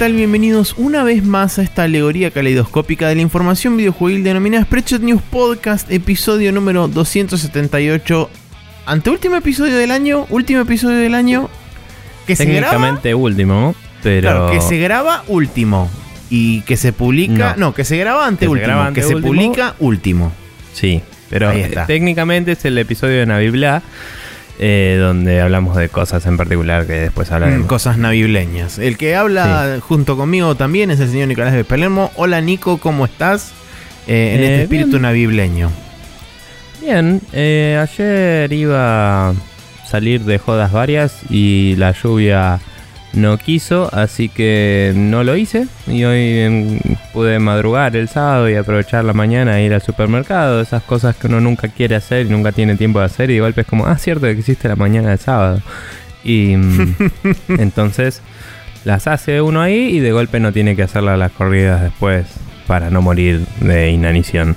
¿qué tal? Bienvenidos una vez más a esta alegoría caleidoscópica de la información videojuegil denominada Spreadshot News Podcast, episodio número 278. Anteúltimo episodio del año, último episodio del año. Que se graba. Técnicamente último, pero. Claro, que se graba último. Y que se publica. No, que se graba anteúltimo. Que, se, publica último. Sí, pero técnicamente es el episodio de Navibla. Eh, donde hablamos de cosas en particular que después hablaremos. Mm, cosas navibleñas. El que habla junto conmigo también es el señor Nicolás de Palermo. Hola Nico, ¿cómo estás? Eh, en este eh, espíritu navibleño. Bien, ayer iba a salir de jodas varias y la lluvia no quiso, así que no lo hice. Y hoy em, pude madrugar el sábado y aprovechar la mañana e ir al supermercado. Esas cosas que uno nunca quiere hacer y nunca tiene tiempo de hacer. Y de golpe es como, ah, cierto que existe la mañana del sábado. Y mm, entonces las hace uno ahí y de golpe no tiene que hacerlas las corridas después para no morir de inanición.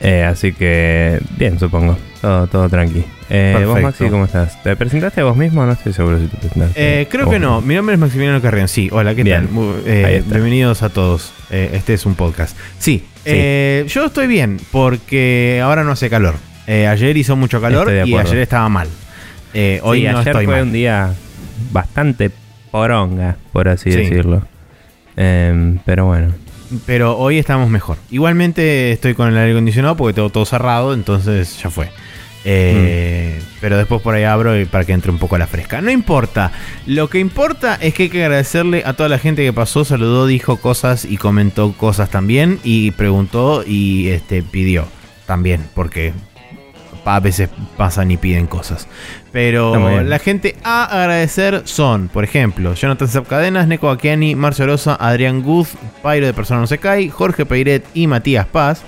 Eh, así que, bien, supongo. Todo, todo tranqui. Eh, vos, Maxi, ¿cómo estás? ¿Te presentaste a vos mismo? No estoy seguro si te presentaste. Eh, creo que no. Mi nombre es Maximiliano Carrión. Sí, hola, ¿qué tal? Eh, bienvenidos a todos. Eh, este es un podcast. Sí, yo estoy bien porque ahora no hace calor. ayer hizo mucho calor y ayer estaba mal. hoy no ayer fue un día bastante poronga, por así decirlo. Em, pero bueno. Pero hoy estamos mejor. Igualmente estoy con el aire acondicionado porque tengo todo cerrado, entonces ya fue. Eh, pero después por ahí abro para que entre un poco la fresca. No importa. Lo que importa es que hay que agradecerle a toda la gente que pasó, saludó, dijo cosas y comentó cosas también. Y preguntó y este, pidió también. Porque a veces pasan y piden cosas. Pero la gente a agradecer son, por ejemplo, Jonathan Cadenas, Neko Akiani, Marcio Rosa, Adrián Guz, Pairo de Persona No Se Cae, Jorge Peiret y Matías Paz.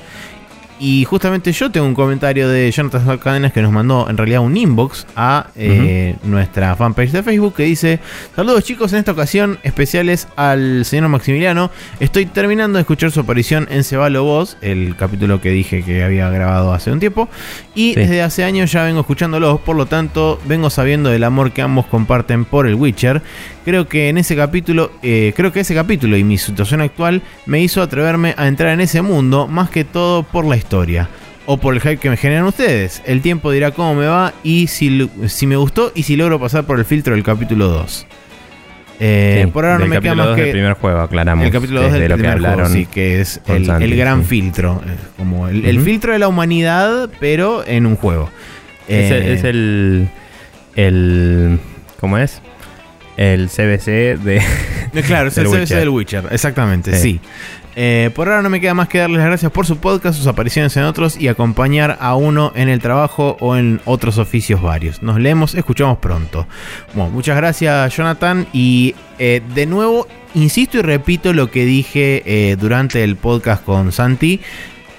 Y justamente yo tengo un comentario de Jonathan Cadenas que nos mandó en realidad un inbox a eh, nuestra fanpage de Facebook que dice: Saludos chicos, en esta ocasión especiales al señor Maximiliano. Estoy terminando de escuchar su aparición en Cebalo Voz, el capítulo que dije que había grabado hace un tiempo. Y desde hace años ya vengo escuchándolos, por lo tanto, vengo sabiendo del amor que ambos comparten por el Witcher. Creo que en ese capítulo, eh, creo que ese capítulo y mi situación actual me hizo atreverme a entrar en ese mundo, más que todo por la historia. O por el hype que me generan ustedes. El tiempo dirá cómo me va y si, si me gustó y si logro pasar por el filtro del capítulo 2. Eh, por ahora no me queda más que. El primer juego, aclaramos. El capítulo 2 del primer que juego, sí, que es el, gran filtro. Eh, como el, filtro de la humanidad, pero en un juego. es, el, eh, el. ¿Cómo es? El CBC de. Claro, es el CBC del Witcher, exactamente, sí. Eh, por ahora no me queda más que darles las gracias por su podcast, sus apariciones en otros y acompañar a uno en el trabajo o en otros oficios varios. Nos leemos, escuchamos pronto. Bueno, muchas gracias Jonathan y eh, de nuevo insisto y repito lo que dije eh, durante el podcast con Santi.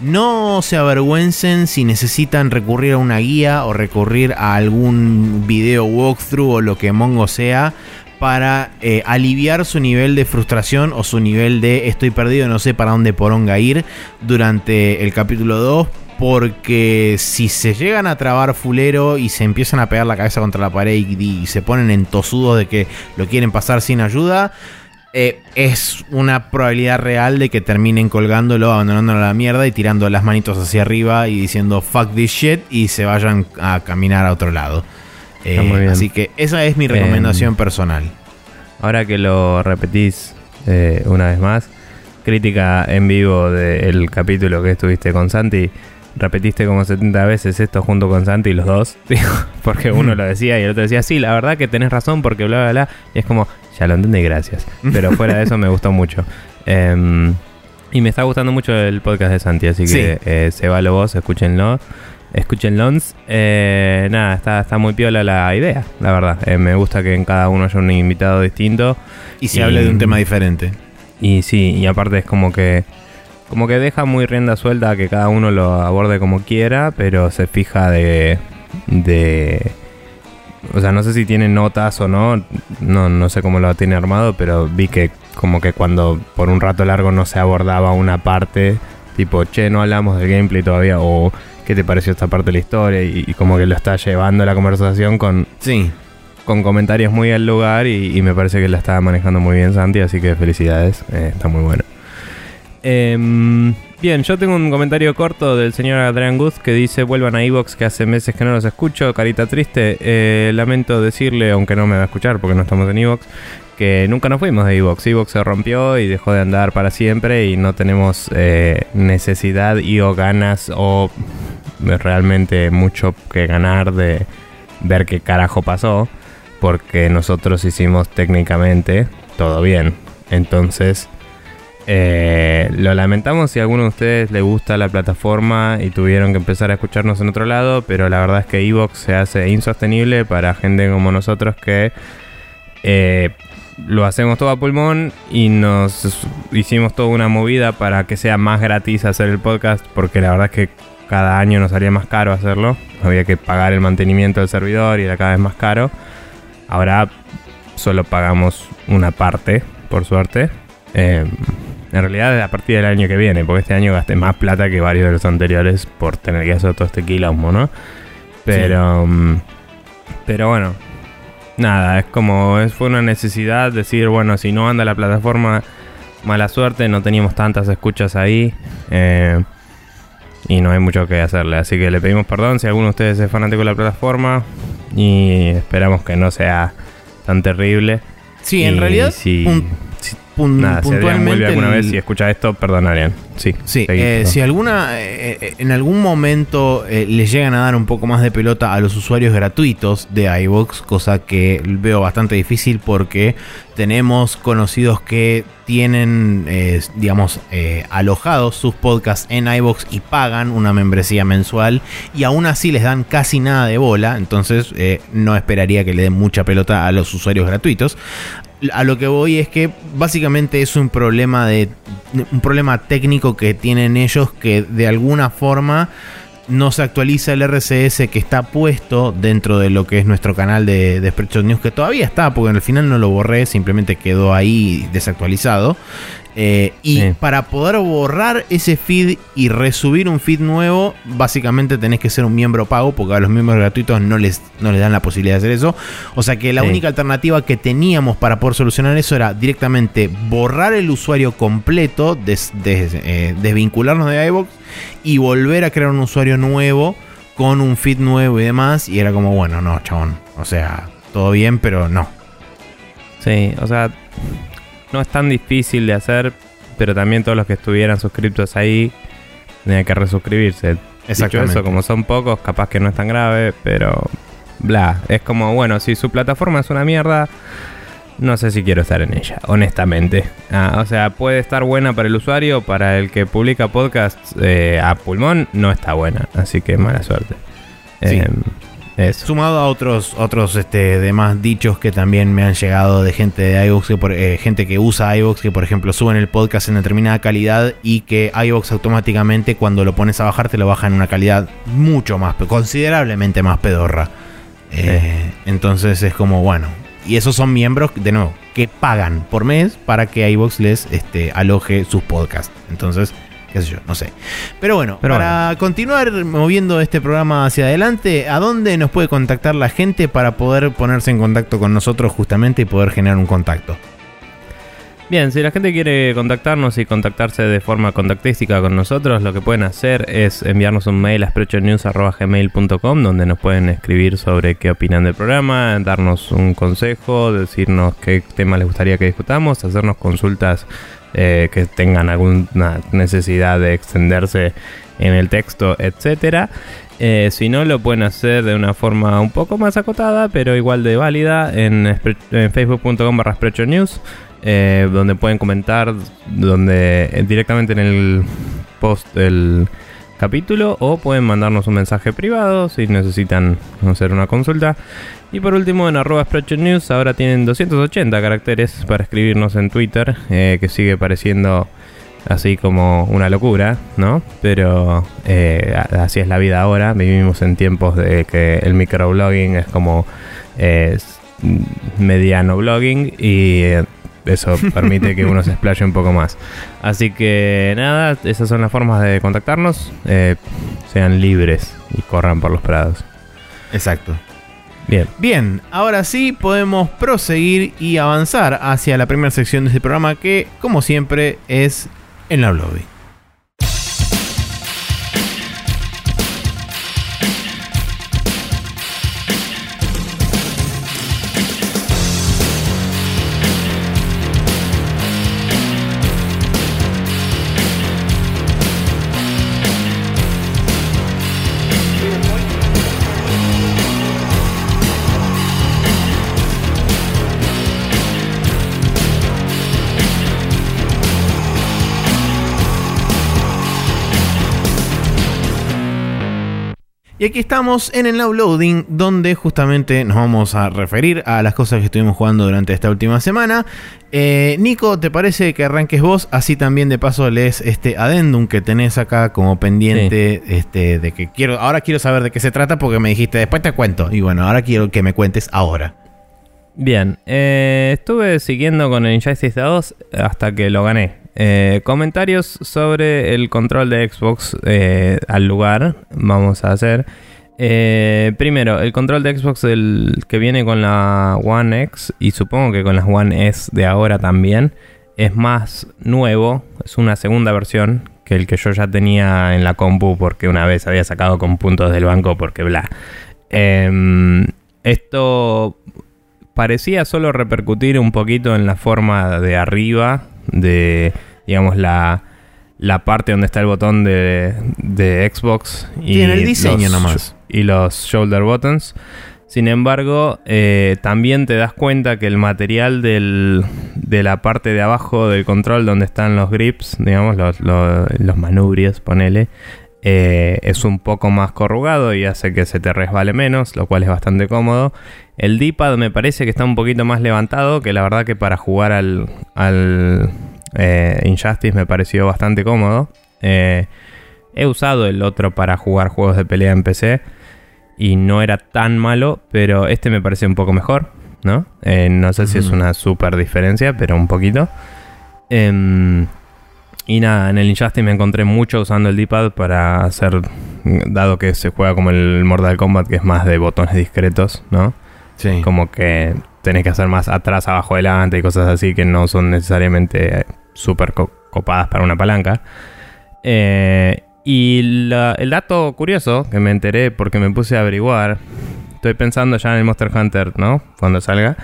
No se avergüencen si necesitan recurrir a una guía o recurrir a algún video walkthrough o lo que Mongo sea para eh, aliviar su nivel de frustración o su nivel de estoy perdido, no sé para dónde poronga ir durante el capítulo 2. Porque si se llegan a trabar fulero y se empiezan a pegar la cabeza contra la pared y, se ponen entosudos de que lo quieren pasar sin ayuda, eh, es una probabilidad real de que terminen colgándolo, abandonándolo a la mierda y tirando las manitos hacia arriba y diciendo fuck this shit y se vayan a caminar a otro lado. Eh, así que esa es mi recomendación personal. Ahora que lo repetís eh, una vez más, crítica en vivo del capítulo que estuviste con Santi. Repetiste como 70 veces esto junto con Santi, los dos, porque uno lo decía y el otro decía, sí, la verdad que tenés razón porque bla, bla, bla. Y es como, ya lo entendí, gracias. Pero fuera de eso me gustó mucho. Em, y me está gustando mucho el podcast de Santi, así que eh, se va lo vos, escúchenlo. Escuchen Lons. Eh, nada, está, está muy piola la idea, la verdad. Eh, me gusta que en cada uno haya un invitado distinto. Y se hable de un tema diferente. Y sí, y aparte es como que. Como que deja muy rienda suelta a que cada uno lo aborde como quiera, pero se fija de. de. O sea, no sé si tiene notas o no. No, no sé cómo lo tiene armado, pero vi que como que cuando por un rato largo no se abordaba una parte, tipo, che, no hablamos del gameplay todavía, o qué te pareció esta parte de la historia y, como que lo está llevando la conversación con... Sí. con comentarios muy al lugar y, y me parece que la estaba manejando muy bien Santi, así que felicidades, eh, está muy bueno. Em, bien, yo tengo un comentario corto del señor Adrian Guth que dice: Vuelvan a Evox, que hace meses que no los escucho. Carita triste. Eh, lamento decirle, aunque no me va a escuchar porque no estamos en Evox, que nunca nos fuimos de Evox. Evox se rompió y dejó de andar para siempre y no tenemos eh, necesidad y o ganas o realmente mucho que ganar de ver qué carajo pasó. Porque nosotros hicimos técnicamente todo bien. Entonces eh, lo lamentamos si a alguno de ustedes le gusta la plataforma y tuvieron que empezar a escucharnos en otro lado, pero la verdad es que Evox se hace insostenible para gente como nosotros que eh, lo hacemos todo a pulmón y nos hicimos toda una movida para que sea más gratis hacer el podcast, porque la verdad es que cada año nos salía más caro hacerlo, había que pagar el mantenimiento del servidor y era cada vez más caro. Ahora solo pagamos una parte, por suerte. Eh, en realidad a partir del año que viene, porque este año gasté más plata que varios de los anteriores por tener que hacer todo este quilombo, ¿no? Pero, mm, pero bueno, nada, es como, es, fue una necesidad decir, bueno, si no anda la plataforma, mala suerte, no teníamos tantas escuchas ahí. Eh, y no hay mucho que hacerle, así que le pedimos perdón si alguno de ustedes es fanático de la plataforma y esperamos que no sea tan terrible. Sí, en realidad, si- pun- pun- Nada, si puntualmente. alguna el- vez y escucha esto, perdón, Adrián. Sí, Sí, seguí, eh, si alguna eh, eh, en algún momento eh, les llegan a dar un poco más de pelota a los usuarios gratuitos de iVoox, cosa que veo bastante difícil porque tenemos conocidos que tienen, eh, digamos, alojados sus podcasts en iVoox y pagan una membresía mensual y aún así les dan casi nada de bola, entonces eh, no esperaría que le den mucha pelota a los usuarios gratuitos. A lo que voy es que básicamente es un problema de un problema técnico que tienen ellos que de alguna forma no se actualiza el RCS que está puesto dentro de lo que es nuestro canal de, de Spreadshot News, que todavía está, porque al final no lo borré, simplemente quedó ahí desactualizado. Eh, y Sí. para poder borrar ese feed y resubir un feed nuevo, básicamente tenés que ser un miembro pago, porque a los miembros gratuitos no les, no les dan la posibilidad de hacer eso. O sea que la Sí. única alternativa que teníamos para poder solucionar eso era directamente borrar el usuario completo, des- des- eh, desvincularnos de iVoox y volver a crear un usuario nuevo con un feed nuevo y demás. Y era como, bueno, no, chabón. O sea, todo bien, pero no. Sí, o sea, no es tan difícil de hacer, pero también todos los que estuvieran suscriptos ahí tenían que resuscribirse. Exactamente. eso, como son pocos, capaz que no es tan grave, pero bla, es como, bueno, si su plataforma es una mierda, no sé si quiero estar en ella, honestamente. Ah, o sea, puede estar buena para el usuario, para el que publica podcasts eh, a pulmón, no está buena, así que mala suerte. Sí. Em, eso. Sumado a otros, otros este, demás dichos que también me han llegado de gente de iVoox, que por- eh, gente que usa iVoox, que por ejemplo suben el podcast en determinada calidad y que iVoox automáticamente cuando lo pones a bajar te lo baja en una calidad mucho más, considerablemente más pedorra. Eh, Entonces es como, bueno, y esos son miembros, de nuevo, que pagan por mes para que iVoox les este, aloje sus podcasts. Entonces, qué sé yo, no sé. Pero bueno, Pero para continuar moviendo este programa hacia adelante, ¿a dónde nos puede contactar la gente para poder ponerse en contacto con nosotros justamente y poder generar un contacto? Bien, si la gente quiere contactarnos y contactarse de forma contactística con nosotros, lo que pueden hacer es enviarnos un mail a sprechonews.gmail.com donde nos pueden escribir sobre qué opinan del programa, darnos un consejo, decirnos qué temas les gustaría que discutamos, hacernos consultas eh, que tengan alguna necesidad de extenderse en el texto, etcétera. Eh, si no, lo pueden hacer de una forma un poco más acotada, pero igual de válida en, facebook.com barra News, eh, donde pueden comentar donde directamente en el post del capítulo o pueden mandarnos un mensaje privado si necesitan hacer una consulta. Y por último, en arroba News ahora tienen 280 caracteres para escribirnos en Twitter, eh, que sigue pareciendo así como una locura, ¿no? Pero eh, así es la vida ahora. Vivimos en tiempos de que el microblogging es como eh, mediano blogging y eso permite que uno se explaye un poco más. Así que nada, esas son las formas de contactarnos. Eh, sean libres y corran por los prados. Exacto. Bien. Bien, ahora sí podemos proseguir y avanzar hacia la primera sección de este programa que, como siempre, es el Uploading. Y aquí estamos en el Now Loading, donde justamente nos vamos a referir a las cosas que estuvimos jugando durante esta última semana. Eh, Nico, ¿te parece que arranques vos? Así también de paso lees este adendum que tenés acá como pendiente este, de que quiero. Ahora quiero saber de qué se trata porque me dijiste después te cuento. Y bueno, ahora quiero que me cuentes ahora. Bien, eh, estuve siguiendo con el Injustice 2 hasta que lo gané. Eh, comentarios sobre el control de Xbox eh, al lugar. Vamos a hacer. Primero, el control de Xbox el que viene con la One X y supongo que con las One S de ahora también es más nuevo. Es una segunda versión que el que yo ya tenía en la compu porque una vez había sacado con puntos del banco porque bla. Em, esto parecía solo repercutir un poquito en la forma de arriba de, digamos, la, la parte donde está el botón de, de Xbox. Y el diseño los, nomás. Y los shoulder buttons. Sin embargo, eh, también te das cuenta que el material del, de la parte de abajo del control, donde están los grips, digamos, los, los, los manubrios, ponele, eh, es un poco más corrugado y hace que se te resbale menos, lo cual es bastante cómodo. El D-pad me parece que está un poquito más levantado, que la verdad que para jugar al, al eh, Injustice me pareció bastante cómodo. Eh, he usado el otro para jugar juegos de pelea en PC y no era tan malo, pero este me parece un poco mejor, ¿no? Eh, no sé si es una super diferencia, pero un poquito. Em, y nada, en el Injustice me encontré mucho usando el D-pad para hacer, dado que se juega como el Mortal Kombat, que es más de botones discretos, ¿no? Como que tenés que hacer más atrás, abajo, adelante y cosas así que no son necesariamente súper co copadas para una palanca. Eh, y el dato curioso que me enteré porque me puse a averiguar, estoy pensando ya en el Monster Hunter, ¿no? Cuando salga.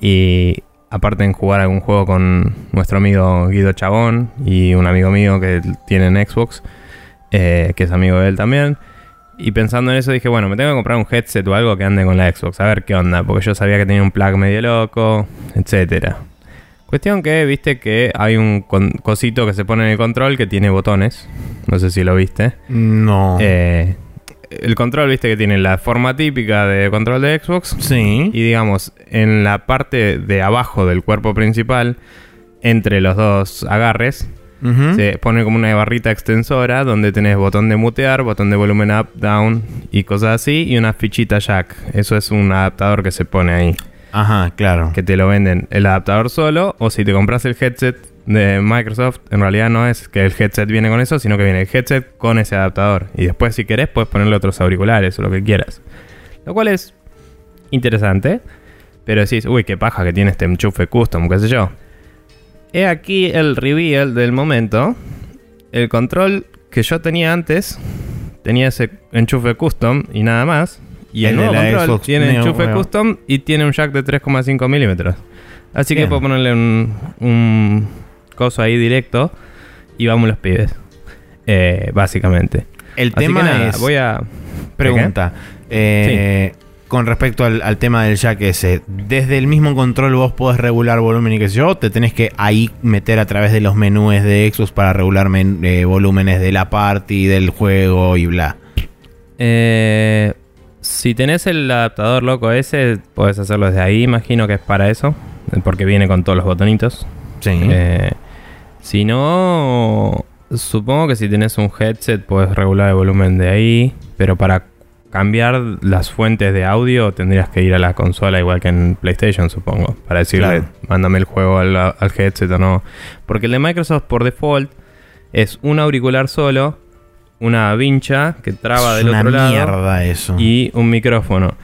Y aparte en jugar algún juego con nuestro amigo Guido Chabón y un amigo mío que tiene en Xbox, eh, que es amigo de él también. Y pensando en eso dije, bueno, me tengo que comprar un headset o algo que ande con la Xbox, a ver qué onda, porque yo sabía que tenía un plug medio loco, etcétera. Cuestión que, viste que hay un cosito que se pone en el control que tiene botones. No sé si lo viste. No. Eh, el control, viste que tiene la forma típica de control de Xbox. Sí. Y digamos, en la parte de abajo del cuerpo principal, entre los dos agarres, uh -huh. se pone como una barrita extensora donde tenés botón de mutear, botón de volumen up, down y cosas así, y una fichita jack. Eso es un adaptador que se pone ahí. Ajá, claro. Que te lo venden el adaptador solo, o si te compras el headset de Microsoft, en realidad no es que el headset viene con eso, sino que viene el headset con ese adaptador. Y después, si querés, puedes ponerle otros auriculares o lo que quieras. Lo cual es interesante. Pero decís, uy, qué paja que tiene este enchufe custom, qué sé yo. He aquí el reveal del momento. El control que yo tenía antes tenía ese enchufe custom y nada más. Y el, el nuevo control Xbox tiene Neo, enchufe bueno. custom y tiene un jack de 3,5 milímetros. Así Bien. que puedo ponerle un, un, coso ahí directo y vamos los pibes. Eh, básicamente. El Así tema nada, es. Voy a. Pregunta. Eh, sí. Con respecto al, al, tema del jack ese, desde el mismo control vos podés regular volumen y qué sé yo, te tenés que ahí meter a través de los menús de Xbox para regular men, eh, volúmenes de la party, del juego y bla. Eh, si tenés el adaptador loco ese, podés hacerlo desde ahí, imagino que es para eso, porque viene con todos los botonitos. Sí. Eh, si no, supongo que si tenés un headset puedes regular el volumen de ahí, pero para cambiar las fuentes de audio tendrías que ir a la consola igual que en PlayStation, supongo, para decirle, claro. mándame el juego al, al headset o no. Porque el de Microsoft por default es un auricular solo una vincha que traba es del una otro lado eso. y un micrófono.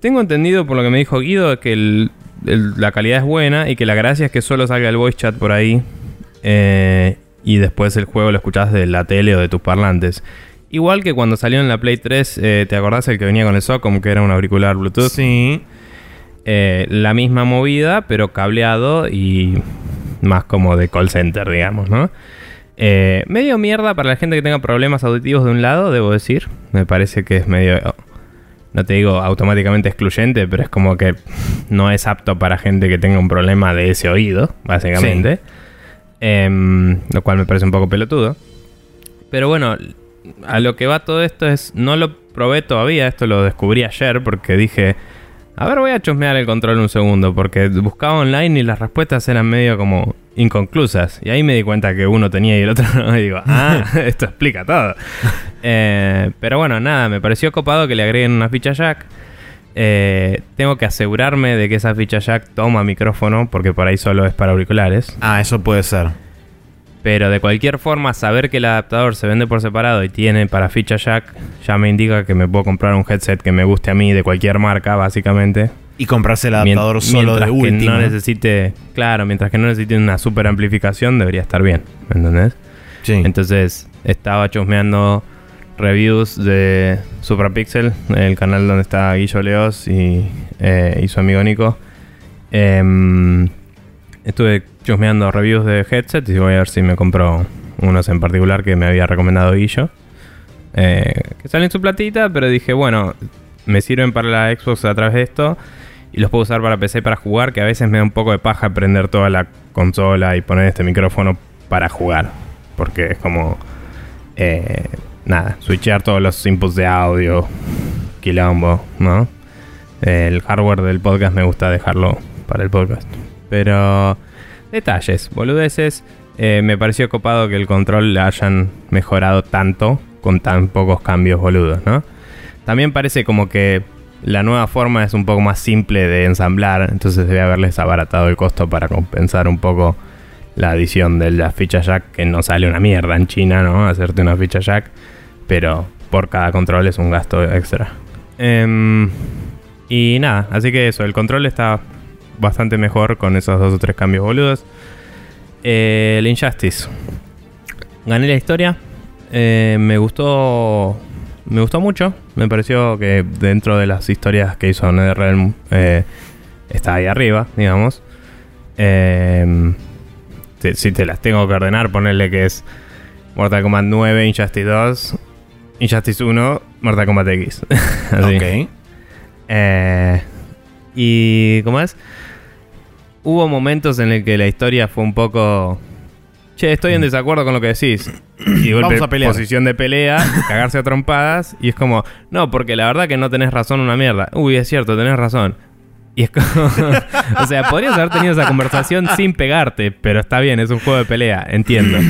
tengo entendido por lo que me dijo Guido que el- el- la calidad es buena y que la gracia es que solo salga el voice chat por ahí eh, y después el juego lo escuchás de la tele o de tus parlantes. Igual que cuando salió en la Play 3, eh, ¿te acordás el que venía con el SOCOM, que era un auricular Bluetooth? Sí. Eh, la misma movida, pero cableado y más como de call center, digamos, ¿no? Eh, medio mierda para la gente que tenga problemas auditivos de un lado, debo decir. Me parece que es medio, no te digo automáticamente excluyente, pero es como que no es apto para gente que tenga un problema de ese oído, básicamente. Em, lo cual me parece un poco pelotudo. Pero bueno, a lo que va todo esto es, no lo probé todavía, esto lo descubrí ayer porque dije, a ver, voy a chusmear el control un segundo, porque buscaba online y las respuestas eran medio como inconclusas. Y ahí me di cuenta que uno tenía y el otro no. Y digo, ah, esto explica todo. Eh, pero bueno, nada, me pareció copado que le agreguen una ficha jack. Eh, tengo que asegurarme de que esa ficha jack toma micrófono, porque por ahí solo es para auriculares. Ah, eso puede ser. Pero de cualquier forma, saber que el adaptador se vende por separado y tiene para ficha jack, ya me indica que me puedo comprar un headset que me guste a mí de cualquier marca, básicamente. Y comprarse el adaptador solo de mientras que última. no necesite, claro, mientras que no necesite una super amplificación, debería estar bien, ¿me entendés? Sí. Entonces, estaba chusmeando reviews de Suprapixel, el canal donde está Guillo Leos y, eh, y su amigo Nico. Em, estuve chusmeando reviews de headsets y voy a ver si me compro unos en particular que me había recomendado Guillo. Eh, que salen su platita, pero dije, bueno, me sirven para la Xbox a través de esto y los puedo usar para PC para jugar, que a veces me da un poco de paja prender toda la consola y poner este micrófono para jugar. Porque es como... eh, nada, switchear todos los inputs de audio, quilombo, ¿no? El hardware del podcast me gusta dejarlo para el podcast. Pero detalles, boludeces. Eh, me pareció copado que el control le hayan mejorado tanto con tan pocos cambios boludos, ¿no? También parece como que la nueva forma es un poco más simple de ensamblar, entonces debe haberles abaratado el costo para compensar un poco la adición de la ficha jack, que no sale una mierda en China, ¿no? Hacerte una ficha jack, pero por cada control es un gasto extra. Em, y nada, así que eso, el control está bastante mejor con esos dos o tres cambios boludos. Eh, el Injustice. Gané la historia. Eh, me gustó. Me gustó mucho. Me pareció que dentro de las historias que hizo NetherRealm eh, está ahí arriba, digamos. Eh, te- si te las tengo que ordenar, ponerle que es Mortal Kombat 9, Injustice 2, Injustice 1, Mortal Kombat X. Así. Ok. Eh, y ¿cómo es? Hubo momentos en el que la historia fue un poco. Che, estoy en desacuerdo con lo que decís. Y golpe, Vamos a pelear. posición de pelea, cagarse a trompadas. Y es como, no, porque la verdad que no tenés razón una mierda. Uy, es cierto, tenés razón. Y es como. o sea, podrías haber tenido esa conversación sin pegarte, pero está bien, es un juego de pelea, entiendo.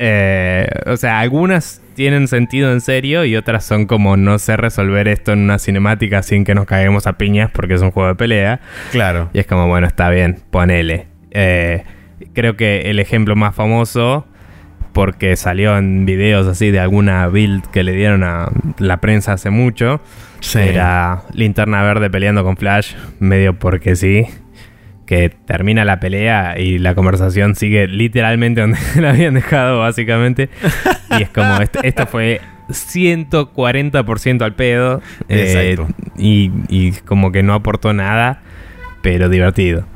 Eh, o sea, algunas tienen sentido en serio y otras son como no sé resolver esto en una cinemática sin que nos caguemos a piñas porque es un juego de pelea. Claro. Y es como, bueno, está bien, ponele. Eh, creo que el ejemplo más famoso, porque salió en videos así de alguna build que le dieron a la prensa hace mucho, Sí. era Linterna Verde peleando con Flash, medio porque sí. Que termina la pelea y la conversación sigue literalmente donde la habían dejado, básicamente. Y es como, esto, esto fue 140% al pedo. eh, Exacto. y, y como que no aportó nada, pero divertido.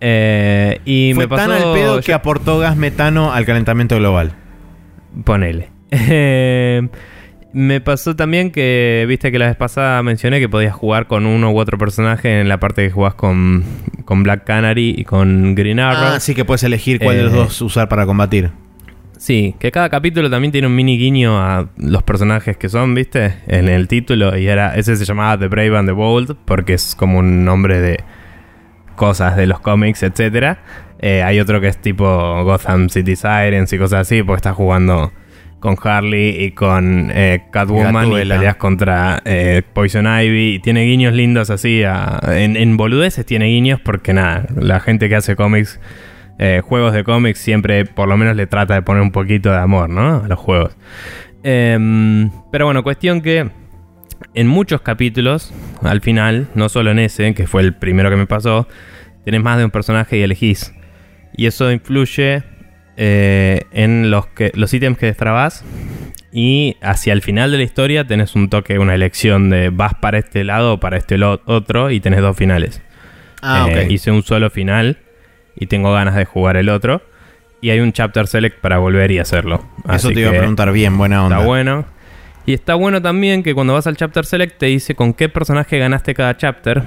Eh, y Fue me pasó. tan al pedo que aportó gas metano al calentamiento global. Ponele. Eh, me pasó también que, viste que la vez pasada mencioné que podías jugar con uno u otro personaje en la parte que jugás con, con Black Canary y con Green Arrow. Ah, sí que puedes elegir cuál de los Eh, dos usar para combatir. Sí, que cada capítulo también tiene un mini guiño a los personajes que son, ¿viste? En el título. Y era ese se llamaba The Brave and the Bold, porque es como un nombre de cosas de los cómics, etcétera. Eh, hay otro que es tipo Gotham City Sirens y cosas así, porque estás jugando con Harley y con eh, Catwoman y Gatúbela. peleas contra eh, Poison Ivy. Y tiene guiños lindos así. a- en, en boludeces tiene guiños porque nada, la gente que hace cómics eh, juegos de cómics siempre por lo menos le trata de poner un poquito de amor, ¿no? A los juegos. Em, pero bueno, cuestión que en muchos capítulos, al final, no solo en ese, que fue el primero que me pasó, tenés más de un personaje y elegís. Y eso influye eh, en los, que, los ítems que destrabás. Y hacia el final de la historia tenés un toque, una elección de vas para este lado o para este otro y tenés dos finales. Ah, Eh, ok. Hice un solo final y tengo ganas de jugar el otro. Y hay un chapter select para volver y hacerlo. Eso Así te iba a preguntar bien, buena onda. Está bueno. Y está bueno también que cuando vas al chapter select te dice con qué personaje ganaste cada chapter.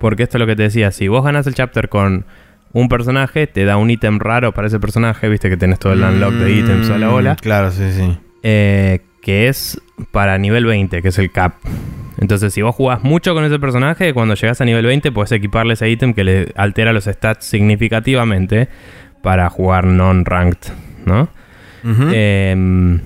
Porque esto es lo que te decía. Si vos ganas el chapter con un personaje, te da un ítem raro para ese personaje. Viste que tenés todo el unlock de ítems a la Mm, ola. Claro, sí, sí. eh, que es para nivel 20, que es el cap. Entonces, si vos jugás mucho con ese personaje, cuando llegas a nivel 20, puedes equiparle ese ítem que le altera los stats significativamente para jugar non-ranked, ¿no? Eh,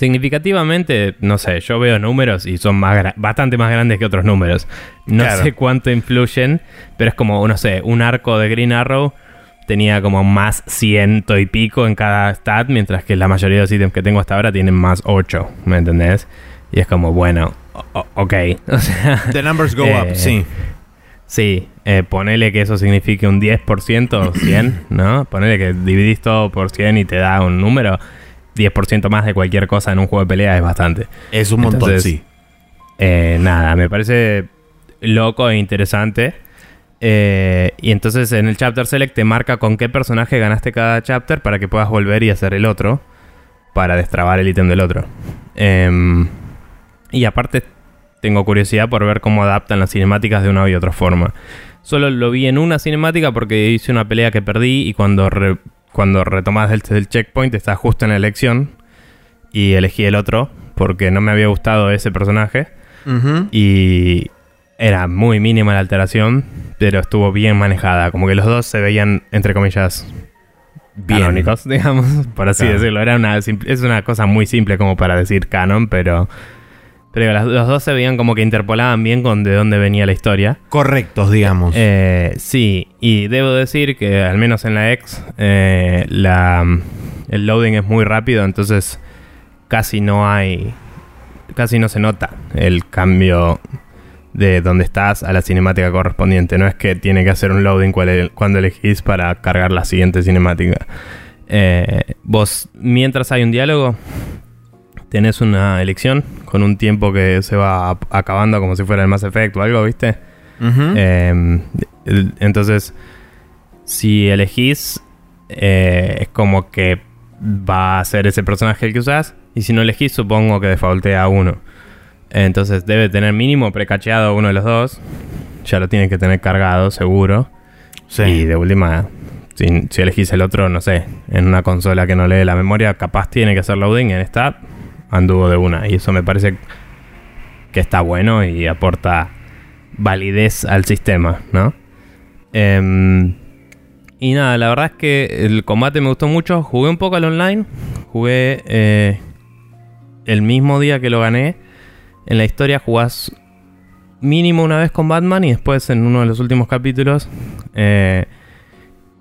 significativamente, no sé, yo veo números y son más bastante más grandes que otros números. No Claro. sé cuánto influyen, pero es como, no sé, un arco de Green Arrow tenía como más ciento y pico en cada stat, mientras que la mayoría de los ítems que tengo hasta ahora tienen más 8, ¿me entendés? Y es como, bueno, ok. O sea, The numbers go eh, up, sí. Sí, eh, ponele que eso signifique un 10% o 100, ¿no? Ponele que dividís todo por 100 y te da un número. 10% más de cualquier cosa en un juego de pelea es bastante. Es un montón, Entonces, sí. Eh, nada, me parece loco e interesante. Eh, y entonces en el Chapter Select te marca con qué personaje ganaste cada chapter para que puedas volver y hacer el otro. Para destrabar el ítem del otro. Em, y aparte tengo curiosidad por ver cómo adaptan las cinemáticas de una y otra forma. Solo lo vi en una cinemática porque hice una pelea que perdí y cuando, re- cuando retomas el, el checkpoint estás justo en la elección y elegí el otro porque no me había gustado ese personaje y era muy mínima la alteración, pero estuvo bien manejada, como que los dos se veían entre comillas Bien. canónicos, digamos, por así Claro. decirlo. Era una simple- es una cosa muy simple como para decir canon, pero pero las- los dos se veían como que interpolaban bien con de dónde venía la historia. Correctos, digamos. Eh, sí, y debo decir que al menos en la X eh, la, el loading es muy rápido, entonces casi no hay, casi no se nota el cambio de donde estás a la cinemática correspondiente. No es que tiene que hacer un loading cuando elegís para cargar la siguiente cinemática. Eh, vos, mientras hay un diálogo, tenés una elección con un tiempo que se va acabando como si fuera el Mass Effect o algo, ¿viste? Eh, el- entonces, si elegís, eh, es como que va a ser ese personaje el que usás. Y si no elegís, supongo que defaultea a uno. Entonces debe tener mínimo precacheado uno de los dos. Ya lo tiene que tener cargado, seguro. Sí. Y de última, si, si elegís el otro, no sé, en una consola que no lee la memoria, capaz tiene que hacer loading. En esta anduvo de una. Y eso me parece que está bueno y aporta validez al sistema, ¿no? Em, y nada, la verdad es que el combate me gustó mucho. Jugué un poco al online. Jugué eh, el mismo día que lo gané. En la historia jugás mínimo una vez con Batman y después en uno de los últimos capítulos eh,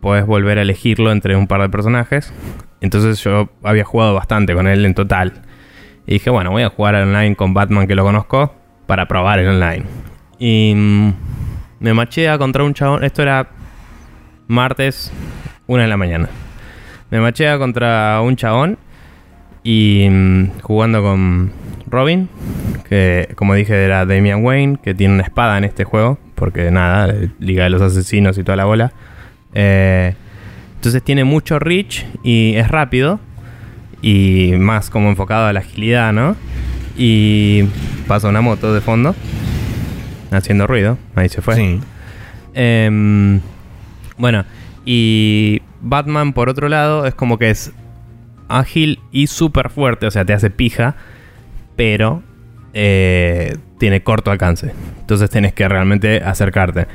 podés volver a elegirlo entre un par de personajes. Entonces yo había jugado bastante con él en total. Y dije, bueno, voy a jugar online con Batman que lo conozco para probar el online. Y mm, me machea contra un chabón. Esto era martes, una de la mañana. Me machea contra un chabón y mm, jugando con Robin, que como dije era Damian Wayne, que tiene una espada en este juego, porque nada, Liga de los Asesinos y toda la bola. Eh, entonces tiene mucho reach y es rápido y más como enfocado a la agilidad, ¿no? Y pasa una moto de fondo haciendo ruido, ahí se fue. Sí. Em, bueno, y Batman por otro lado es como que es ágil y súper fuerte, o sea, te hace pija, pero eh, tiene corto alcance. Entonces tienes que realmente acercarte.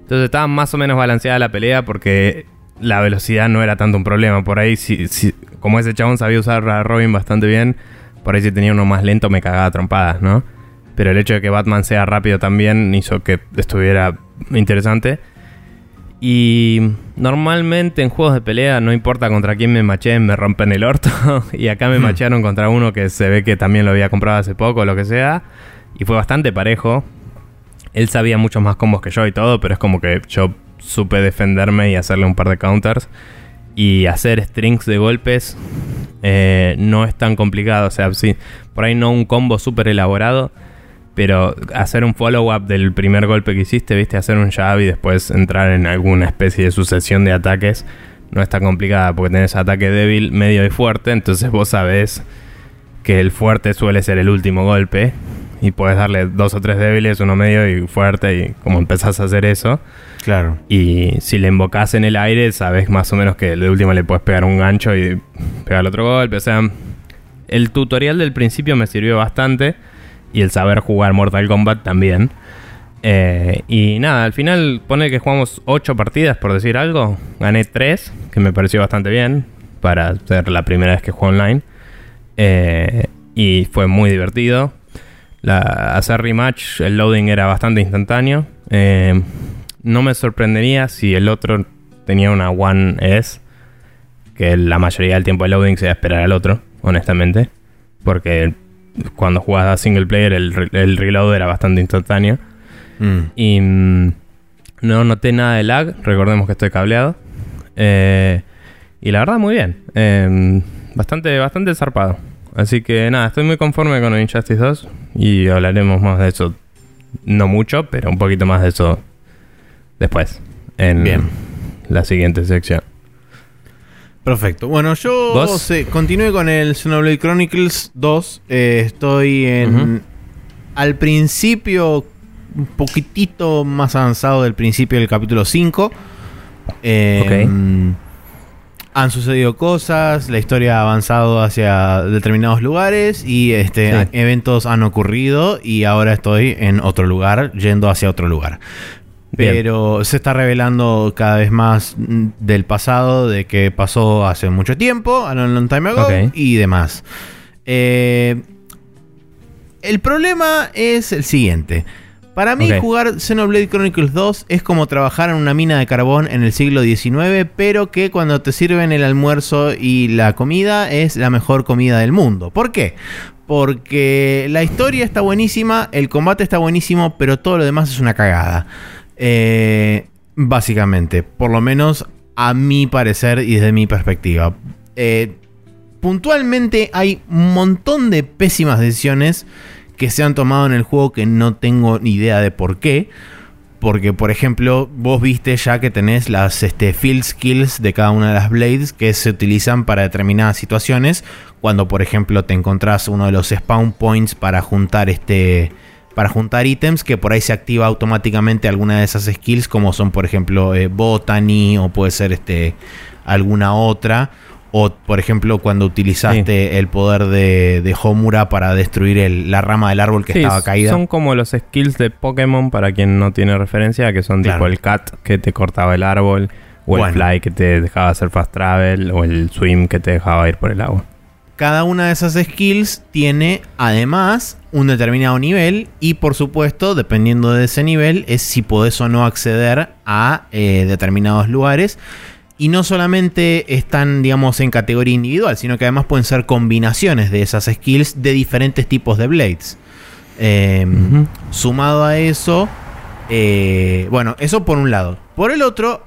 Entonces estaba más o menos balanceada la pelea porque la velocidad no era tanto un problema. Por ahí, si, si- como ese chabón sabía usar a Robin bastante bien, por ahí si tenía uno más lento me cagaba trompadas, ¿no? Pero el hecho de que Batman sea rápido también hizo que estuviera interesante. Y normalmente en juegos de pelea, no importa contra quién me macheen, me rompen el orto. y acá me Hmm. machearon contra uno que se ve que también lo había comprado hace poco, o lo que sea. Y fue bastante parejo. Él sabía muchos más combos que yo y todo, pero es como que yo supe defenderme y hacerle un par de counters. Y hacer strings de golpes eh, no es tan complicado. O sea, sí, por ahí no un combo súper elaborado, pero hacer un follow-up del primer golpe que hiciste, viste, hacer un jab y después entrar en alguna especie de sucesión de ataques, no está complicada porque tenés ataque débil, medio y fuerte, entonces vos sabés que el fuerte suele ser el último golpe y puedes darle dos o tres débiles, uno medio y fuerte y como empezás a hacer eso. Claro. Y si le invocás en el aire, sabes más o menos que de última le puedes pegar un gancho y pegar otro golpe. O sea, el tutorial del principio me sirvió bastante y el saber jugar Mortal Kombat también. Eh, y nada, al final pone que jugamos 8 partidas, por decir algo. Gané 3, que me pareció bastante bien para ser la primera vez que juego online. Eh, y fue muy divertido. La, hacer rematch, el loading era bastante instantáneo. Eh, no me sorprendería si el otro tenía una One S, que la mayoría del tiempo de loading se iba a esperar al otro, honestamente. Porque cuando jugaba single player el, el reload era bastante instantáneo. Mm. Y mm, no noté nada de lag, recordemos que estoy cableado. Eh, y la verdad, muy bien. Eh, bastante, bastante zarpado. Así que nada, estoy muy conforme con Injustice 2 y hablaremos más de eso. No mucho, pero un poquito más de eso después. En Bien. la siguiente sección. Perfecto. Bueno, yo ¿Vos? se- continué con el Xenoblade Chronicles 2. Eh, estoy en. Al principio, un poquitito más avanzado del principio del capítulo 5. Eh, Han sucedido cosas, la historia ha avanzado hacia determinados lugares y este, Sí. eventos han ocurrido y ahora estoy en otro lugar, yendo hacia otro lugar. Bien. Pero se está revelando cada vez más del pasado, de que pasó hace mucho tiempo, a long, long time ago, y demás. Eh, el problema es el siguiente. Para mí, jugar Xenoblade Chronicles 2 es como trabajar en una mina de carbón en el siglo XIX, pero que cuando te sirven el almuerzo y la comida es la mejor comida del mundo. ¿Por qué? Porque la historia está buenísima, el combate está buenísimo, pero todo lo demás es una cagada. Eh, básicamente, por lo menos a mi parecer y desde mi perspectiva. Eh, puntualmente hay un montón de pésimas decisiones que se han tomado en el juego que no tengo ni idea de por qué. Porque, por ejemplo, vos viste ya que tenés las este, field skills de cada una de las blades que se utilizan para determinadas situaciones. Cuando, por ejemplo, te encontrás uno de los spawn points para juntar este. Para juntar ítems, que por ahí se activa automáticamente alguna de esas skills, como son, por ejemplo, eh, Botany, o puede ser este. alguna otra. O, por ejemplo, cuando utilizaste el poder de, de Homura para destruir el- la rama del árbol que Sí, estaba caída. Son como los skills de Pokémon para quien no tiene referencia, que son Claro. tipo el cat que te cortaba el árbol, o Bueno. el fly que te dejaba hacer fast travel, o el swim que te dejaba ir por el agua. Cada una de esas skills tiene además un determinado nivel y por supuesto, dependiendo de ese nivel, es si podés o no acceder a eh, determinados lugares. Y no solamente están, digamos, en categoría individual, sino que además pueden ser combinaciones de esas skills de diferentes tipos de blades. Eh, Ujú. Sumado a eso, eh, bueno, eso por un lado. Por el otro,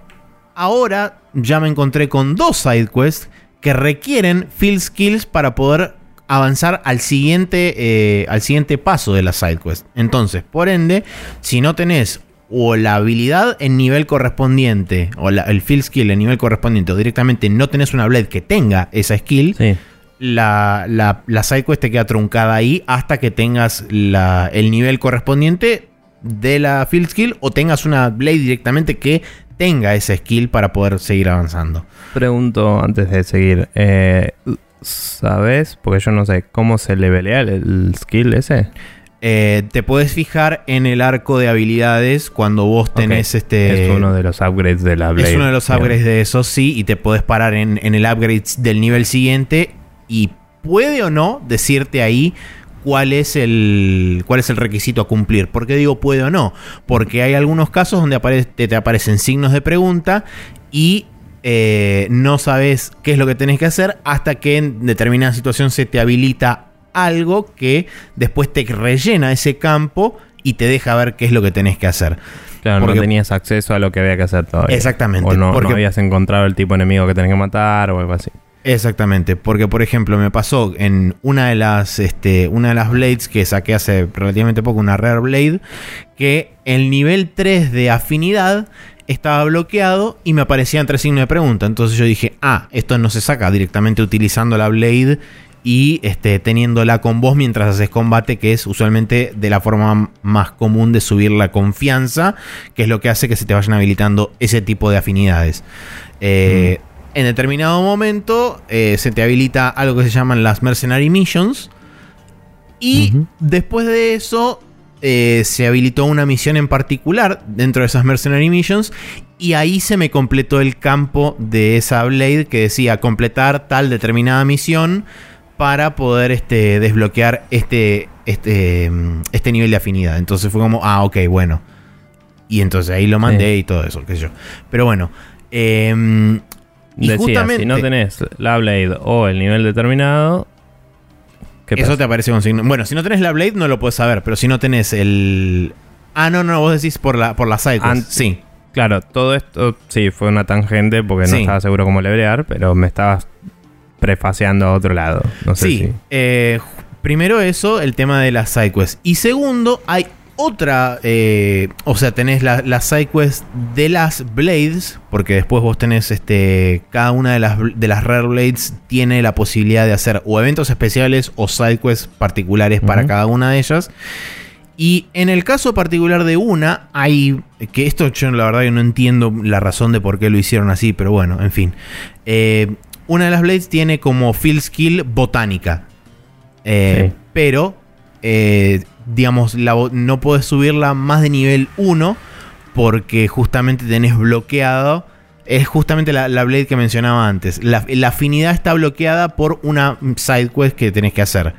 ahora ya me encontré con dos side quests que requieren field skills para poder avanzar al siguiente, eh, al siguiente paso de la side quest. Entonces, por ende, si no tenés o la habilidad en nivel correspondiente, o la- el field skill en nivel correspondiente, o directamente no tenés una blade que tenga esa skill, Sí. la, la, la side quest te queda truncada ahí hasta que tengas la- el nivel correspondiente de la field skill o tengas una blade directamente que tenga esa skill para poder seguir avanzando. Pregunto antes de seguir, eh, ¿sabes? Porque yo no sé, ¿cómo se levelea el, el skill ese? Eh, te puedes fijar en el arco de habilidades cuando vos tenés este... es uno de los upgrades de la Blade. Es uno de los upgrades de esos, sí, y te puedes parar en, en el upgrade del nivel siguiente y puede o no decirte ahí cuál es el cuál es el requisito a cumplir. ¿Por qué digo puede o no? Porque hay algunos casos donde apare- te, te aparecen signos de pregunta y eh, no sabes qué es lo que tenés que hacer hasta que en determinada situación se te habilita algo que después te rellena ese campo y te deja ver qué es lo que tenés que hacer. Claro, Porque- no tenías acceso a lo que había que hacer todavía. Exactamente, O no, no porque- habías encontrado el tipo de enemigo que tenés que matar o algo así. Exactamente, porque por ejemplo me pasó en una de las este, una de las blades que saqué hace relativamente poco, una rare blade, que el nivel 3 de afinidad estaba bloqueado y me aparecían tres signos de pregunta. Entonces yo dije, ah, esto no se saca directamente utilizando la blade y este, teniéndola con vos mientras haces combate, que es usualmente de la forma más común de subir la confianza, que es lo que hace que se te vayan habilitando ese tipo de afinidades. Eh, En determinado momento eh, se te habilita algo que se llaman las Mercenary Missions. Y después de eso eh, se habilitó una misión en particular dentro de esas Mercenary Missions. Y ahí se me completó el campo de esa Blade que decía completar tal determinada misión para poder este, desbloquear este, este, mm, este nivel de afinidad. Entonces fue como, ah, ok, bueno. Y entonces ahí lo mandé Sí. y todo eso, qué sé yo. Pero bueno. em, y Decía, justamente si no tenés la Blade o el nivel determinado, ¿qué eso te aparece con signo. Bueno, si no tenés la Blade no lo puedes saber, pero si no tenés el... Ah, no, no, vos decís por la, por la. Ant- Sí. Claro, todo esto sí fue una tangente porque no estaba seguro cómo lebrear, pero me estabas prefaceando a otro lado. No sé Sí, si. eh, primero eso, el tema de las sidequests. Y segundo, hay otra, eh, o sea, tenés la, las sidequests de las Blades, porque después vos tenés, este, cada una de las, de las Rare Blades tiene la posibilidad de hacer o eventos especiales o sidequests particulares para cada una de ellas. Y en el caso particular de una, hay. Que esto yo la verdad que no entiendo la razón de por qué lo hicieron así, pero bueno, en fin. Eh, una de las Blades tiene como field skill botánica. Eh, Sí. Pero, eh, digamos, la no puedes subirla más de nivel 1 porque justamente tenés bloqueado. Es justamente la, la Blade que mencionaba antes. La, la afinidad está bloqueada por una side quest que tenés que hacer.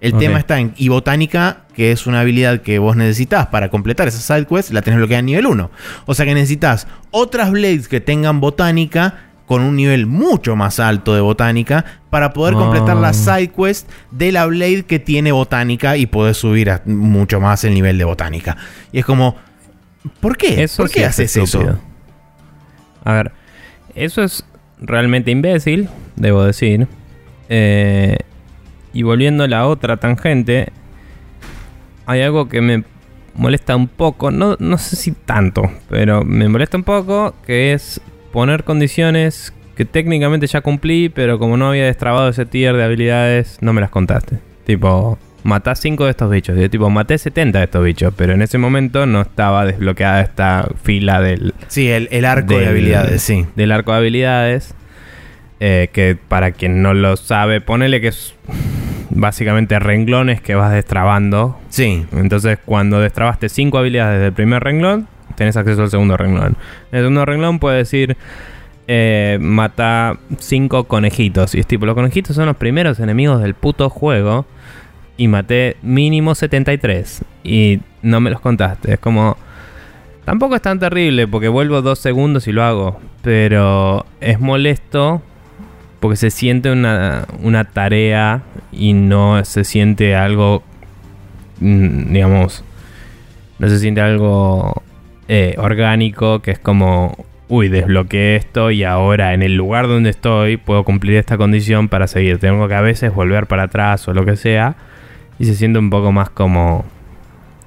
El tema está en. Y botánica, que es una habilidad que vos necesitas para completar esa side quest, la tenés bloqueada en nivel 1. O sea que necesitas otras blades que tengan botánica con un nivel mucho más alto de botánica para poder Ah. completar la side quest de la blade que tiene botánica y poder subir a mucho más el nivel de botánica. Y es como. ¿Por qué? Eso ¿Por sí qué es haces eso? A ver, eso es realmente imbécil, debo decir. Eh, y volviendo a la otra tangente, hay algo que me molesta un poco, no, no sé si tanto, pero me molesta un poco, que es poner condiciones que técnicamente ya cumplí, pero como no había destrabado ese tier de habilidades, no me las contaste. Tipo, matá 5 de estos bichos. Yo tipo, maté 70 de estos bichos, pero en ese momento no estaba desbloqueada esta fila del, Sí, el, el arco de habilidades, sí. del arco de habilidades. eh, que para quien no lo sabe, ponele que es básicamente renglones que vas destrabando. Sí. Entonces, cuando destrabaste 5 habilidades del primer renglón, tenés acceso al segundo renglón. El segundo renglón puede decir. Eh, mata 5 conejitos. Y es tipo, los conejitos son los primeros enemigos del puto juego. Y maté mínimo 73. Y no me los contaste. Es como. Tampoco es tan terrible porque vuelvo dos segundos y lo hago. Pero es molesto porque se siente una, una tarea y no se siente algo, mm, digamos, no se siente algo eh, orgánico que es como, uy, desbloqueé esto y ahora en el lugar donde estoy puedo cumplir esta condición para seguir. Tengo que a veces volver para atrás o lo que sea y se siente un poco más como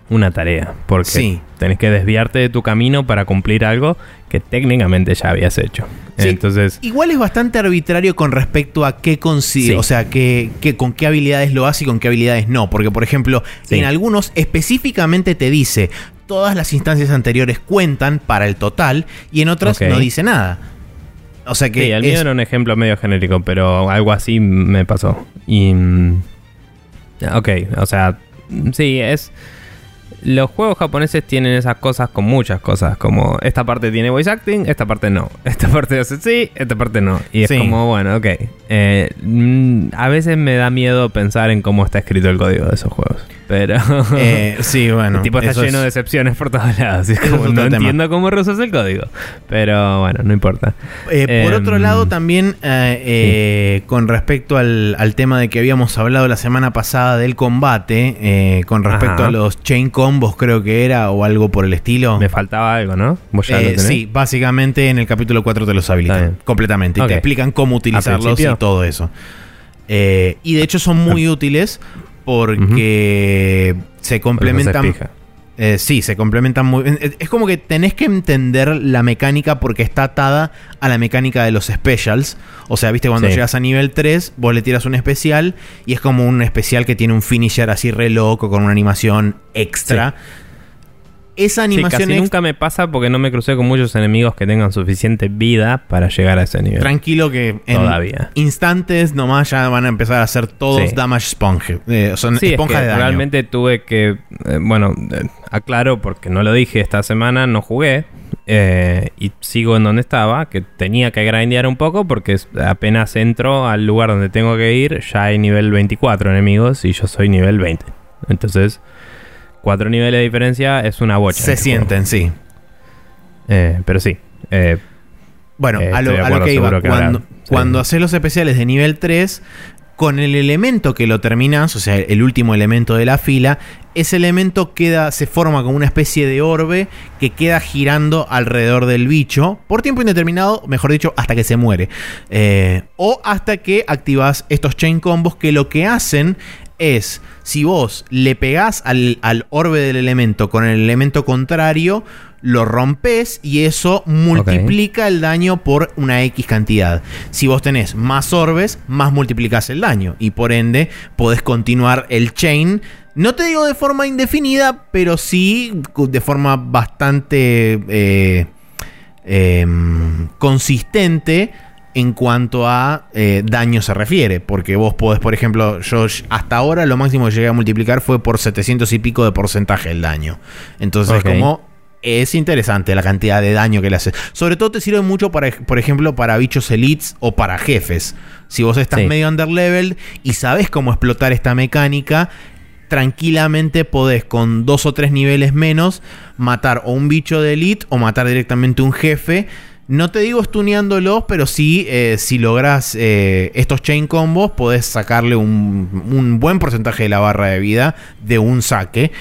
una tarea porque Sí. tenés que desviarte de tu camino para cumplir algo que técnicamente ya habías hecho. Sí. Entonces, Igual es bastante arbitrario con respecto a qué consigue, Sí. o sea, qué, qué- con qué habilidades lo hace y con qué habilidades no. Porque, por ejemplo, en algunos específicamente te dice todas las instancias anteriores cuentan para el total y en otras no dice nada. O sea que Sí, el es- mío era un ejemplo medio genérico, pero algo así me pasó. Y. mm, Ok, o sea, sí, es. Los juegos japoneses tienen esas cosas con muchas cosas, como esta parte tiene voice acting, esta parte no, esta parte hace sí, esta parte no. Y es Sí. como, bueno, ok. Eh, mm, a veces me da miedo pensar en cómo está escrito el código de esos juegos. Pero. Eh, sí, bueno. El tipo está lleno es- de excepciones por todos lados. Es como, no tema. entiendo cómo reusas el código. Pero bueno, no importa. Eh, por Em, otro lado, también con respecto al, al tema de que habíamos hablado la semana pasada del combate, con respecto Ajá. a los chain combos, creo que era, o algo por el estilo. Me faltaba algo, ¿no? ¿Vos ya lo Eh, tenés? sí, básicamente en el capítulo 4 te los habilitan completamente. Y te explican cómo utilizarlos y todo eso. Eh, y de hecho son muy útiles porque se complementan. Eh, sí, se complementan muy bien. Es como que tenés que entender la mecánica porque está atada a la mecánica de los specials. O sea, viste, cuando Sí. llegas a nivel 3, vos le tiras un especial y es como un especial que tiene un finisher así re loco con una animación extra. Esa Sí, animación casi extra- nunca me pasa porque no me crucé con muchos enemigos que tengan suficiente vida para llegar a ese nivel. Tranquilo que en Todavía. instantes nomás ya van a empezar a hacer todos Sí. damage sponge. Eh, son Sí, es esponjas que de daño. realmente tuve que, eh, bueno, eh, aclaro porque no lo dije esta semana, no jugué y sigo en donde estaba, que tenía que grindear un poco porque apenas entro al lugar donde tengo que ir, ya hay nivel 24 enemigos y yo soy nivel 20. Entonces, cuatro niveles de diferencia es una bocha. Se juego. sienten, sí. Eh, pero sí. eh, Bueno, Eh, a, lo, a que iba, que cuando, sí. haces los especiales de nivel 3, con el elemento que lo terminas, o sea, el último elemento de la fila, ese elemento queda, se forma como una especie de orbe que queda girando alrededor del bicho por tiempo indeterminado, mejor dicho, hasta que se muere. Eh, o hasta que activas estos chain combos que lo que hacen es, si vos le pegás al, al orbe del elemento con el elemento contrario, lo rompes y eso multiplica el daño por una X cantidad. Si vos tenés más orbes, más multiplicás el daño y por ende podés continuar el chain. No te digo de forma indefinida, pero sí de forma bastante eh, em, consistente en cuanto a eh, daño se refiere. Porque vos podés, por ejemplo, yo hasta ahora lo máximo que llegué a multiplicar fue por 700 y pico de porcentaje el daño. Entonces, como es interesante la cantidad de daño que le haces. Sobre todo te sirve mucho, para, por ejemplo, para bichos elites o para jefes. Si vos estás Sí. medio underleveled y sabes cómo explotar esta mecánica, tranquilamente podés con dos o tres niveles menos matar o un bicho de elite o matar directamente un jefe. No te digo stuneándolos, pero sí, eh, si logras eh, estos chain combos, podés sacarle un, un buen porcentaje de la barra de vida de un saque.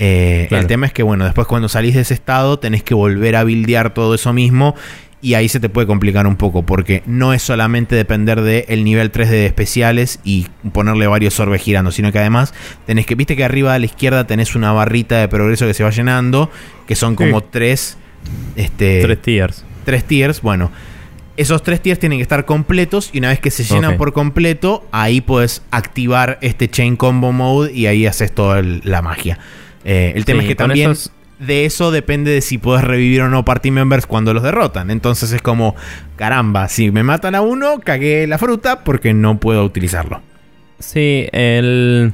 Eh, Claro. El tema es que, bueno, después cuando salís de ese estado, tenés que volver a buildear todo eso mismo. Y ahí se te puede complicar un poco, porque no es solamente depender del nivel 3 de especiales y ponerle varios orbes girando, sino que además tenés que, viste que arriba a la izquierda tenés una barrita de progreso que se va llenando, que son como Sí. tres, este, tres tiers. Tres tiers. Bueno, esos tres tiers tienen que estar completos y una vez que se llenan por completo, ahí puedes activar este Chain Combo Mode y ahí haces toda el- la magia. Eh, el tema Sí, es que también esos- de eso depende de si puedes revivir o no party members cuando los derrotan. Entonces es como, caramba, si me matan a uno, cagué la fruta porque no puedo utilizarlo. Sí, el,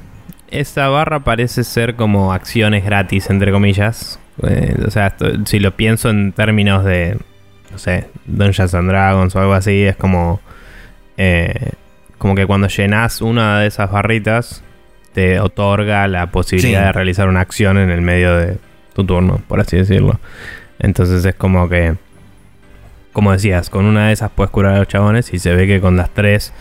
esa barra parece ser como acciones gratis, entre comillas. Eh, o sea, esto- si lo pienso en términos de, no sé, Dungeons and Dragons o algo así, es como, eh, como que cuando llenas una de esas barritas, te otorga la posibilidad Sí. de realizar una acción en el medio de tu turno, por así decirlo. Entonces es como que, como decías, con una de esas puedes curar a los chabones y se ve que con las tres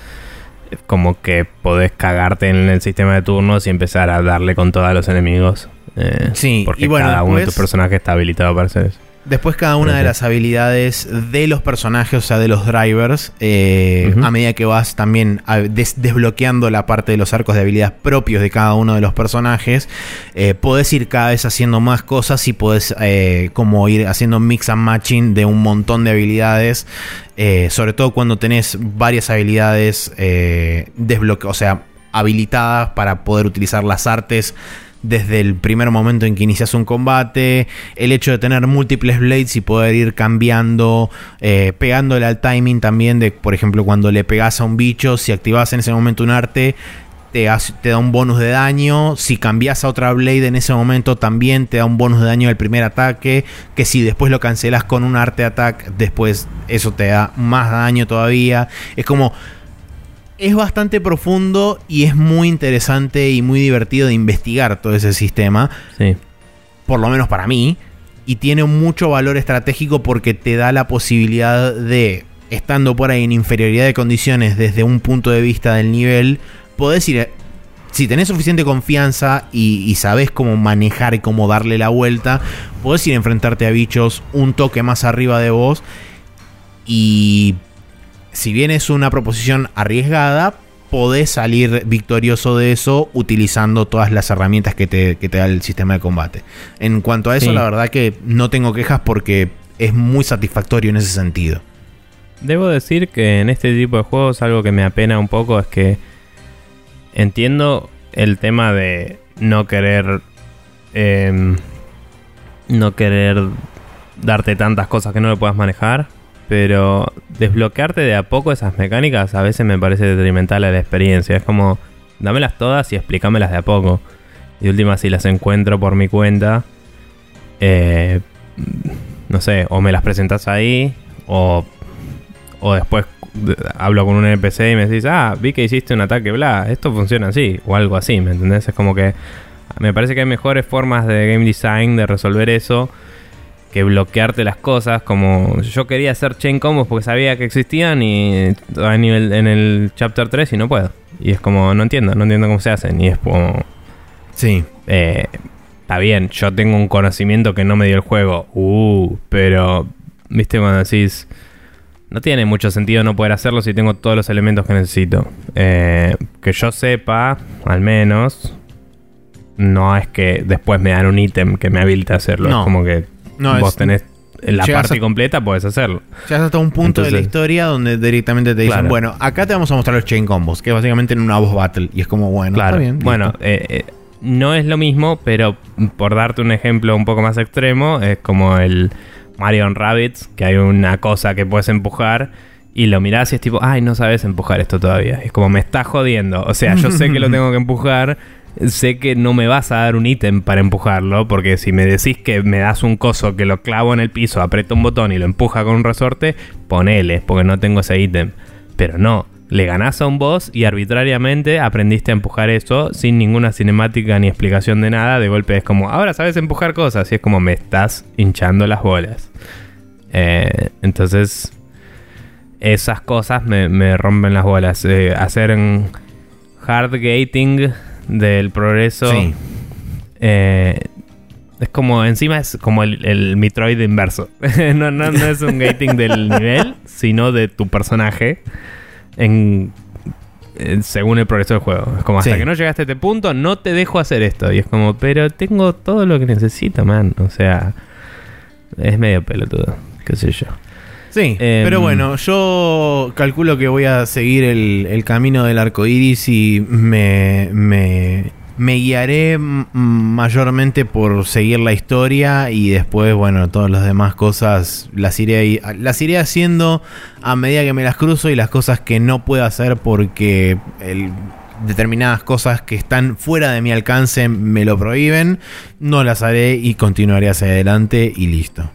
es como que podés cagarte en el sistema de turnos y empezar a darle con todos los enemigos. eh, Sí, porque y bueno, cada uno de tus personajes está habilitado para hacer eso. Después cada una de las habilidades de los personajes, o sea, de los drivers, eh, a medida que vas también des- desbloqueando la parte de los arcos de habilidad propios de cada uno de los personajes, eh, podés ir cada vez haciendo más cosas y podés eh, como ir haciendo mix and matching de un montón de habilidades, eh, sobre todo cuando tenés varias habilidades eh, desbloque- o sea, habilitadas para poder utilizar las artes desde el primer momento en que inicias un combate, el hecho de tener múltiples blades y poder ir cambiando, eh, pegándole al timing también de, por ejemplo, cuando le pegas a un bicho, si activas en ese momento un arte, te, da un bonus de daño, si cambias a otra blade en ese momento también te da un bonus de daño al primer ataque, que si después lo cancelas con un arte attack, después eso te da más daño todavía. Es como es bastante profundo y es muy interesante y muy divertido de investigar todo ese sistema. Sí. Por lo menos para mí. Y tiene mucho valor estratégico porque te da la posibilidad de, estando por ahí en inferioridad de condiciones desde un punto de vista del nivel, podés ir... Si tenés suficiente confianza y, y sabés cómo manejar y cómo darle la vuelta, podés ir a enfrentarte a bichos un toque más arriba de vos. Y si bien es una proposición arriesgada, podés salir victorioso de eso utilizando todas las herramientas que te, que te da el sistema de combate. En cuanto a eso, Sí. la verdad que no tengo quejas porque es muy satisfactorio en ese sentido. Debo decir que en este tipo de juegos algo que me apena un poco es que entiendo el tema de no querer em, no querer darte tantas cosas que no lo puedas manejar, pero desbloquearte de a poco esas mecánicas a veces me parece detrimental a la experiencia. Es como, dámelas todas y explícamelas de a poco. Y última, si las encuentro por mi cuenta, eh, no sé, o me las presentas ahí, o, o después de- hablo con un NPC y me decís, ah, vi que hiciste un ataque, bla, esto funciona así, o algo así, ¿me entendés? Es como que me parece que hay mejores formas de game design de resolver eso que bloquearte las cosas, como yo quería hacer chain combos porque sabía que existían y a nivel en el chapter 3 y no puedo. Y es como, no entiendo, no entiendo cómo se hacen. Y es como, Sí. eh, está bien, yo tengo un conocimiento que no me dio el juego. Uh, pero, viste, cuando decís, no tiene mucho sentido no poder hacerlo si tengo todos los elementos que necesito. Eh, que yo sepa, al menos, no es que después me dan un ítem que me habilita a hacerlo. No. Es como que No, vos es- tenés la llegas parte a- completa, puedes hacerlo. Ya hasta un punto de la historia donde directamente te dicen, Claro. bueno, acá te vamos a mostrar los chain combos, que es básicamente en una boss battle. Y es como, bueno, Claro. está bien. bueno, eh, eh, no es lo mismo, pero por darte un ejemplo un poco más extremo, es como el Mario Rabbits, que hay una cosa que puedes empujar y lo mirás y es tipo, ay, no sabes empujar esto todavía. Es como, me está jodiendo. O sea, yo sé que lo tengo que empujar. Sé que no me vas a dar un ítem para empujarlo, porque si me decís que me das un coso que lo clavo en el piso, aprieto un botón y lo empuja con un resorte, ponele, porque no tengo ese ítem. Pero no, le ganás a un boss y arbitrariamente aprendiste a empujar eso sin ninguna cinemática ni explicación de nada. De golpe es como, ahora sabes empujar cosas. Y es como, me estás hinchando las bolas. Eh, entonces, esas cosas me, rompen las bolas. Eh, hacer hard gating del progreso. Sí. eh, es como, encima es como el, el Metroid inverso. no, no, no es un gating del nivel, sino de tu personaje en, en- según el progreso del juego. Es como, hasta Sí. que no llegaste a este punto, no te dejo hacer esto. Y es como, pero tengo todo lo que necesito, man. O sea, es medio pelotudo, qué sé yo. Sí, Em, pero bueno, yo calculo que voy a seguir el, el camino del arco iris y me, me, me guiaré mayormente por seguir la historia y después, bueno, todas las demás cosas las iré, las iré haciendo a medida que me las cruzo y las cosas que no puedo hacer porque el- determinadas cosas que están fuera de mi alcance me lo prohíben, no las haré y continuaré hacia adelante y listo.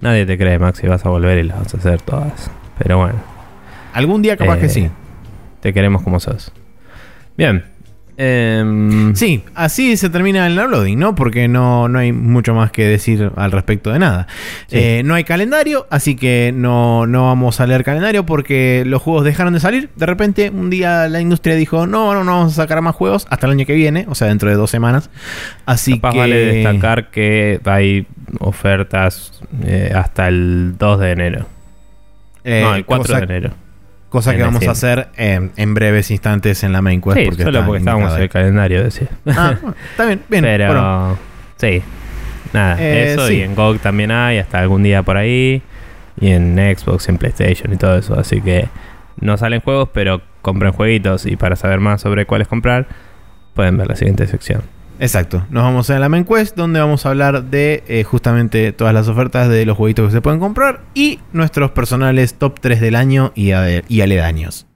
Nadie te cree, Maxi, vas a volver y las vas a hacer todas. Pero bueno. Algún día capaz Eh, que sí. Te queremos como sos. Bien. Em, Sí, así se termina el downloading, ¿no? Porque no, no hay mucho más que decir al respecto de nada. Sí. Eh, no hay calendario, así que no, no vamos a leer calendario porque los juegos dejaron de salir. De repente, un día la industria dijo, no, no, no vamos a sacar más juegos hasta el año que viene, o sea, dentro de dos semanas. Así Capaz que... vale destacar que hay ofertas eh, hasta el 2 de enero. eh, no, el 4 cosa, de enero. Cosa que vamos a hacer eh, en breves instantes en la main quest. sí, porque solo porque estábamos en el calendario, decía. Ah, bueno, está bien, bien. Pero, bueno. sí. Nada, Eh, eso sí. y en GOG también hay, hasta algún día por ahí. Y en Xbox, en PlayStation y todo eso. Así que no salen juegos, pero compren jueguitos. Y para saber más sobre cuáles comprar, pueden ver la siguiente sección. Exacto, nos vamos a la main quest donde vamos a hablar de eh, justamente todas las ofertas de los jueguitos que se pueden comprar y nuestros personales top 3 del año y, aledaños.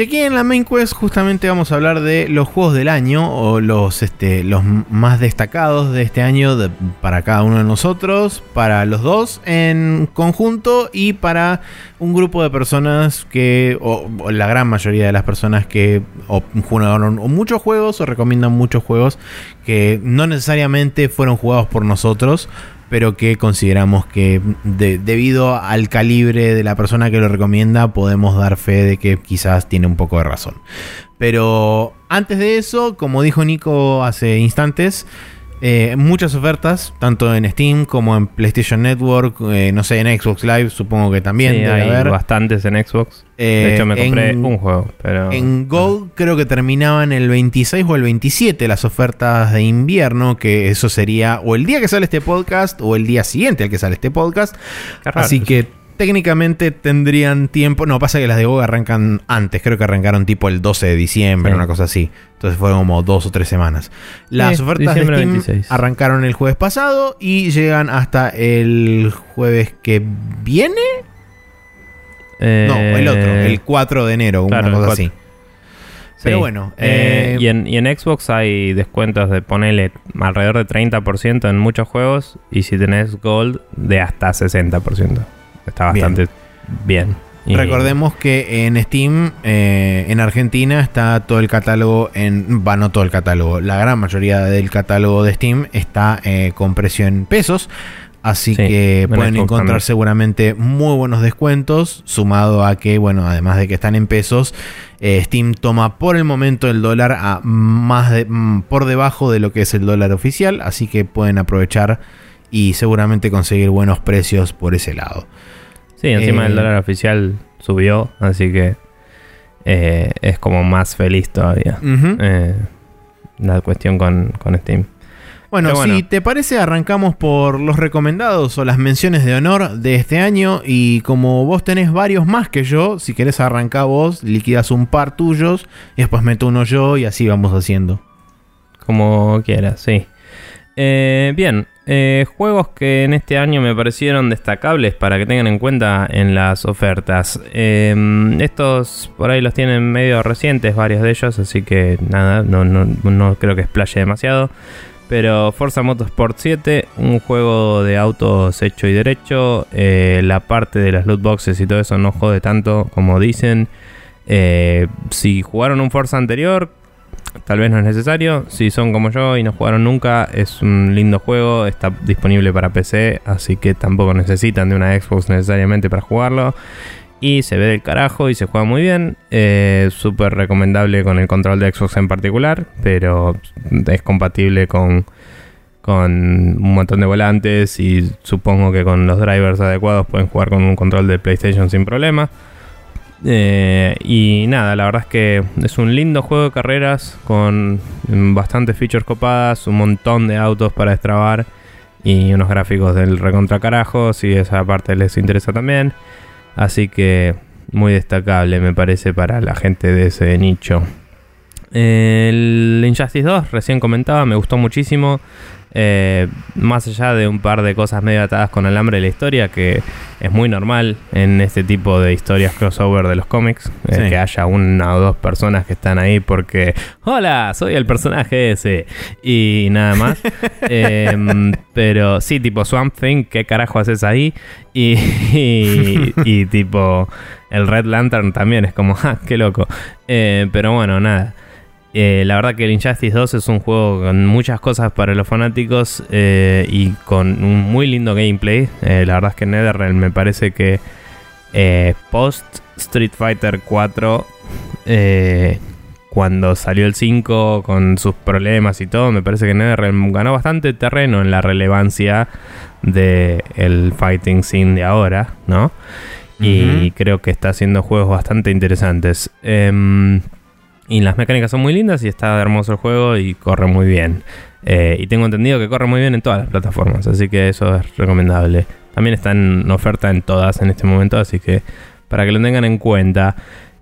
Y aquí en la main quest justamente vamos a hablar de los juegos del año o los, este, los más destacados de este año para cada uno de nosotros, para los dos en conjunto y para un grupo de personas que, o, la gran mayoría de las personas que o, jugaron muchos juegos o recomiendan muchos juegos que no necesariamente fueron jugados por nosotros, pero que consideramos que debido al calibre de la persona que lo recomienda podemos dar fe de que quizás tiene un poco de razón. Pero antes de eso, como dijo Nico hace instantes, eh, muchas ofertas, tanto en Steam como en PlayStation Network, eh, no sé, en Xbox Live supongo que también sí, hay haber. bastantes en Xbox. de hecho me eh, compré un juego, pero... En Gold creo que terminaban el 26 o el 27 las ofertas de invierno, que eso sería o el día que sale este podcast o el día siguiente al que sale este podcast. Así que técnicamente tendrían tiempo. No, pasa que las de GOG arrancan antes. Creo que arrancaron tipo el 12 de diciembre, una cosa así. Entonces fueron como dos o tres semanas. Las ofertas de Steam arrancaron el jueves pasado y llegan hasta el jueves que viene. no, el otro, eh, el 4 de enero, una cosa así. Pero bueno. Eh, y, en, y, en, Xbox hay descuentos de ponerle alrededor de 30% en muchos juegos. Y si tenés Gold, de hasta 60%. Está bastante bien. Recordemos que en Steam, eh, en Argentina, está todo el catálogo en. Va, no todo el catálogo. La gran mayoría del catálogo de Steam está eh, con precio en pesos. Así que pueden encontrar seguramente muy buenos descuentos. Sumado a que, bueno, además de que están en pesos, eh, Steam toma por el momento el dólar a más de, mm, por debajo de lo que es el dólar oficial. Así que pueden aprovechar y seguramente conseguir buenos precios por ese lado. Sí, encima el eh, dólar oficial subió, así que eh, es como más feliz todavía eh, la cuestión con, Steam. Bueno, si te parece, arrancamos por los recomendados o las menciones de honor de este año. Y como vos tenés varios más que yo, si querés arrancar vos, liquidas un par tuyos y después meto uno yo y así vamos haciendo. Como quieras, sí. bien, eh, juegos que en este año me parecieron destacables para que tengan en cuenta en las ofertas. Em, estos por ahí los tienen medio recientes, varios de ellos, así que nada, no, creo que explaye demasiado. Pero Forza Motorsport 7, un juego de autos hecho y derecho. Eh, la parte de las loot boxes y todo eso no jode tanto como dicen. Eh, si jugaron un Forza anterior, tal vez no es necesario. Si son como yo y no jugaron nunca, es un lindo juego, está disponible para PC, así que tampoco necesitan de una Xbox necesariamente para jugarlo. Y se ve del carajo y se juega muy bien. Eh, Súper recomendable con el control de Xbox en particular, pero es compatible con, con un montón de volantes y supongo que con los drivers adecuados pueden jugar con un control de PlayStation sin problema. Eh, y nada, la verdad es que es un lindo juego de carreras con bastantes features copadas, un montón de autos para destrabar y unos gráficos del recontra carajo, si esa parte les interesa también. Así que muy destacable me parece para la gente de ese nicho. El Injustice 2, recién comentaba, me gustó muchísimo. Eh, más allá de un par de cosas medio atadas con alambre de la historia, que es muy normal en este tipo de historias crossover de los cómics, eh, que haya una o dos personas que están ahí porque, hola, soy el personaje ese, y nada más. Em, pero sí, tipo Swamp Thing, ¿qué carajo haces ahí? Y, y, tipo, el Red Lantern también es como, ¡ja, qué loco! Eh, pero bueno, nada. Eh, la verdad que el Injustice 2 es un juego con muchas cosas para los fanáticos eh, y con un muy lindo gameplay. Eh, la verdad es que NetherRealm me parece que post Street Fighter 4, cuando salió el 5 con sus problemas y todo, me parece que NetherRealm ganó bastante terreno en la relevancia del fighting scene de ahora, ¿no? Y creo que está haciendo juegos bastante interesantes. Y las mecánicas son muy lindas y está hermoso el juego y corre muy bien. Eh, y tengo entendido que corre muy bien en todas las plataformas, así que eso es recomendable. También está en oferta en todas en este momento, así que para que lo tengan en cuenta.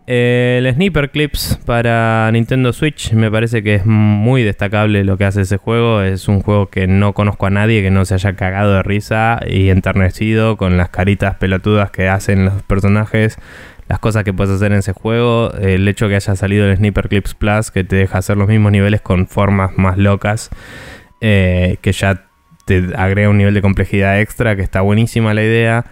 el Sniper Clips para Nintendo Switch me parece que es muy destacable lo que hace ese juego. Es un juego que no conozco a nadie que no se haya cagado de risa y enternecido con las caritas pelotudas que hacen los personajes las cosas que puedes hacer en ese juego. El hecho que haya salido el Sniper Clips Plus, que te deja hacer los mismos niveles con formas más locas, eh, que ya te agrega un nivel de complejidad extra, que está buenísima la idea.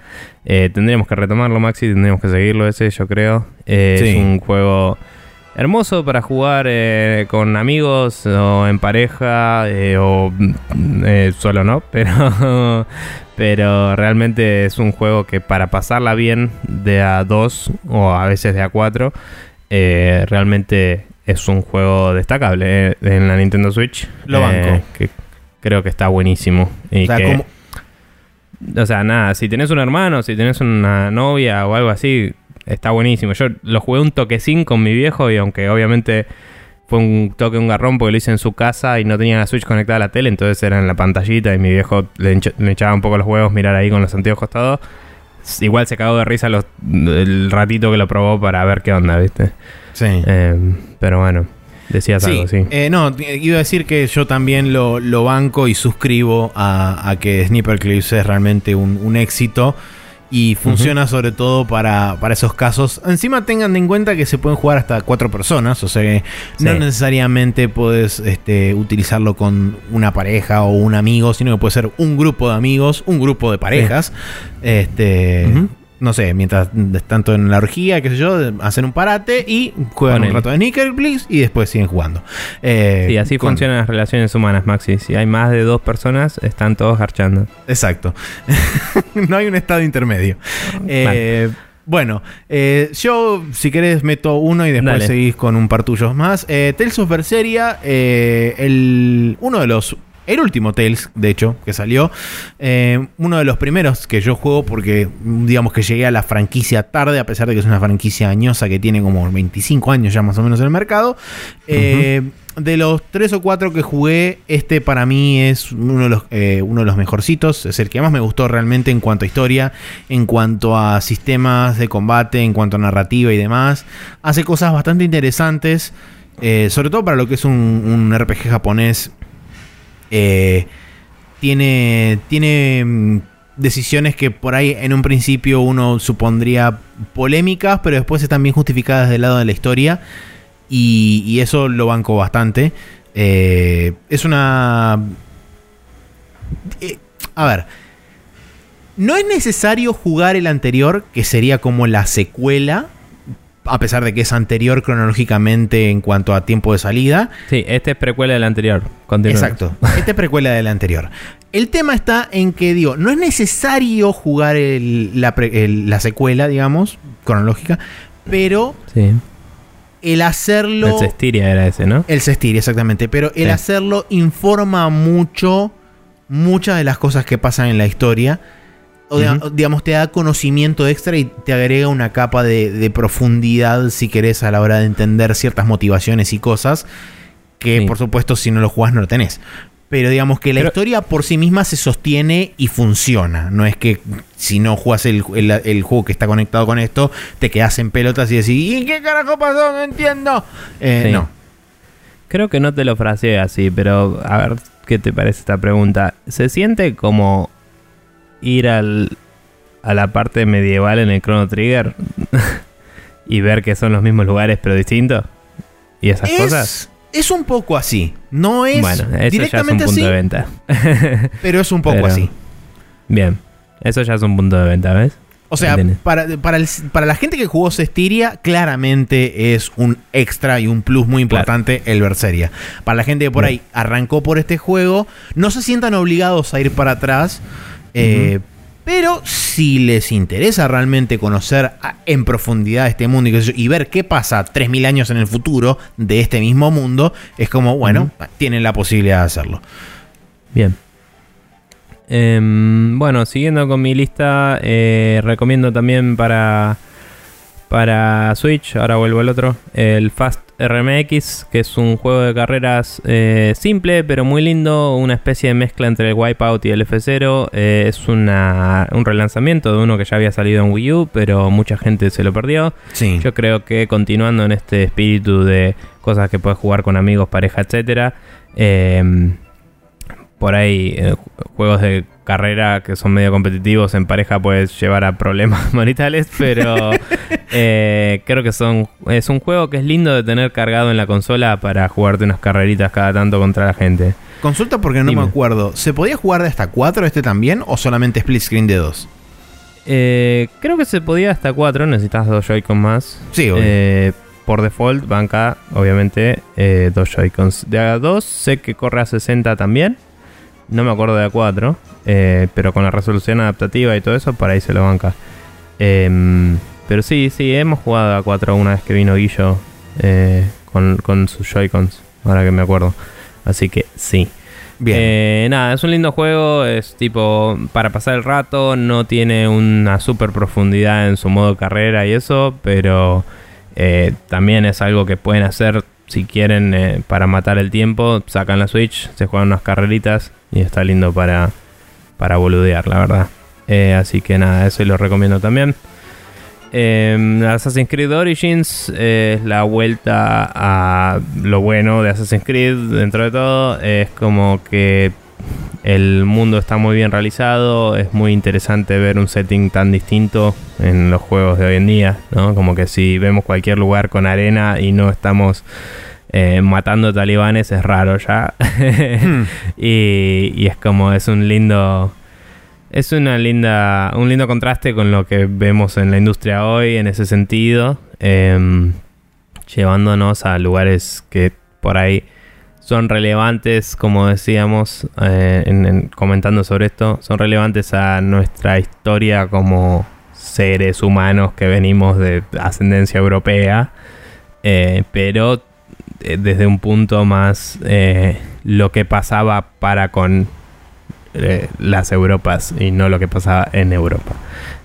Eh, tendríamos que retomarlo, Maxi, tendríamos que seguirlo ese, yo creo. Eh, Sí. Es un juego hermoso para jugar eh, con amigos o en pareja eh, o mm, eh, solo no, pero, pero realmente es un juego que para pasarla bien de a dos o a veces de a cuatro, eh, realmente es un juego destacable eh, en la Nintendo Switch. Lo banco. Que creo que está buenísimo. Y O sea, que- como- o sea, nada, si tenés un hermano, si tenés una novia o algo así, está buenísimo. Yo lo jugué un toquecín con mi viejo y aunque obviamente fue un toque, un garrón porque lo hice en su casa y no tenía la Switch conectada a la tele, entonces era en la pantallita y mi viejo le, echaba un poco los huevos mirar ahí con los anteojos todos. Igual se cagó de risa los- el ratito que lo probó para ver qué onda, ¿viste? sí. Eh, pero bueno, decías Sí, algo, sí. eh, no, t- iba a decir que yo también lo, lo banco y suscribo a, a que Sniper Clips es realmente un, un éxito y funciona sobre todo para, para esos casos. Encima tengan en cuenta que se pueden jugar hasta cuatro personas, o sea que no necesariamente puedes este, utilizarlo con una pareja o un amigo, sino que puede ser un grupo de amigos, un grupo de parejas. Este. No sé, mientras tanto en la orgía, qué sé yo, hacen un parate y juegan un rato de Sneaker Please y después siguen jugando. Eh, Sí, así con- funcionan las relaciones humanas, Maxi. Si hay más de dos personas, están todos garchando. Exacto. no hay un estado intermedio. Eh, Bueno, eh, yo si querés meto uno y después Dale. seguís con un par tuyos más. Eh, Tales of Berseria, eh, el, uno de los... El último Tales, de hecho, que salió. eh, uno de los primeros que yo juego porque, digamos que llegué a la franquicia tarde, a pesar de que es una franquicia añosa que tiene como 25 años ya más o menos en el mercado. Eh, De los tres o cuatro que jugué, este para mí es uno de, los, eh, uno de los mejorcitos. Es el que más me gustó realmente en cuanto a historia, en cuanto a sistemas de combate, en cuanto a narrativa y demás. Hace cosas bastante interesantes, eh, sobre todo para lo que es un, un RPG japonés. Eh, tiene, tiene mm, decisiones que por ahí en un principio uno supondría polémicas, pero después están bien justificadas del lado de la historia. Y, eso lo banco bastante. Eh, es una... eh, a ver. No es necesario jugar el anterior, que sería como la secuela, a pesar de que es anterior cronológicamente en cuanto a tiempo de salida. Sí, este es precuela del anterior. Exacto. Esta es precuela del anterior. El tema está en que, digo, no es necesario jugar el- la, pre- el- la secuela, digamos, cronológica, pero Sí. el hacerlo... El Cestiria era ese, ¿no? El Cestiria, exactamente. Pero el Sí. hacerlo informa mucho muchas de las cosas que pasan en la historia. O digamos, te da conocimiento extra y te agrega una capa de, de profundidad, si querés, a la hora de entender ciertas motivaciones y cosas. Que, Sí. por supuesto, si no lo jugás, no lo tenés. Pero digamos que la Pero- historia por sí misma se sostiene y funciona. No es que si no jugás el, el- el juego que está conectado con esto, te quedas en pelotas y decís, ¿y qué carajo pasó? No entiendo. Eh, Sí. No. Creo que no te lo fraseé así, pero a ver qué te parece esta pregunta. ¿Se siente como ir al, a la parte medieval en el Chrono Trigger y ver que son los mismos lugares pero distintos? ¿Y esas cosas? Es, es un poco así. No es Bueno, eso ya es un directamente punto así, de venta. pero es un poco Pero- así. Bien, eso ya es un punto de venta, ¿ves? O sea, para, para, el- para la gente que jugó Cestiria, claramente es un extra y un plus muy importante el Berseria. Para la gente que por ahí arrancó por este juego, no se sientan obligados a ir para atrás. Eh, Pero si les interesa realmente conocer en profundidad este mundo y ver qué pasa 3.000 años en el futuro de este mismo mundo, es como, bueno, tienen la posibilidad de hacerlo. Bien. Em, bueno, siguiendo con mi lista, eh, recomiendo también para, para Switch, ahora vuelvo al otro, el Fast RMX, que es un juego de carreras eh, simple pero muy lindo, una especie de mezcla entre el Wipeout y el F0. Eh, es una, un relanzamiento de uno que ya había salido en Wii U, pero mucha gente se lo perdió. Sí. Yo creo que continuando en este espíritu de cosas que puedes jugar con amigos, pareja, etcétera, eh, por ahí eh, ju- juegos de carrera que son medio competitivos en pareja puedes llevar a problemas maritales, pero eh, creo que son es un juego que es lindo de tener cargado en la consola para jugarte unas carreritas cada tanto contra la gente. Consulta porque no me acuerdo. ¿Se podía jugar de hasta 4 este también o solamente split screen de 2? Eh, creo que se podía hasta 4, necesitas dos Joy-Con más. Sí, eh, por default, banca, obviamente, eh, dos Joy-Cons. De A2 sé que corre a 60 también. No me acuerdo de A4, eh, pero con la resolución adaptativa y todo eso, para ahí se lo banca. Em, pero sí, sí, hemos jugado a 4 una vez que vino Guillo con, con sus Joy-Cons, ahora que me acuerdo. Así que sí. Bien. Eh, nada, es un lindo juego, es tipo para pasar el rato, no tiene una super profundidad en su modo carrera y eso, pero eh, también es algo que pueden hacer si quieren eh, para matar el tiempo, sacan la Switch, se juegan unas carreritas y está lindo para, para boludear, la verdad. así que nada, eso lo recomiendo también. Eh, Assassin's Creed Origins es la vuelta a lo bueno de Assassin's Creed dentro de todo. Es como que el mundo está muy bien realizado. Es muy interesante ver un setting tan distinto en los juegos de hoy en día. ¿no? Como que si vemos cualquier lugar con arena y no estamos eh, matando talibanes es raro ya. Hmm. y, y es como es un lindo es una linda, un lindo contraste con lo que vemos en la industria hoy en ese sentido, em, llevándonos a lugares que por ahí son relevantes, como decíamos, eh, comentando sobre esto, son relevantes a nuestra historia como seres humanos que venimos de ascendencia europea, eh, pero desde un punto más lo que pasaba para con eh, las Europas y no lo que pasaba en Europa.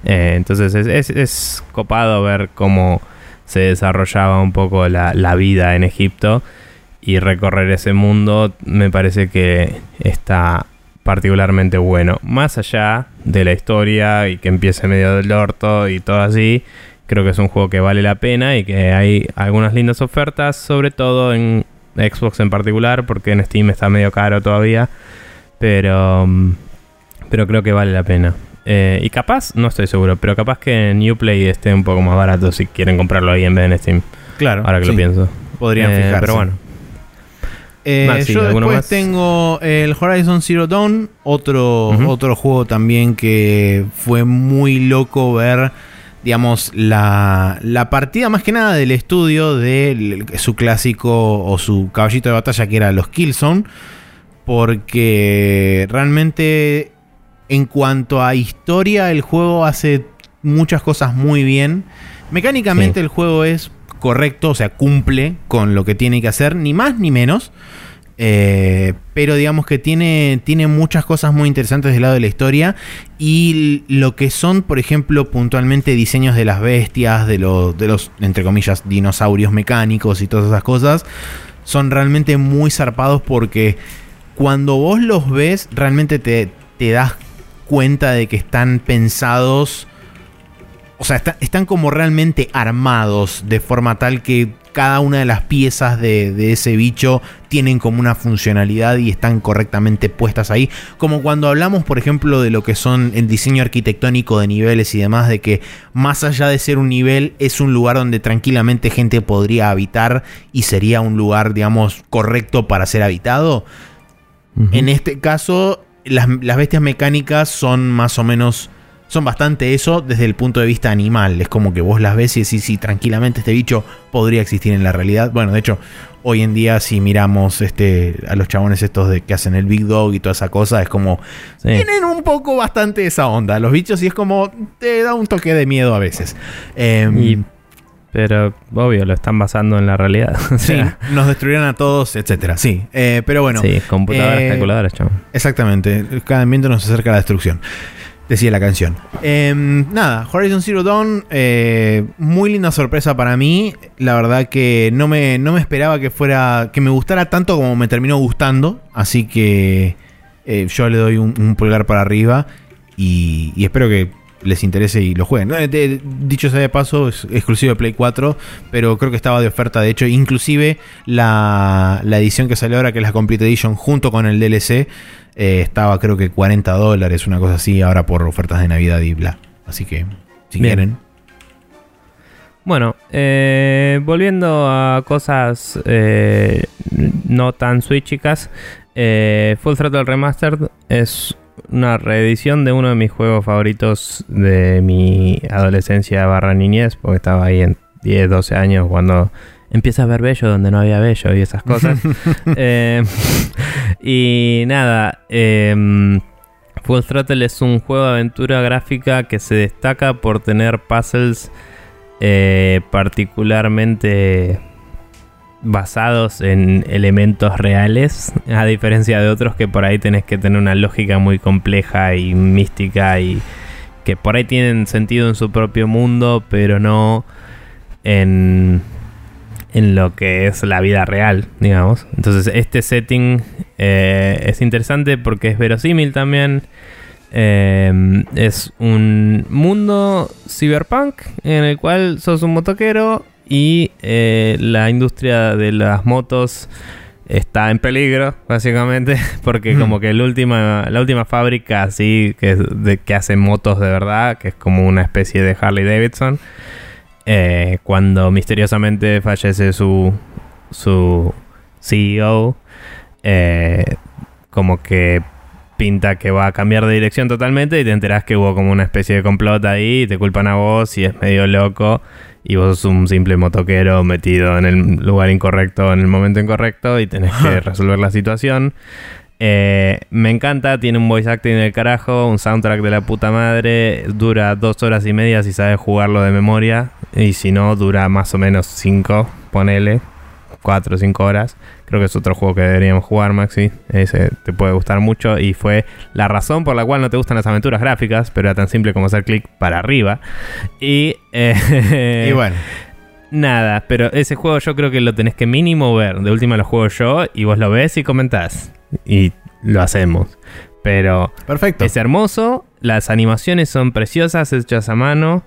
Eh, entonces es, copado ver cómo se desarrollaba un poco la, vida en Egipto y recorrer ese mundo me parece que está particularmente bueno. Más allá de la historia y que empiece medio del orto y todo así, creo que es un juego que vale la pena y que hay algunas lindas ofertas, sobre todo en Xbox en particular, porque en Steam está medio caro todavía. Pero, mm, pero creo que vale la pena. Eh, y capaz, no estoy seguro, pero capaz que en Uplay esté un poco más barato si quieren comprarlo ahí en vez de en Steam. Claro. Ahora que lo pienso. Podrían eh, fijarse. Pero bueno. Eh, yo después tengo el Horizon Zero Dawn, otro, otro juego también que fue muy loco ver, digamos, la, la partida más que nada del estudio de su clásico o su caballito de batalla que era los Killzone porque realmente en cuanto a historia el juego hace muchas cosas muy bien. Mecánicamente el juego es correcto, o sea, cumple con lo que tiene que hacer, ni más ni menos. Eh, pero digamos que tiene, tiene muchas cosas muy interesantes del lado de la historia. Y lo que son, por ejemplo, puntualmente diseños de las bestias, de los, de los entre comillas, dinosaurios mecánicos y todas esas cosas, son realmente muy zarpados porque cuando vos los ves, realmente te, das cuenta de que están pensados. O sea, están como realmente armados de forma tal que cada una de las piezas de, ese bicho tienen como una funcionalidad y están correctamente puestas ahí. Como cuando hablamos, por ejemplo, de lo que son el diseño arquitectónico de niveles y demás, de que más allá de ser un nivel, es un lugar donde tranquilamente gente podría habitar y sería un lugar, digamos, correcto para ser habitado. En este caso, las, bestias mecánicas son más o menos. Son bastante eso desde el punto de vista animal. Es como que vos las ves y decís, sí, tranquilamente este bicho podría existir en la realidad. Bueno, de hecho, hoy en día, si miramos este, a los chabones estos de que hacen el Big Dog y toda esa cosa, es como. Tienen un poco bastante esa onda. Los bichos, y es como. Te da un toque de miedo a veces. Em, pero obvio, lo están basando en la realidad. sí, nos destruirán a todos, etcétera. Sí, eh, pero bueno. Sí, computadoras, eh, calculadoras, chaval. Exactamente. Cada ambiente nos acerca a la destrucción. Decía la canción. Em, nada, Horizon Zero Dawn, eh, muy linda sorpresa para mí. La verdad que no me, no me esperaba que fuera. que me gustara tanto como me terminó gustando. Así que yo le doy un, pulgar para arriba. Y espero que les interese y lo jueguen. Eh, de- dicho sea de paso, es exclusivo de Play 4, pero creo que estaba de oferta. De hecho, inclusive la, la edición que salió ahora, que es la Complete Edition, junto con el DLC, eh, estaba creo que 40 dólares, una cosa así, ahora por ofertas de Navidad y bla. Así que, si Bien. quieren. Bueno, eh, volviendo a cosas eh, no tan switchicas, eh, Full Throttle Remastered es una reedición de uno de mis juegos favoritos de mi adolescencia barra niñez, porque estaba ahí en 10, 12 años cuando empieza a ver bello donde no había bello y esas cosas. Eh, y nada, em, Full Throttle es un juego de aventura gráfica que se destaca por tener puzzles eh, particularmente basados en elementos reales, a diferencia de otros que por ahí tenés que tener una lógica muy compleja y mística y que por ahí tienen sentido en su propio mundo, pero no en, en lo que es la vida real, digamos. Entonces este setting eh, es interesante porque es verosímil también. Eh, es un mundo cyberpunk en el cual sos un motoquero y eh, la industria de las motos está en peligro, básicamente, porque Mm. como que el última, la última fábrica así que, de, que hace motos de verdad, que es como una especie de Harley Davidson, eh, cuando misteriosamente fallece su, su CEO, eh, como que pinta que va a cambiar de dirección totalmente y te enterás que hubo como una especie de complot ahí y te culpan a vos y es medio loco y vos sos un simple motoquero metido en el lugar incorrecto en el momento incorrecto y tenés que resolver la situación. Eh, me encanta, tiene un voice acting del carajo, un soundtrack de la puta madre, dura dos horas y media si sabes jugarlo de memoria y si no dura más o menos cinco, ponele, cuatro o cinco horas. Creo que es otro juego que deberíamos jugar, Maxi. Ese te puede gustar mucho y fue la razón por la cual no te gustan las aventuras gráficas, pero era tan simple como hacer clic para arriba. Y, eh, y bueno, nada, pero ese juego yo creo que lo tenés que mínimo ver. De última lo juego yo y vos lo ves y comentás. Y lo hacemos. Pero perfecto. es hermoso, las animaciones son preciosas, hechas a mano.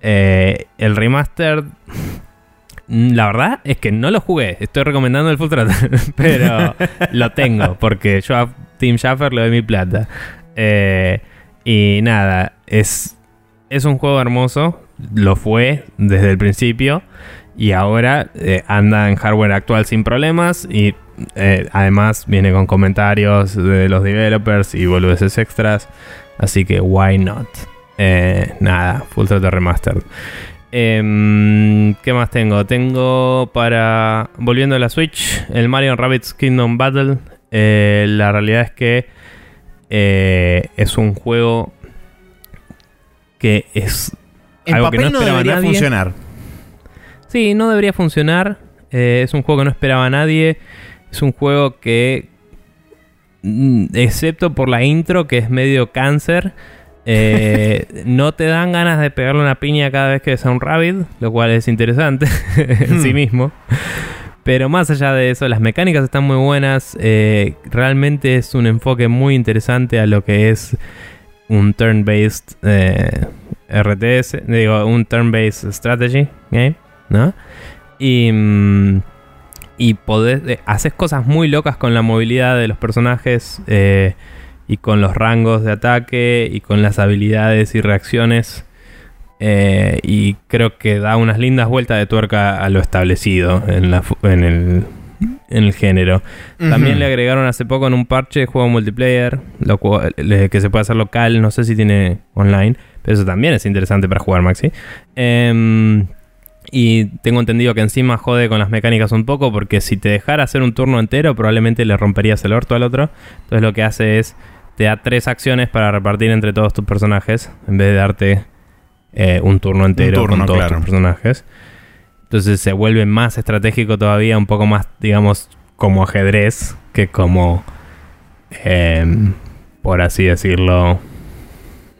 Eh, el remaster, la verdad es que no lo jugué. Estoy recomendando el Full Throttle, pero lo tengo porque yo a Team Schaffer le doy mi plata. Eh, y nada, es, es un juego hermoso. Lo fue desde el principio. Y ahora eh, anda en hardware actual sin problemas. Y eh, además viene con comentarios de los developers y boludeces extras. Así que, why not? Nada, Full Throttle Remastered. Em, ¿Qué más tengo? Tengo para. Volviendo a la Switch, el Mario Rabbids Kingdom Battle. Eh, la realidad es que eh, es un juego que es. En algo que no no, esperaba debería nadie. funcionar. Sí, no debería funcionar. Eh, es un juego que no esperaba nadie. Es un juego que, mm, excepto por la intro, que es medio cáncer, eh, no te dan ganas de pegarle una piña cada vez que ves a un rabbit, lo cual es interesante en sí Hmm. mismo. Pero más allá de eso, las mecánicas están muy buenas. eh, realmente es un enfoque muy interesante a lo que es un turn-based eh, RTS, digo, un turn-based strategy game, ¿no? Y, mm, y podés, haces cosas muy locas con la movilidad de los personajes eh, y con los rangos de ataque y con las habilidades y reacciones. Eh, y creo que da unas lindas vueltas de tuerca a lo establecido en, la, fu- en, el, en el género. También le agregaron hace poco en un parche juego multiplayer, lo cual- le- que se puede hacer local, no sé si tiene online, pero eso también es interesante para jugar, Maxi. Em, y tengo entendido que encima jode con las mecánicas un poco, porque si te dejara hacer un turno entero, probablemente le romperías el orto al otro. Entonces lo que hace es, te da tres acciones para repartir entre todos tus personajes, en vez de darte eh, un turno entero turno, con todos claro. tus personajes. Entonces se vuelve más estratégico todavía, un poco más, digamos, como ajedrez que como, em, por así decirlo,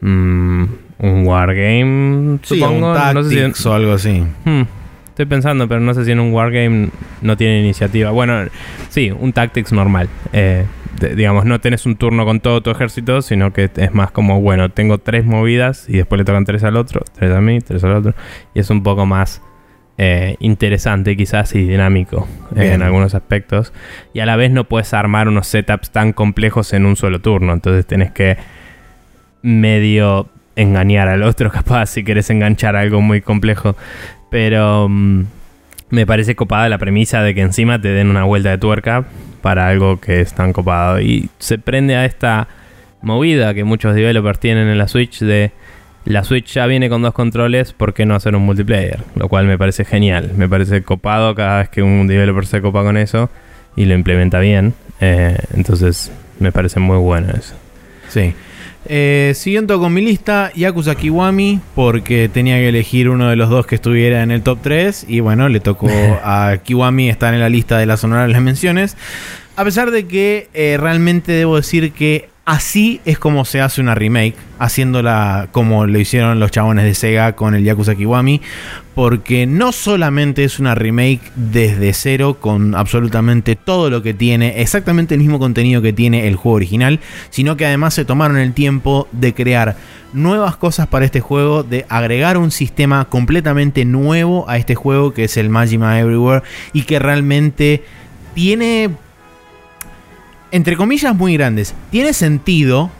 mm, un wargame, Sí, supongo. un no sé si en- o algo así. Hmm, estoy pensando, pero no sé si en un wargame no tiene iniciativa. Bueno, sí, un tactics normal. Eh, de- digamos, no tenés un turno con todo tu ejército, sino que es más como, bueno, tengo tres movidas y después le tocan tres al otro, tres a mí, tres al otro. Y es un poco más eh, interesante quizás y dinámico eh, en algunos aspectos. Y a la vez no puedes armar unos setups tan complejos en un solo turno. Entonces tenés que medio engañar al otro capaz si querés enganchar algo muy complejo. Pero mm, me parece copada la premisa de que encima te den una vuelta de tuerca para algo que es tan copado. Y se prende a esta movida que muchos developers tienen en la Switch de la Switch ya viene con dos controles, ¿por qué no hacer un multiplayer? Lo cual me parece genial, me parece copado cada vez que un developer se copa con eso y lo implementa bien. Eh, entonces me parece muy bueno eso. Sí. Eh, siguiendo con mi lista, Yakuza Kiwami, porque tenía que elegir uno de los dos que estuviera en el top 3. Y bueno, le tocó a Kiwami estar en la lista de las honorables menciones. A pesar de que eh, realmente debo decir que así es como se hace una remake, haciéndola como lo hicieron los chabones de Sega con el Yakuza Kiwami, porque no solamente es una remake desde cero con absolutamente todo lo que tiene, exactamente el mismo contenido que tiene el juego original, sino que además se tomaron el tiempo de crear nuevas cosas para este juego, de agregar un sistema completamente nuevo a este juego que es el Majima Everywhere y que realmente tiene entre comillas muy grandes. Tiene sentido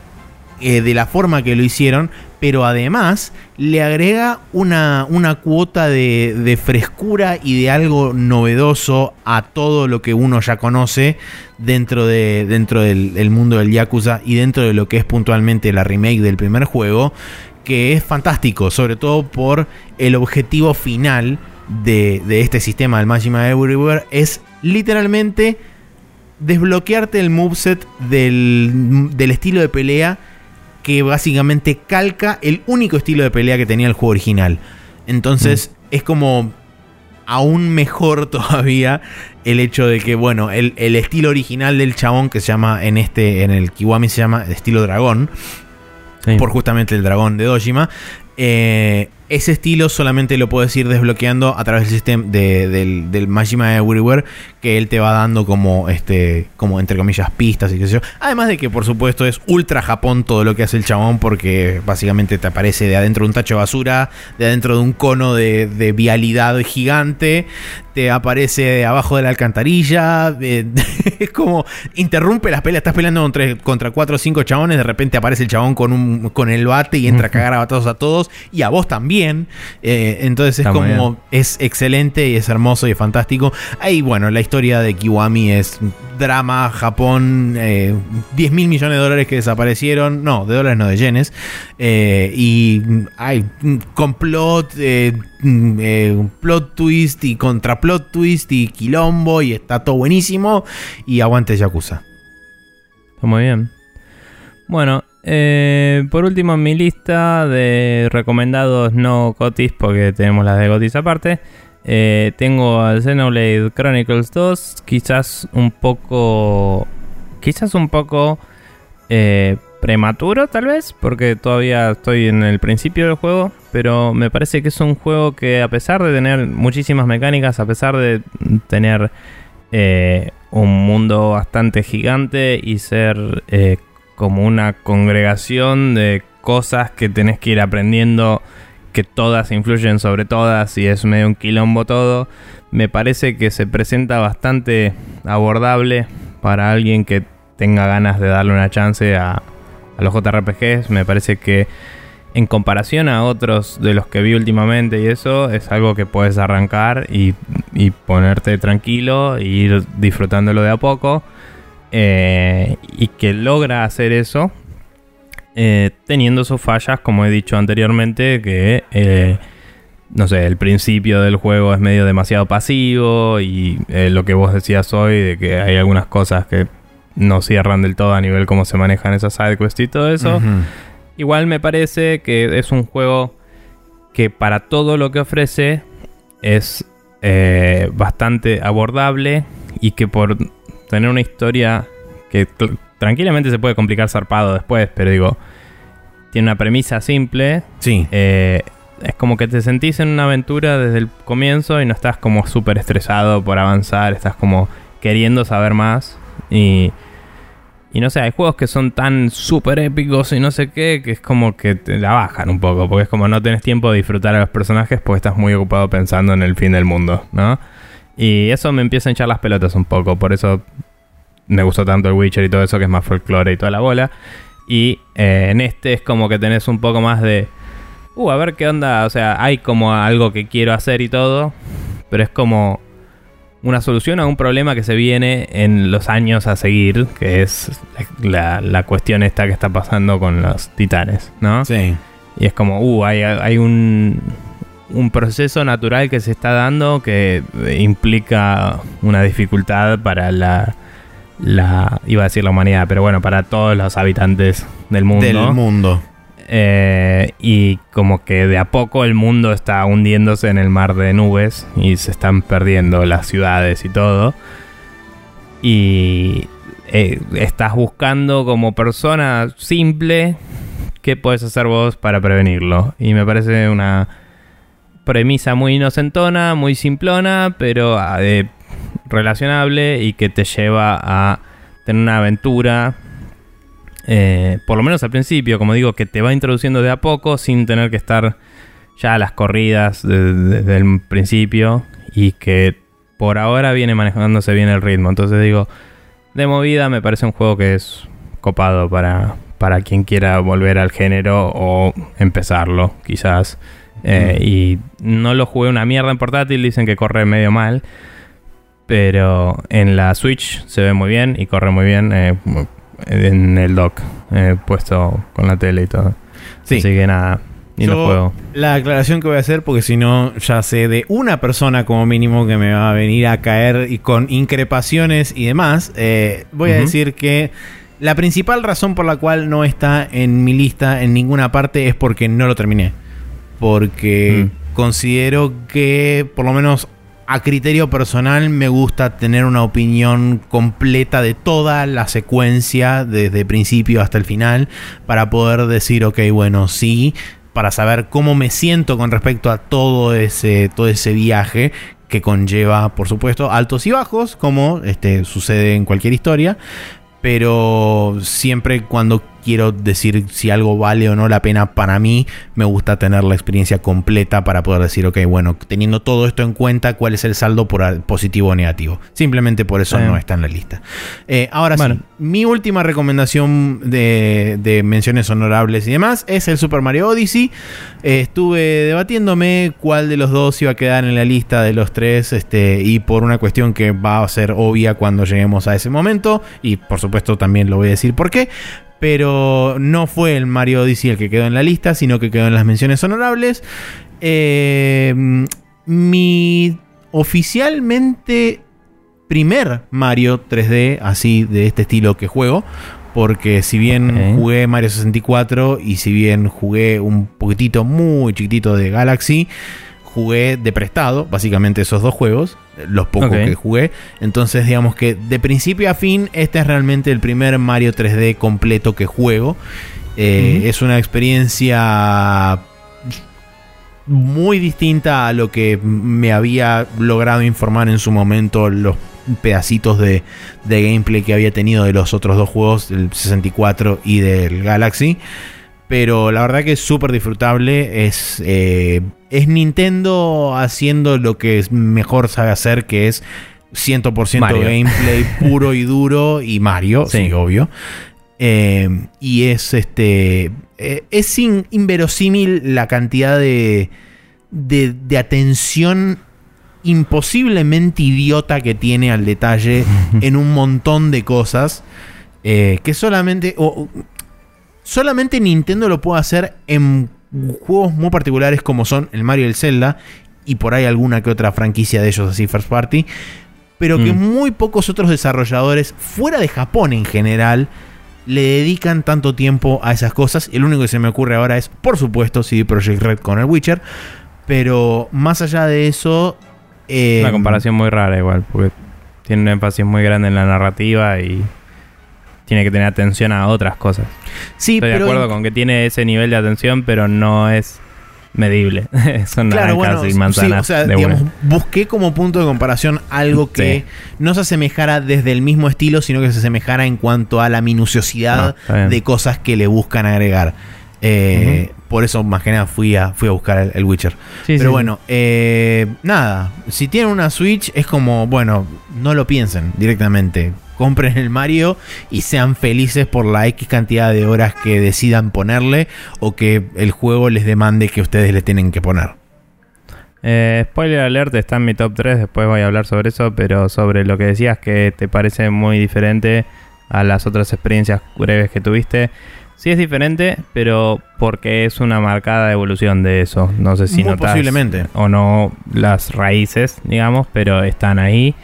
eh, de la forma que lo hicieron, pero además le agrega una, una cuota de, frescura y de algo novedoso a todo lo que uno ya conoce dentro, de, dentro del, del mundo del Yakuza y dentro de lo que es puntualmente la remake del primer juego, que es fantástico, sobre todo por el objetivo final de, de este sistema del Majima Everywhere, es literalmente desbloquearte el moveset del, del estilo de pelea que básicamente calca el único estilo de pelea que tenía el juego original. Entonces es como aún mejor todavía el hecho de que, bueno, el, el estilo original del chabón que se llama en este, en el Kiwami se llama estilo dragón, Sí. por justamente el dragón de Dojima. eh, ese estilo solamente lo puedes ir desbloqueando a través del sistema de- del, del Majima Everywhere que él te va dando como este como entre comillas pistas y qué sé yo. Además de que por supuesto es ultra Japón todo lo que hace el chabón porque básicamente te aparece de adentro de un tacho de basura, de adentro de un cono de, de vialidad gigante, te aparece abajo de la alcantarilla, eh, es como interrumpe las peleas, estás peleando contra, contra cuatro o cinco chabones, de repente aparece el chabón con un con el bate y entra a cagar a batazos a todos y a vos también. Eh, entonces es Está como bien. es excelente y es hermoso y es fantástico. Ahí bueno, la historia de Kiwami es drama, Japón, eh, 10 mil millones de dólares que desaparecieron, no, de dólares no, de yenes, eh, y mm, hay complot, mm, plot twist y contra plot twist y quilombo y está todo buenísimo y aguante Yakuza. Está muy bien. Bueno, eh, por último en mi lista de recomendados no Gotis, porque tenemos las de Gotis aparte, eh, tengo al Xenoblade Chronicles 2, quizás un poco... Quizás un poco eh, prematuro tal vez, porque todavía estoy en el principio del juego, pero me parece que es un juego que a pesar de tener muchísimas mecánicas, a pesar de tener eh, un mundo bastante gigante y ser eh, como una congregación de cosas que tenés que ir aprendiendo que todas influyen sobre todas y es medio un quilombo todo, me parece que se presenta bastante abordable para alguien que tenga ganas de darle una chance a, a los JRPGs. Me parece que en comparación a otros de los que vi últimamente y eso, es algo que puedes arrancar y, y ponerte tranquilo e ir disfrutándolo de a poco. eh, y que logra hacer eso eh, teniendo sus fallas, como he dicho anteriormente, que eh, no sé, el principio del juego es medio demasiado pasivo y lo que vos decías hoy de que hay algunas cosas que no cierran del todo a nivel cómo se manejan esas sidequests y todo eso. Igual me parece que es un juego que para todo lo que ofrece es eh, bastante abordable y que por tener una historia que tranquilamente se puede complicar zarpado después, pero digo, tiene una premisa simple, Sí. eh, es como que te sentís en una aventura desde el comienzo y no estás como súper estresado por avanzar, estás como queriendo saber más y, Y no sé, hay juegos que son tan súper épicos y no sé qué, que es como que te la bajan un poco, porque es como no tenés tiempo de disfrutar a los personajes porque estás muy ocupado pensando en el fin del mundo, ¿no? Y eso me empieza a hinchar las pelotas un poco, por eso me gustó tanto el Witcher y todo eso, que es más folclore y toda la bola. Y eh, en este es como que tenés un poco más de... Uh, a ver qué onda, o sea, hay como algo que quiero hacer y todo, pero es como una solución a un problema que se viene en los años a seguir, que es la, cuestión esta que está pasando con los titanes, ¿no? Sí. Y es como, uh, hay, hay un, un proceso natural que se está dando que implica una dificultad para la, la, iba a decir la humanidad, pero bueno, para todos los habitantes del mundo. Del mundo. Eh, y como que de a poco el mundo está hundiéndose en el mar de nubes y se están perdiendo las ciudades y todo. Y eh, estás buscando como persona simple qué puedes hacer vos para prevenirlo. Y me parece una premisa muy inocentona, muy simplona, pero ah, relacionable y que te lleva a tener una aventura eh, por lo menos al principio, como digo, que te va introduciendo de a poco sin tener que estar ya a las corridas desde el principio y que por ahora viene manejándose bien el ritmo. Entonces digo, de movida me parece un juego que es copado para, para quien quiera volver al género o empezarlo, quizás. Eh, y no lo jugué una mierda en portátil, dicen que corre medio mal. Pero en la Switch se ve muy bien y corre muy bien. Eh, en el dock, eh, puesto con la tele y todo. Sí. Así que nada, y no juego. La aclaración que voy a hacer, porque si no, ya sé de una persona como mínimo que me va a venir a caer y con increpaciones y demás. Eh, voy a decir que la principal razón por la cual no está en mi lista en ninguna parte es porque no lo terminé. Porque mm. considero que, por lo menos a criterio personal me gusta tener una opinión completa de toda la secuencia desde principio hasta el final para poder decir ok bueno sí para saber cómo me siento con respecto a todo ese todo ese viaje que conlleva por supuesto altos y bajos como este sucede en cualquier historia pero siempre cuando quiero decir si algo vale o no la pena para mí, me gusta tener la experiencia completa para poder decir, ok, bueno, teniendo todo esto en cuenta, cuál es el saldo por positivo o negativo. Simplemente por eso no está en la lista. Eh, ahora sí, mi última recomendación de, menciones honorables y demás es el Super Mario Odyssey. Eh, estuve debatiéndome cuál de los dos iba a quedar en la lista de los tres este, y por una cuestión que va a ser obvia cuando lleguemos a ese momento y por supuesto también lo voy a decir por qué pero no fue el Mario Odyssey el que quedó en la lista, sino que quedó en las menciones honorables. Eh, mi oficialmente primer Mario 3D, así de este estilo que juego, porque si bien jugué Mario 64 y si bien jugué un poquitito muy chiquitito de Galaxy, jugué de prestado, básicamente esos dos juegos, los pocos que jugué. Entonces, digamos que de principio a fin, este es realmente el primer Mario 3D completo que juego. Eh, es una experiencia muy distinta a lo que me había logrado informar en su momento los pedacitos de, de gameplay que había tenido de los otros dos juegos, el 64 y del Galaxy. Pero la verdad que es súper disfrutable. Es, eh, es Nintendo haciendo lo que mejor sabe hacer, que es 100% gameplay puro y duro. Y Mario, sí, obvio. Eh, y es este. Eh, es inverosímil la cantidad de, de, atención imposiblemente idiota que tiene al detalle en un montón de cosas. que solamente solamente Nintendo lo puede hacer en juegos muy particulares como son el Mario y el Zelda y por ahí alguna que otra franquicia de ellos así first party, pero que mm. muy pocos otros desarrolladores fuera de Japón en general le dedican tanto tiempo a esas cosas. El único que se me ocurre ahora es, por supuesto, CD Projekt Red con el Witcher, pero más allá de eso... Eh, Una comparación muy rara igual, porque tiene un énfasis muy grande en la narrativa y tiene que tener atención a otras cosas. Sí, Estoy de acuerdo con que tiene ese nivel de atención, pero no es medible. Son Claro, bueno, y sí, manzanas. o sea, de digamos, busqué como punto de comparación algo que Sí. no se asemejara desde el mismo estilo, sino que se asemejara en cuanto a la minuciosidad Ah, de cosas que le buscan agregar. Eh, Por eso, más que nada, fui a, fui a buscar el, el Witcher. Sí, Pero sí, bueno, eh, nada, si tienen una Switch es como, bueno, no lo piensen directamente. Compren el Mario y sean felices por la X cantidad de horas que decidan ponerle o que el juego les demande que ustedes le tienen que poner. Eh, spoiler alert está en mi top 3, después voy a hablar sobre eso, pero sobre lo que decías que te parece muy diferente a las otras experiencias breves que tuviste. Sí es diferente, pero porque es una marcada evolución de eso. No sé si Muy notas posiblemente. o no las raíces, digamos, pero están ahí.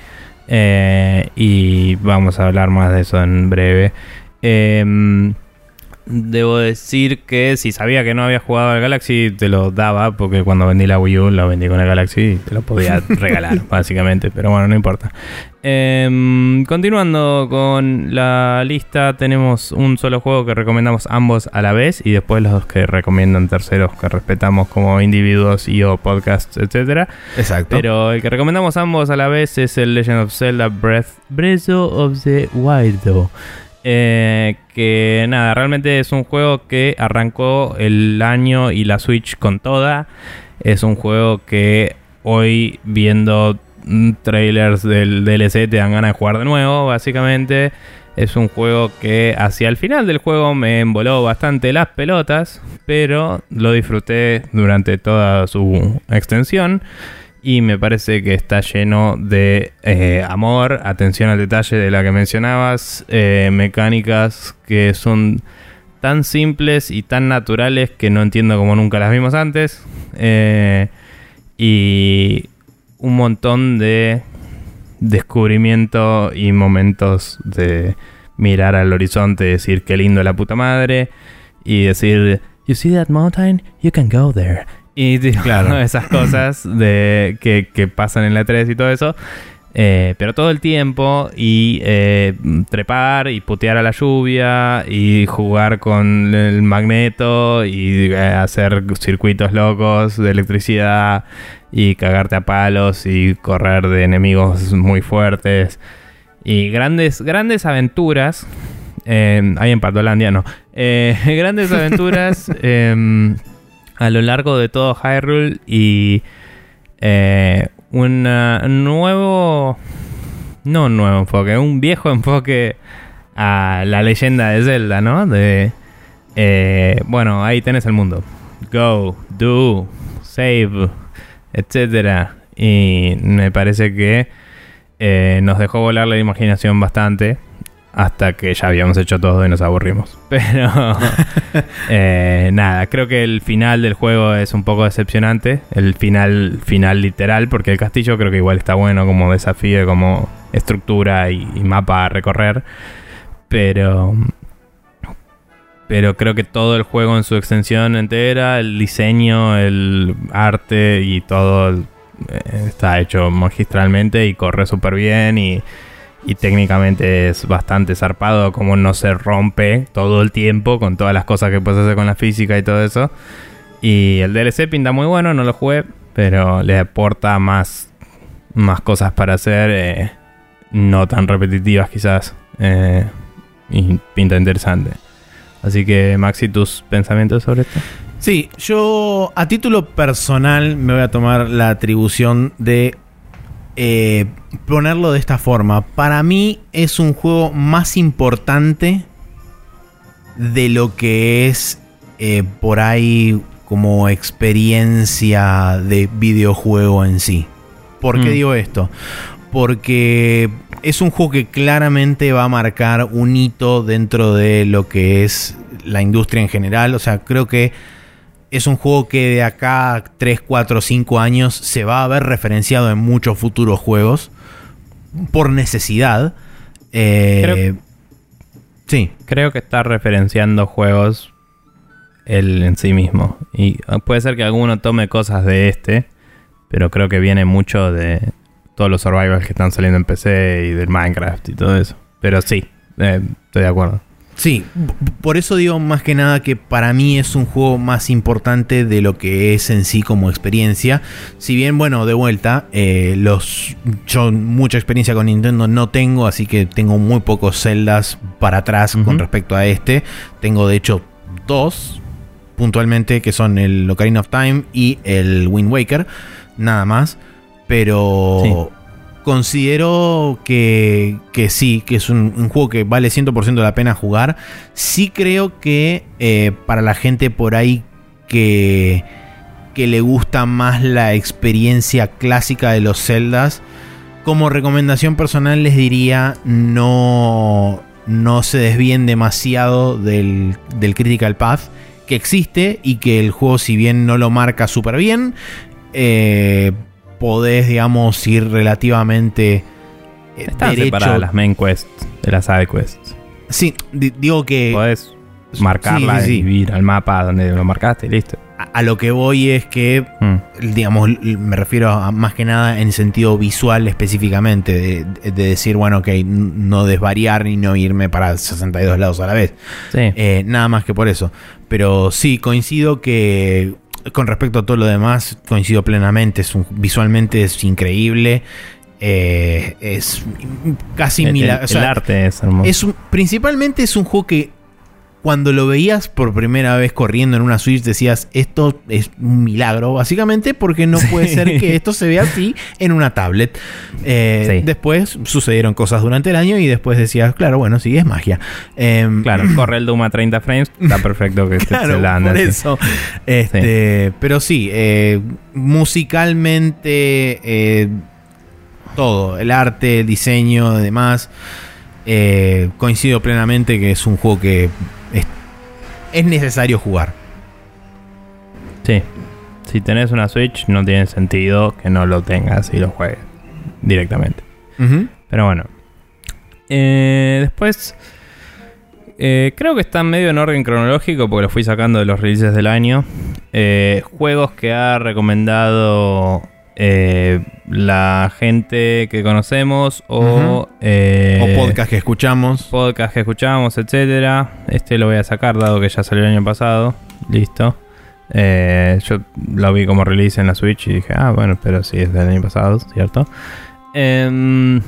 Eh, y vamos a hablar más de eso en breve. Em, Debo decir que si sabía que no había jugado al Galaxy, te lo daba, porque cuando vendí la Wii U, lo vendí con el Galaxy y te lo podía regalar, básicamente. Pero bueno, no importa. Em, continuando con la lista, tenemos un solo juego que recomendamos ambos a la vez y después los que recomiendan terceros que respetamos como individuos y o podcasts, etcétera. Exacto. Pero el que recomendamos ambos a la vez es el Legend of Zelda Breath, Breath of the Wild. Eh, que nada, realmente es un juego que arrancó el año y la Switch con toda. Es un juego que hoy viendo trailers del DLC te dan ganas de jugar de nuevo, básicamente. Es un juego que hacia el final del juego me emboló bastante las pelotas, pero lo disfruté durante toda su extensión y me parece que está lleno de eh, amor, atención al detalle de la que mencionabas, eh, mecánicas que son tan simples y tan naturales que no entiendo como nunca las vimos antes. eh, y un montón de descubrimiento y momentos de mirar al horizonte, decir qué lindo la puta madre y decir, you see that mountain, you can go there. Y tipo, Claro. esas cosas de que, que pasan en la 3 y todo eso. Eh, pero todo el tiempo y eh, trepar y putear a la lluvia y jugar con el magneto y eh, hacer circuitos locos de electricidad y cagarte a palos y correr de enemigos muy fuertes y grandes grandes aventuras ahí en Patolandia no grandes aventuras em, a lo largo de todo Hyrule y eh, un nuevo no un nuevo enfoque un viejo enfoque a la leyenda de Zelda no de eh, bueno ahí tenés el mundo. Go do save etcétera. Y me parece que eh, nos dejó volar la imaginación bastante hasta que ya habíamos hecho todo y nos aburrimos. Pero eh, nada, creo que el final del juego es un poco decepcionante. El final, final literal, porque el castillo creo que igual está bueno como desafío, como estructura y, y mapa a recorrer. Pero pero creo que todo el juego en su extensión entera, el diseño, el arte y todo eh, está hecho magistralmente y corre súper bien y, y técnicamente es bastante zarpado como no se rompe todo el tiempo con todas las cosas que puedes hacer con la física y todo eso. Y el DLC pinta muy bueno, no lo jugué, pero le aporta más, más cosas para hacer, eh, no tan repetitivas quizás, eh, y pinta interesante. Así que, Maxi, tus pensamientos sobre esto. Sí, yo a título personal me voy a tomar la atribución de eh, ponerlo de esta forma. Para mí es un juego más importante de lo que es eh, por ahí como experiencia de videojuego en sí. ¿Por qué Mm. digo esto? Porque es un juego que claramente va a marcar un hito dentro de lo que es la industria en general. O sea, creo que es un juego que de acá a 3, 4, 5 años se va a ver referenciado en muchos futuros juegos. Por necesidad. Eh, Creo- Sí, Creo que está referenciando juegos él en sí mismo. Y ah, puede ser que alguno tome cosas de este, pero creo que viene mucho de todos los survivals que están saliendo en PC y del Minecraft y todo eso. Pero sí, eh, estoy de acuerdo. Sí, por eso digo más que nada que para mí es un juego más importante de lo que es en sí como experiencia. Si bien, bueno, de vuelta, eh, los yo mucha experiencia con Nintendo no tengo, así que tengo muy pocos celdas para atrás con respecto a este. Tengo de hecho dos, puntualmente, que son el Ocarina of Time y el Wind Waker, nada más. Pero considero que, que sí, que es un, juego que vale 100% la pena jugar. Sí creo que eh, para la gente por ahí que, que le gusta más la experiencia clásica de los Zeldas, como recomendación personal les diría no, no se desvíen demasiado del, del Critical Path que existe y que el juego si bien no lo marca súper bien, eh, podés, digamos, ir relativamente eh, Están separadas las main quests de las side quests. Sí, digo que... Podés marcarla y ir al mapa donde lo marcaste y listo. A, lo que voy es que, mm. digamos, me refiero a más que nada en sentido visual específicamente, de, decir, bueno, ok, no desvariar y no irme para 62 lados a la vez. Sí. Eh, nada más que por eso. Pero sí, coincido que con respecto a todo lo demás, coincido plenamente. Es un, visualmente es increíble. Eh, es casi milagroso. El, arte es hermoso. principalmente es un juego que cuando lo veías por primera vez corriendo en una Switch decías, esto es un milagro, básicamente, porque no puede ser que esto se vea así en una tablet. Eh, después sucedieron cosas durante el año y después decías, claro, bueno, sí, es magia. Em, claro, corre el Doom a 30 frames, está perfecto que claro, se la por eso. Este, Pero sí, eh, musicalmente, eh, todo, el arte, el diseño, demás. coincido plenamente que es un juego que es necesario jugar. Sí. Si tenés una Switch, no tiene sentido que no lo tengas y lo juegues directamente. Pero bueno. Eh, después. Eh, creo que está medio en orden cronológico porque lo fui sacando de los releases del año. Eh, juegos que ha recomendado la gente que conocemos o, o podcast que escuchamos. Podcast que escuchamos, etcétera. Este lo voy a sacar dado que ya salió el año pasado. Listo. Eh, yo lo vi como release en la Switch y dije, ah, bueno, pero sí es del año pasado, ¿cierto? Em,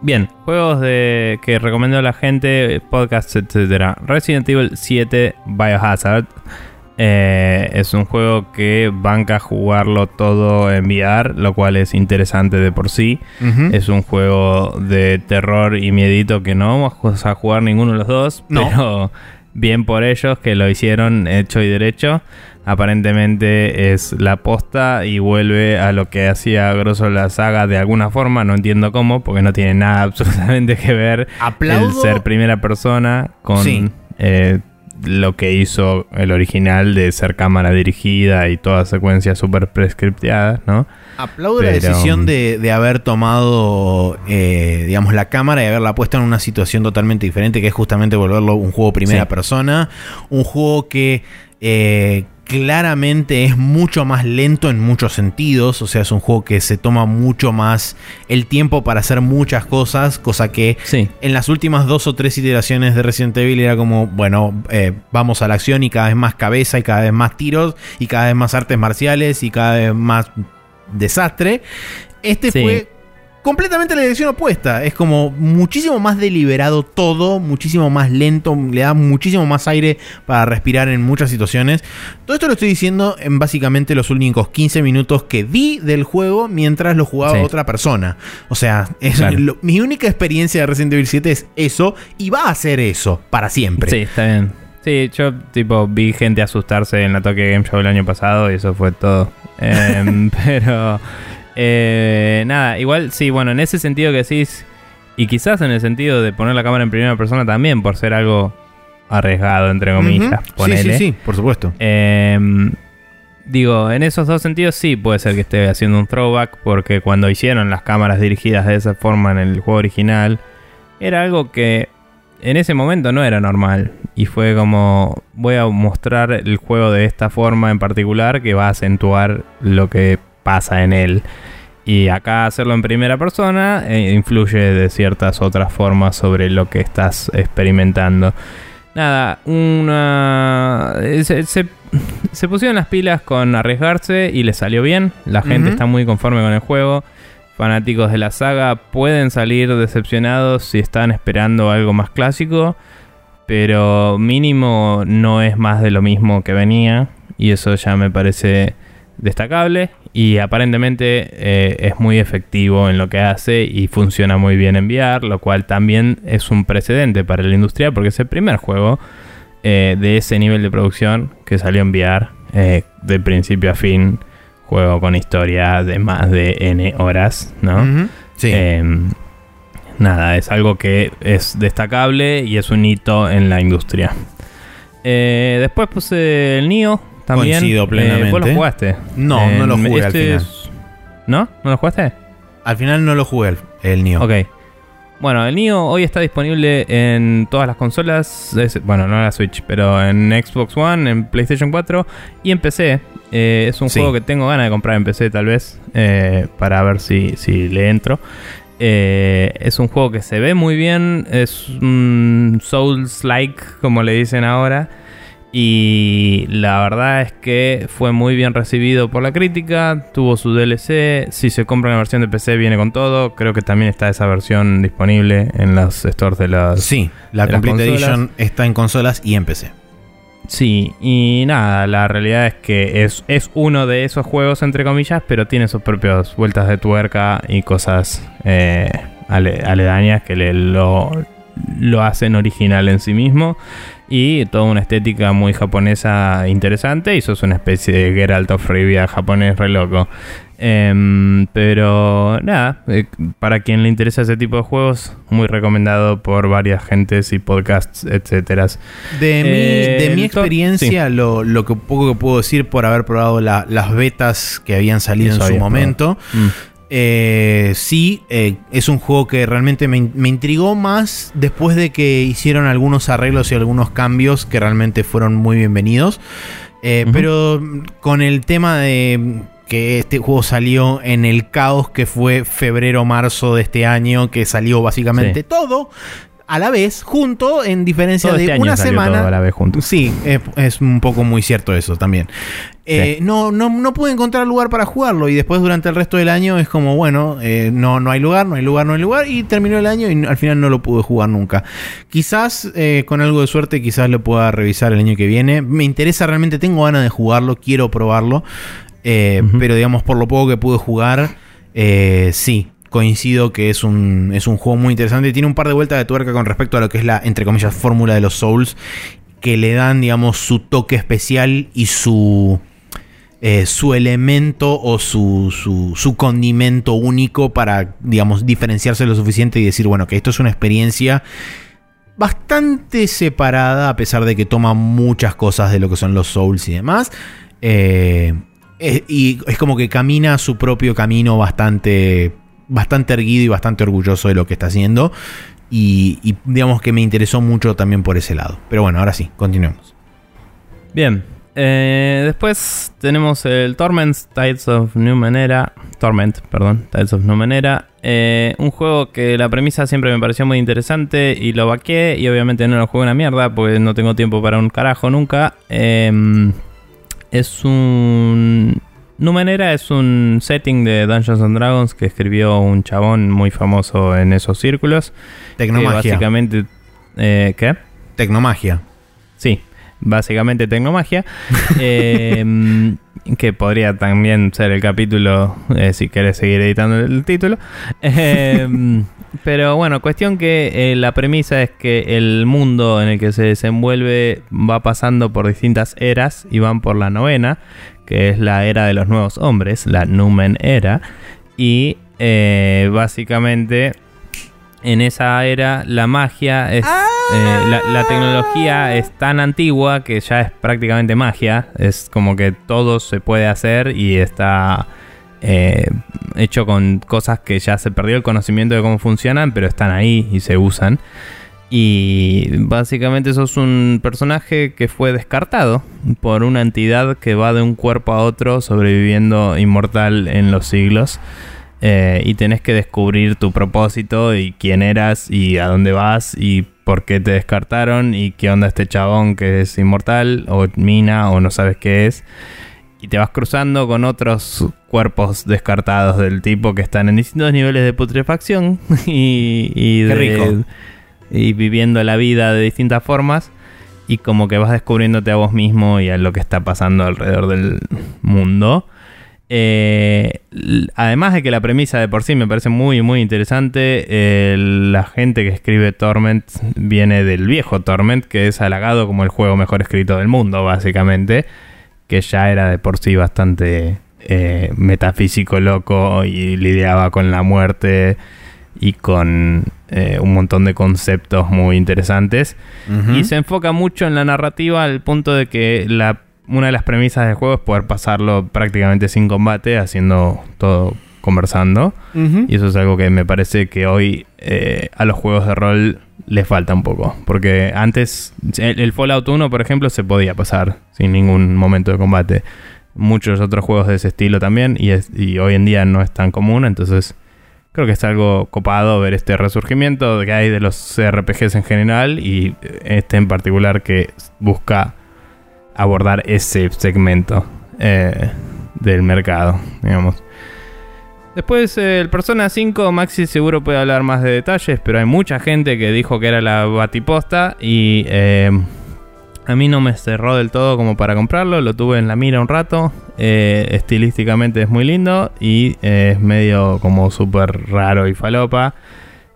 bien, juegos de que recomendó la gente, podcasts, etc. Resident Evil 7 Biohazard. Eh, es un juego que banca jugarlo todo en VR, lo cual es interesante de por sí. Es un juego de terror y miedito que no vamos a jugar ninguno de los dos, pero bien por ellos que lo hicieron hecho y derecho. Aparentemente es la posta y vuelve a lo que hacía grosso la saga de alguna forma, no entiendo cómo, porque no tiene nada absolutamente que ver el ser primera persona con eh, lo que hizo el original de ser cámara dirigida y todas secuencias súper prescripteadas, ¿no? Aplaudo la decisión de, haber tomado, eh, digamos, la cámara y haberla puesto en una situación totalmente diferente, que es justamente volverlo un juego primera persona, un juego que eh, claramente es mucho más lento en muchos sentidos, o sea, es un juego que se toma mucho más el tiempo para hacer muchas cosas, cosa que en las últimas dos o tres iteraciones de Resident Evil era como, bueno, eh, vamos a la acción y cada vez más cabeza y cada vez más tiros y cada vez más artes marciales y cada vez más desastre. Este fue completamente la dirección opuesta. Es como muchísimo más deliberado todo, muchísimo más lento, le da muchísimo más aire para respirar en muchas situaciones. Todo esto lo estoy diciendo en básicamente los únicos 15 minutos que vi del juego mientras lo jugaba otra persona. O sea, mi única experiencia de Resident Evil 7 es eso y va a ser eso para siempre. Sí, está bien. Sí, yo tipo vi gente asustarse en la Tokyo Game Show el año pasado y eso fue todo. Em, pero eh, nada, igual sí, bueno, en ese sentido que decís, y quizás en el sentido de poner la cámara en primera persona también, por ser algo arriesgado, entre comillas. Sí, sí, sí, por supuesto. Em, digo, en esos dos sentidos sí puede ser que esté haciendo un throwback, porque cuando hicieron las cámaras dirigidas de esa forma en el juego original, era algo que en ese momento no era normal. Y fue como, voy a mostrar el juego de esta forma en particular que va a acentuar lo que pasa en él. Y acá hacerlo en primera persona eh, influye de ciertas otras formas sobre lo que estás experimentando. Nada, una. eh, Se, se- se pusieron las pilas con arriesgarse y les salió bien. La gente está muy conforme con el juego. Fanáticos de la saga pueden salir decepcionados si están esperando algo más clásico. Pero mínimo no es más de lo mismo que venía. Y eso ya me parece destacable. Y aparentemente eh, es muy efectivo en lo que hace y funciona muy bien en VR. Lo cual también es un precedente para la industria porque es el primer juego eh, de ese nivel de producción que salió en VR eh, de principio a fin. Juego con historia de más de N horas, ¿no? Sí. Eh, nada, es algo que es destacable y es un hito en la industria. Después puse el Nio también. Coincido Eh, plenamente. ¿Vos lo jugaste? No, no lo jugué al este final. es- ¿No? ¿No lo jugaste? Al final no lo jugué el, el Nioh. Ok. Bueno, el Nio hoy está disponible en todas las consolas. es- bueno, no en la Switch, pero en Xbox One, en PlayStation 4 y en PC. Eh, es un Sí. juego que tengo ganas de comprar en PC, tal vez, eh, para ver si, si le entro. Eh, es un juego que se ve muy bien. Es un Souls-like, como le dicen ahora. Y la verdad es que fue muy bien recibido por la crítica. Tuvo su DLC. Si se compra una versión de PC, viene con todo. Creo que también está esa versión disponible en los stores de las. Sí, la las Complete. Edition está en consolas y en PC. Sí, y nada, la realidad es que es, es uno de esos juegos, entre comillas, pero tiene sus propias vueltas de tuerca y cosas eh, ale- aledañas que le, lo, lo hacen original en sí mismo. Y toda una estética muy japonesa interesante. Y sos una especie de Geralt of Rivia japonés re loco. Em, pero nada, eh, para quien le interesa ese tipo de juegos, muy recomendado por varias gentes y podcasts, etcétera. De mi, Eh, de mi el to- experiencia, lo, lo que poco que puedo decir por haber probado la- las betas que habían salido Eso en su momento, Mm. Eh, sí, eh, es un juego que realmente me, in- me intrigó más después de que hicieron algunos arreglos y algunos cambios que realmente fueron muy bienvenidos. Eh. Pero con el tema de que este juego salió en el caos que fue febrero-marzo de este año, que salió básicamente Sí. todo a la vez, junto, en diferencia Todo de este una semana. a la vez juntos. Sí, es, es un poco muy cierto eso también. Eh, Sí. no, no, no pude encontrar lugar para jugarlo y después durante el resto del año es como, bueno, eh, no, no hay lugar, no hay lugar, no hay lugar y terminó el año y al final no lo pude jugar nunca. Quizás eh, con algo de suerte quizás lo pueda revisar el año que viene. Me interesa realmente, tengo ganas de jugarlo, quiero probarlo, pero digamos por lo poco que pude jugar, sí. Coincido que es un, es un juego muy interesante. Tiene un par de vueltas de tuerca con respecto a lo que es la, entre comillas, fórmula de los Souls. Que le dan, digamos, su toque especial y su, eh, su elemento o su, su, condimento único para, digamos, diferenciarse lo suficiente y decir, bueno, que esto es una experiencia bastante separada, a pesar de que toma muchas cosas de lo que son los Souls y demás. Eh, es- y es como que camina su propio camino bastante, bastante erguido y bastante orgulloso de lo que está haciendo. Y, digamos que me interesó mucho también por ese lado. Pero bueno, ahora sí, continuemos. Bien. eh, después tenemos el Torment Tides of Numenera. Torment, perdón. Tides of Numenera. Eh, un juego que la premisa siempre me pareció muy interesante y lo vaqué. Y obviamente no lo juego una mierda porque no tengo tiempo para un carajo nunca. Em, es un. Numenera es un setting de Dungeons and Dragons que escribió un chabón muy famoso en esos círculos. Que Tecnomagia. básicamente. eh, ¿Qué? Tecnomagia. Sí, básicamente tecnomagia. eh, que podría también ser el capítulo eh, si querés seguir editando el título. Eh, pero bueno, cuestión que eh, la premisa es que el mundo en el que se desenvuelve va pasando por distintas eras y van por la novena, que es la era de los nuevos hombres, la Numen Era. Y eh, básicamente en esa era la magia es eh, la, tecnología es tan antigua que ya es prácticamente magia. Es como que todo se puede hacer y está eh, hecho con cosas que ya se perdió el conocimiento de cómo funcionan pero están ahí y se usan. Y básicamente sos un personaje que fue descartado por una entidad que va de un cuerpo a otro sobreviviendo inmortal en los siglos eh, y tenés que descubrir tu propósito y quién eras y a dónde vas y por qué te descartaron y qué onda este chabón que es inmortal o mina o no sabes qué es. Y te vas cruzando con otros cuerpos descartados del tipo que están en distintos niveles de putrefacción y, y, de- rico. y viviendo la vida de distintas formas. Y como que vas descubriéndote a vos mismo y a lo que está pasando alrededor del mundo. Eh, además de que la premisa de por sí me parece muy, muy interesante, eh, la gente que escribe Torment viene del viejo Torment, que es halagado como el juego mejor escrito del mundo, básicamente, que ya era de por sí bastante eh, metafísico loco y lidiaba con la muerte y con eh, un montón de conceptos muy interesantes. Y se enfoca mucho en la narrativa al punto de que la, una de las premisas del juego es poder pasarlo prácticamente sin combate, haciendo todo conversando. Y eso es algo que me parece que hoy eh, a los juegos de rol les falta un poco. Porque antes, el, el Fallout 1, por ejemplo, se podía pasar sin ningún momento de combate. Muchos otros juegos de ese estilo también, y, es- y hoy en día no es tan común, entonces creo que es algo copado ver este resurgimiento que hay de los RPGs en general y este en particular que busca abordar ese segmento eh, del mercado, digamos. Después eh, el Persona 5, Maxi seguro puede hablar más de detalles, pero hay mucha gente que dijo que era la batiposta y eh, a mí no me cerró del todo como para comprarlo, lo tuve en la mira un rato, eh, estilísticamente es muy lindo y es medio como súper raro y falopa,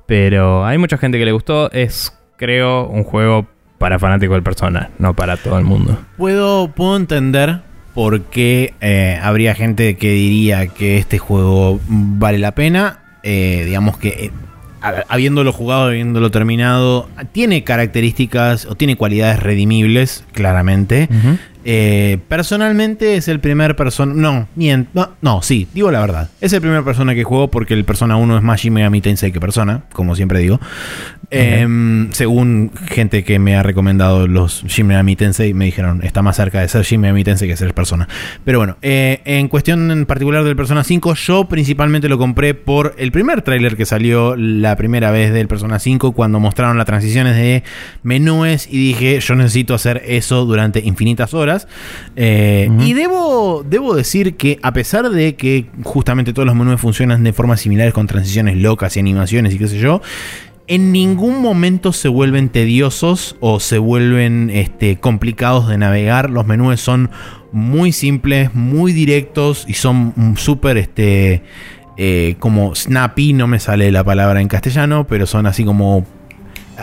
pero hay mucha gente que le gustó, es creo un juego para fanáticos del Persona, no para todo el mundo. Puedo, puedo entender por qué eh, habría gente que diría que este juego vale la pena. Eh, digamos que eh, ha- habiéndolo jugado, habiéndolo terminado, tiene características o tiene cualidades redimibles, claramente. Eh, personalmente es el primer persona. No, no, no, sí, digo la verdad. Es el primer persona que juego porque el Persona 1 es más Shin Megami Tensei que Persona, como siempre digo. Em, según gente que me ha recomendado los Shin Megami Tensei, me dijeron está más cerca de ser Shin Megami Tensei que ser Persona. Pero bueno, eh, en cuestión en particular del Persona 5, yo principalmente lo compré por el primer tráiler que salió la primera vez del Persona 5 cuando mostraron las transiciones de menúes y dije yo necesito hacer eso durante infinitas horas. Eh. Y debo, debo decir que a pesar de que justamente todos los menús funcionan de formas similares con transiciones locas y animaciones y qué sé yo, en ningún momento se vuelven tediosos o se vuelven este, complicados de navegar. Los menús son muy simples, muy directos y son súper este, eh, como snappy. No me sale la palabra en castellano, pero son así como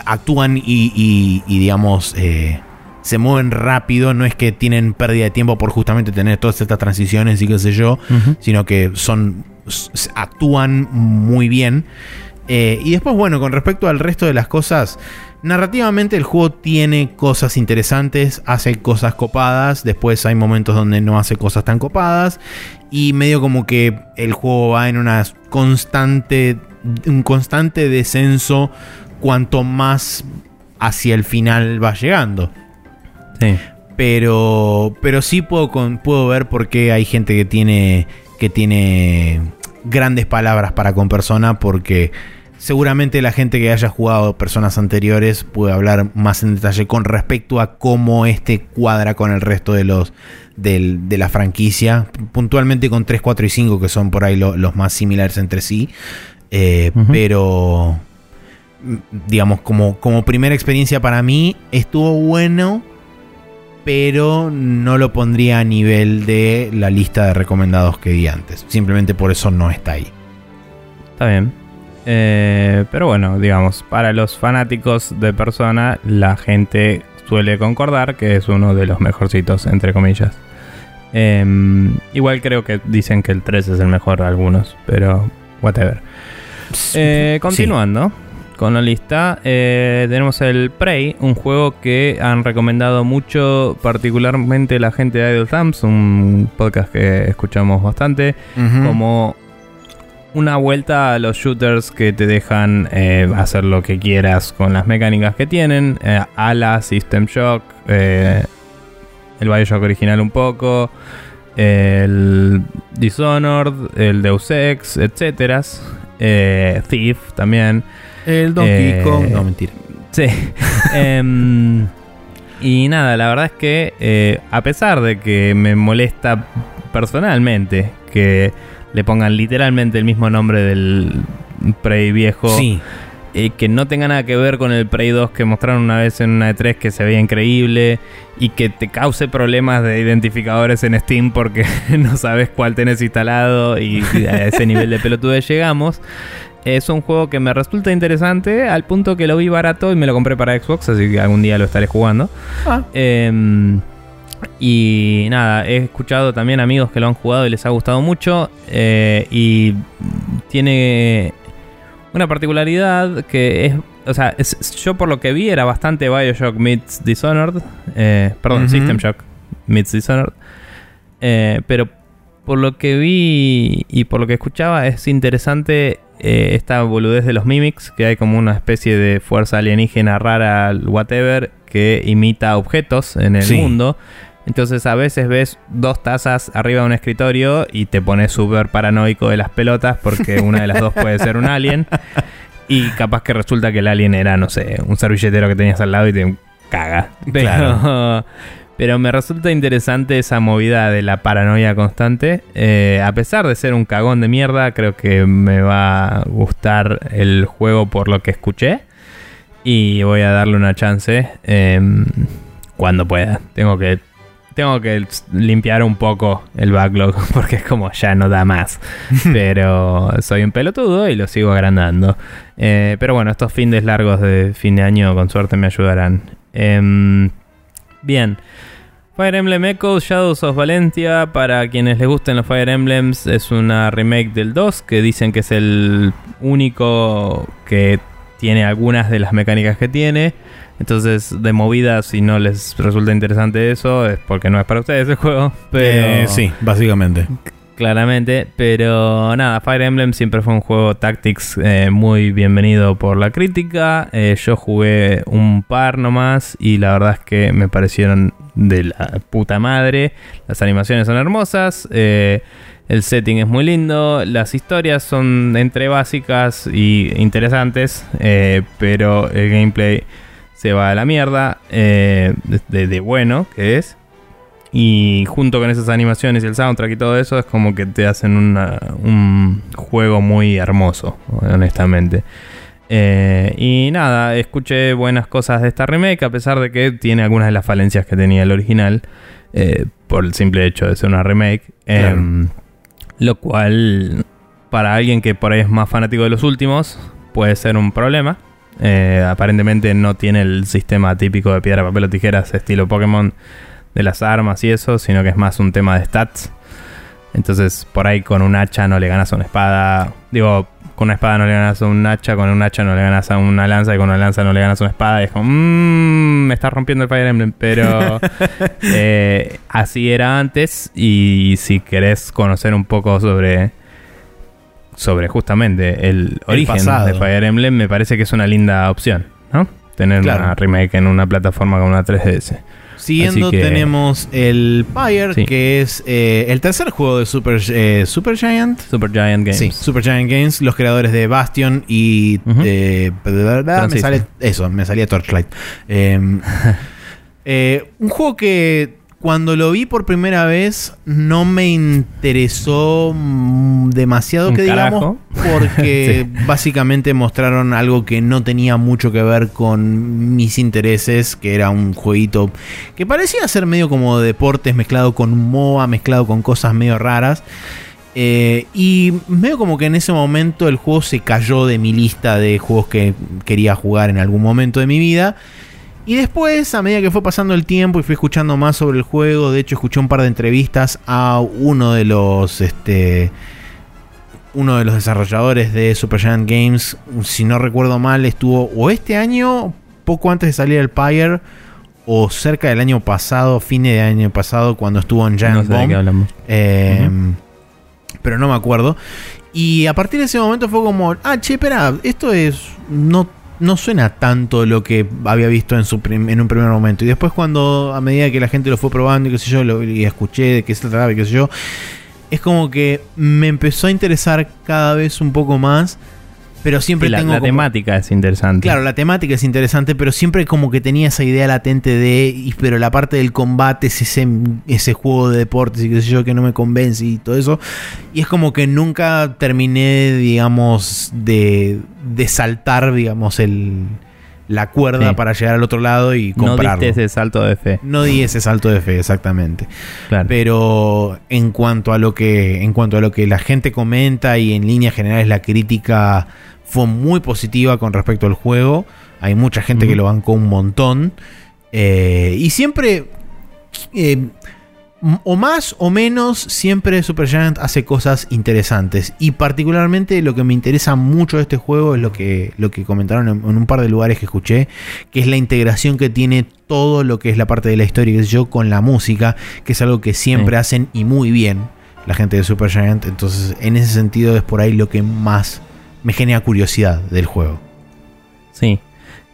actúan y, y- y, digamos eh, se mueven rápido. No es que tienen pérdida de tiempo por justamente tener todas estas transiciones y qué sé yo sino que son actúan muy bien. Eh, y después, bueno, con respecto al resto de las cosas, narrativamente el juego tiene cosas interesantes, hace cosas copadas, después hay momentos donde no hace cosas tan copadas, y medio como que el juego va en una constante, un constante descenso cuanto más hacia el final va llegando. Sí. Pero, pero sí puedo, con- puedo ver por qué hay gente que tiene, que tiene grandes palabras para con persona, porque seguramente la gente que haya jugado personas anteriores puede hablar más en detalle con respecto a cómo este cuadra con el resto de los del- de la franquicia, puntualmente con 3, 4 y 5 que son por ahí lo- los más similares entre sí, Eh, pero mm, digamos como, como primera experiencia para mí estuvo bueno pero no lo pondría a nivel de la lista de recomendados que di antes. Simplemente por eso no está ahí. Está bien. Eh, pero bueno, digamos, para los fanáticos de Persona, la gente suele concordar que es uno de los mejorcitos, entre comillas. Em, igual creo que dicen que el 3 es el mejor algunos, pero whatever. Eh, continuando con la lista, eh, tenemos el Prey, un juego que han recomendado mucho, particularmente la gente de Idle Thumbs, un podcast que escuchamos bastante como una vuelta a los shooters que te dejan eh, hacer lo que quieras con las mecánicas que tienen. Eh, Ala, System Shock, eh, el Bioshock original un poco. el Dishonored, el Deus Ex, etcétera. Thief también. El Donkey Eh, Kong. No, mentira. Sí. Em, y nada, la verdad es que eh, a pesar de que me molesta personalmente que le pongan literalmente el mismo nombre del Prey viejo, Sí. eh, que no tenga nada que ver con el Prey 2 que mostraron una vez en una E3 que se veía increíble y que te cause problemas de identificadores en Steam porque no sabes cuál tenés instalado y a ese nivel de pelotudez llegamos. Es un juego que me resulta interesante al punto que lo vi barato y me lo compré para Xbox, así que algún día lo estaré jugando. Ah, Em, y nada, he escuchado también amigos que lo han jugado y les ha gustado mucho. eh, y tiene una particularidad que es. O sea, es- yo por lo que vi era bastante Bioshock meets Dishonored. eh, perdón. System Shock meets Dishonored. eh, pero por lo que vi y por lo que escuchaba es interesante eh, esta boludez de los mimics, que hay como una especie de fuerza alienígena rara, whatever, que imita objetos en el Sí. mundo. Entonces a veces ves dos tazas arriba de un escritorio y te pones súper paranoico de las pelotas porque una de las dos puede ser un alien. Y capaz que resulta que el alien era, no sé, un servilletero que tenías al lado y te caga. Pero, Claro. Pero me resulta interesante esa movida de la paranoia constante. Eh, a pesar de ser un cagón de mierda, creo que me va a gustar el juego por lo que escuché. Y voy a darle una chance em, cuando pueda. Tengo que, tengo que limpiar un poco el backlog porque es como ya no da más. Pero soy un pelotudo y lo sigo agrandando. Eh, pero bueno, estos fines largos de fin de año con suerte me ayudarán. Bien. Fire Emblem Echoes Shadows of Valentia, para quienes les gusten los Fire Emblems, es una remake del 2 que dicen que es el único que tiene algunas de las mecánicas que tiene. Entonces, de movida, si no les resulta interesante eso, es porque no es para ustedes el juego. Pero Eh, sí, básicamente. Claramente, pero nada, Fire Emblem siempre fue un juego Tactics eh, muy bienvenido por la crítica. Eh, yo jugué un par nomás y la verdad es que me parecieron de la puta madre. Las animaciones son hermosas, eh, el setting es muy lindo, las historias son entre básicas y interesantes, pero el gameplay se va a la mierda de, de bueno que es. Y junto con esas animaciones y el soundtrack y todo eso, es como que te hacen una- un juego muy hermoso, honestamente. Eh, y nada, escuché buenas cosas de esta remake, a pesar de que tiene algunas de las falencias que tenía el original, eh, por el simple hecho de ser una remake. Claro. Em, lo cual, para alguien que por ahí es más fanático de los últimos, puede ser un problema. Eh, aparentemente no tiene el sistema típico de piedra, papel o tijeras, estilo Pokémon de las armas y eso, sino que es más un tema de stats. Entonces, por ahí con un hacha no le ganas a una espada. Digo, con una espada no le ganas a un hacha, con un hacha no le ganas a una lanza, y con una lanza no le ganas a una espada. Y es como, mmm, me está rompiendo el Fire Emblem. Pero eh, así era antes. Y si querés conocer un poco sobre. Sobre justamente el origen pasado. de Fire Emblem, me parece que es una linda opción, ¿no? Tener Claro. una remake en una plataforma como una 3DS. Siguiendo que- tenemos el Pyre, Sí. que es eh, el tercer juego de Super, eh, Super Giant. Super Giant Games. Sí, Super Giant Games, los creadores de Bastion y Ujú. eh, me sale eso, me salía Torchlight. Eh, eh, un juego que cuando lo vi por primera vez no me interesó mm, demasiado que digamos porque básicamente mostraron algo que no tenía mucho que ver con mis intereses, que era un jueguito que parecía ser medio como deportes mezclado con MOA, mezclado con cosas medio raras. Eh, y medio como que en ese momento el juego se cayó de mi lista de juegos que quería jugar en algún momento de mi vida. Y después, a medida que fue pasando el tiempo y fui escuchando más sobre el juego, de hecho escuché un par de entrevistas a uno de los este uno de los desarrolladores de Supergiant Games, si no recuerdo mal, estuvo o este año, poco antes de salir el Pyre, o cerca del año pasado, fines de año pasado, cuando estuvo en No Giant de Bomb. qué hablamos. Eh, Pero no me acuerdo. Y a partir de ese momento fue como, ah, che, espera, esto es no no suena tanto lo que había visto en, su un primer momento. Y después cuando a medida que la gente lo fue probando y qué sé yo, lo, y escuché de qué se trataba y qué sé yo, es como que me empezó a interesar cada vez un poco más. Pero siempre la, tengo. La temática es interesante. Claro, la temática es interesante, pero siempre como que tenía esa idea latente de. pero la parte del combate es ese, ese juego de deportes y qué sé yo que no me convence y todo eso. Y es como que nunca terminé, digamos, de, de saltar, digamos, el, la cuerda para llegar al otro lado y comprarlo. No diste ese salto de fe. No di ese salto de fe, exactamente. Pero en cuanto a lo que en cuanto a lo que la gente comenta y en líneas generales la crítica fue muy positiva con respecto al juego. Hay mucha gente que lo bancó un montón. Eh, y siempre, eh, o más o menos, siempre Supergiant hace cosas interesantes. Y particularmente lo que me interesa mucho de este juego es lo que, lo que comentaron en, un par de lugares que escuché, que es la integración que tiene todo lo que es la parte de la historia, que yo, con la música, que es algo que siempre hacen y muy bien la gente de Supergiant. Entonces, en ese sentido es por ahí lo que más me genera curiosidad del juego. Sí.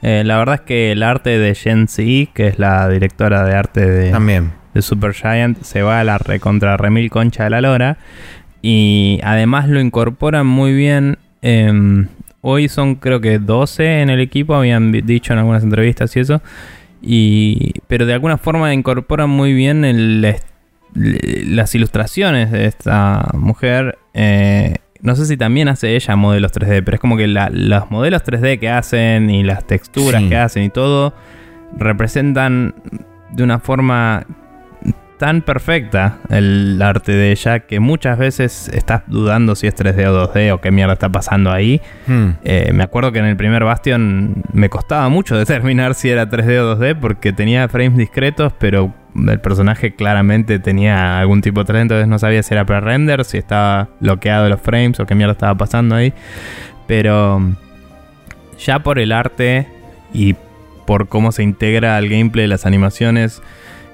Eh, la verdad es que el arte de Jen Zi, que es la directora de arte de, También. de Supergiant, se va a la recontra remil concha de la lora. Y además lo incorporan muy bien. Em, hoy son creo que 12 en el equipo, habían dicho en algunas entrevistas y eso. Y, pero de alguna forma incorporan muy bien las ilustraciones de esta mujer. Eh, no sé si también hace ella modelos 3D, pero es como que los modelos 3D que hacen y las texturas que hacen y todo representan de una forma tan perfecta el arte de ella que muchas veces estás dudando si es 3D o 2D o qué mierda está pasando ahí. Hmm. Eh, me acuerdo que en el primer Bastion me costaba mucho determinar si era 3D o 2D porque tenía frames discretos, pero el personaje claramente tenía algún tipo de 3D, entonces no sabía si era pre-render, si estaba bloqueado los frames o qué mierda estaba pasando ahí. Pero ya por el arte y por cómo se integra al gameplay, las animaciones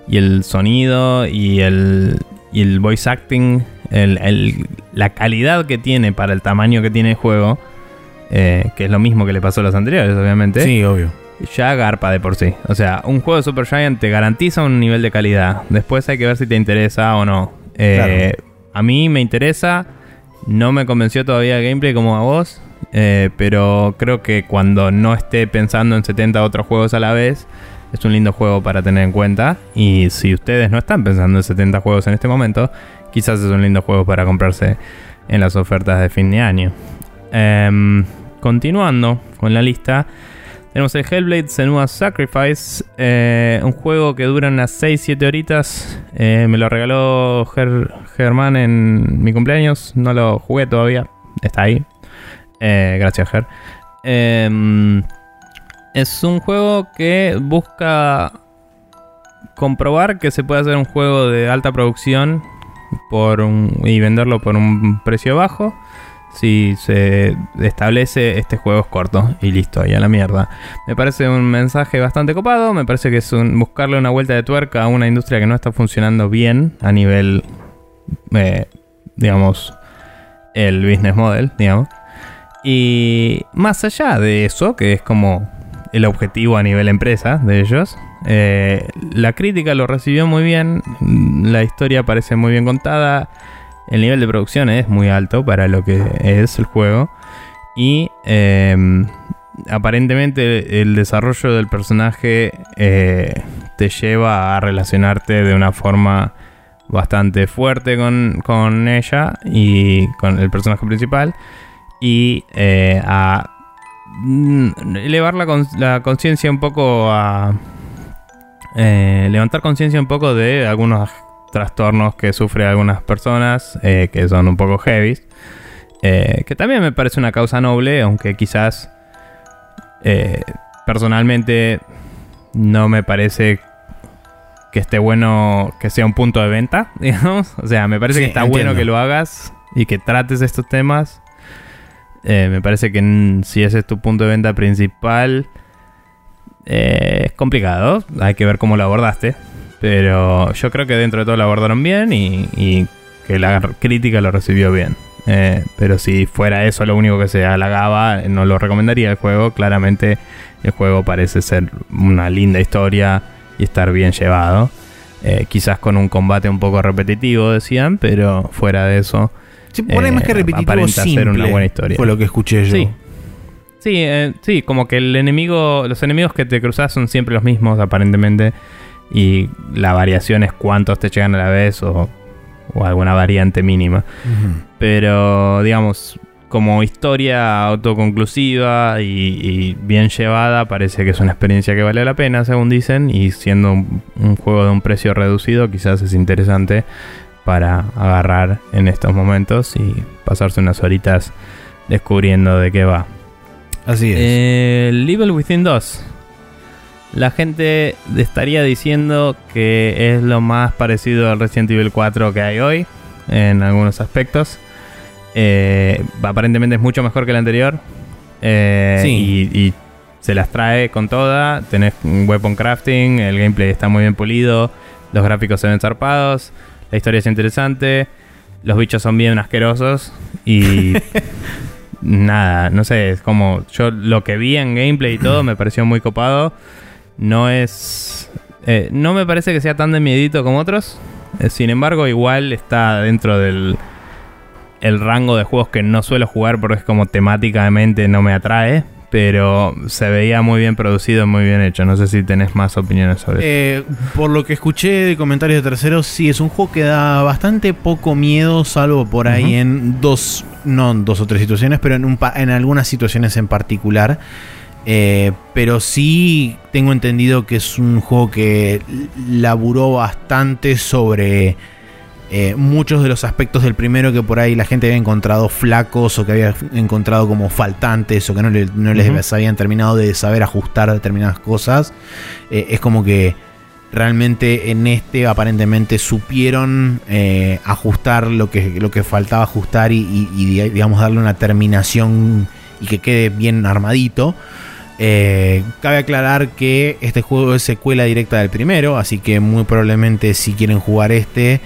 y el sonido y el, y el voice acting, la calidad que tiene para el tamaño que tiene el juego, eh, que es lo mismo que le pasó a los anteriores, obviamente. Sí, obvio ya garpa de por sí. O sea, un juego de Super Giant te garantiza un nivel de calidad. Después hay que ver si te interesa o no. Eh, a mí me interesa. No me convenció todavía el gameplay como a vos. Eh, pero creo que cuando no esté pensando en 70 otros juegos a la vez, es un lindo juego para tener en cuenta. Y si ustedes no están pensando en 70 juegos en este momento, quizás es un lindo juego para comprarse en las ofertas de fin de año. Em, continuando con la lista. Tenemos el Hellblade Senua Sacrifice, eh, un juego que dura unas 6-7 horitas. Eh, me lo regaló Germán en mi cumpleaños. No lo jugué todavía. Está ahí. Eh, gracias, Ger. Em, es un juego que busca comprobar que se puede hacer un juego de alta producción por y venderlo por un precio bajo si se establece este juego es corto y listo, ahí a la mierda. Me parece un mensaje bastante copado, me parece que es un, buscarle una vuelta de tuerca a una industria que no está funcionando bien a nivel, eh, digamos, el business model, digamos. Y más allá de eso, que es como el objetivo a nivel empresa de ellos, eh, la crítica lo recibió muy bien, la historia parece muy bien contada el nivel de producción es muy alto para lo que es el juego. Y em, aparentemente el desarrollo del personaje eh, te lleva a relacionarte de una forma bastante fuerte con, ella y con el personaje principal. Y eh, a mm, elevar la, conciencia un poco a... Eh, levantar conciencia un poco de algunos trastornos que sufre algunas personas eh, que son un poco heavy. Eh, que también me parece una causa noble, aunque quizás eh, personalmente no me parece que esté bueno que sea un punto de venta, digamos. O sea, me parece que está bueno que lo hagas y que trates estos temas. me parece que si ese es tu punto de venta principal, es complicado. Hay que ver cómo lo abordaste. Pero yo creo que dentro de todo lo abordaron bien y, que la crítica lo recibió bien. Eh, pero si fuera eso lo único que se halagaba, no lo recomendaría el juego. Claramente el juego parece ser una linda historia y estar bien llevado. Eh, quizás con un combate un poco repetitivo, decían, pero fuera de eso. Sí, por ahí más que eh, repetitivo, aparenta ser simple, una buena historia. Fue lo que escuché yo. Sí. Sí, eh, sí, como que el enemigo, los enemigos que te cruzas son siempre los mismos, aparentemente. Y la variación es cuántos te llegan a la vez o, o alguna variante mínima. Pero, digamos, como historia autoconclusiva y, y bien llevada, parece que es una experiencia que vale la pena, según dicen. Y siendo un, un juego de un precio reducido, quizás es interesante para agarrar en estos momentos y pasarse unas horitas descubriendo de qué va. Así es. Eh, Level Within 2. La gente estaría diciendo que es lo más parecido al Resident Evil 4 que hay hoy, en algunos aspectos. Eh, aparentemente es mucho mejor que el anterior. Eh, Sí. y, y se las trae con toda. Tenés un weapon crafting, el gameplay está muy bien pulido, los gráficos se ven zarpados, la historia es interesante, los bichos son bien asquerosos y nada, no sé, es como yo lo que vi en gameplay y todo me pareció muy copado. No es eh, no me parece que sea tan de miedito como otros. Eh, sin embargo, igual está dentro del el rango de juegos que no suelo jugar porque es como temáticamente no me atrae. Pero se veía muy bien producido, muy bien hecho. No sé si tenés más opiniones sobre eso. Eh, por lo que escuché de comentarios de terceros, sí, es un juego que da bastante poco miedo, salvo por ahí en dos, no en dos o tres situaciones, pero en, un pa- en algunas situaciones en particular. Eh, pero sí tengo entendido que es un juego que laburó bastante sobre eh, muchos de los aspectos del primero que por ahí la gente había encontrado flacos o que había encontrado como faltantes o que no, le- no les habían terminado de saber ajustar determinadas cosas. Eh, es como que realmente en este aparentemente supieron eh, ajustar lo que, lo que faltaba ajustar y, y- y, digamos darle una terminación y que quede bien armadito. Eh, cabe aclarar que este juego es secuela directa del primero, así que muy probablemente si quieren jugar este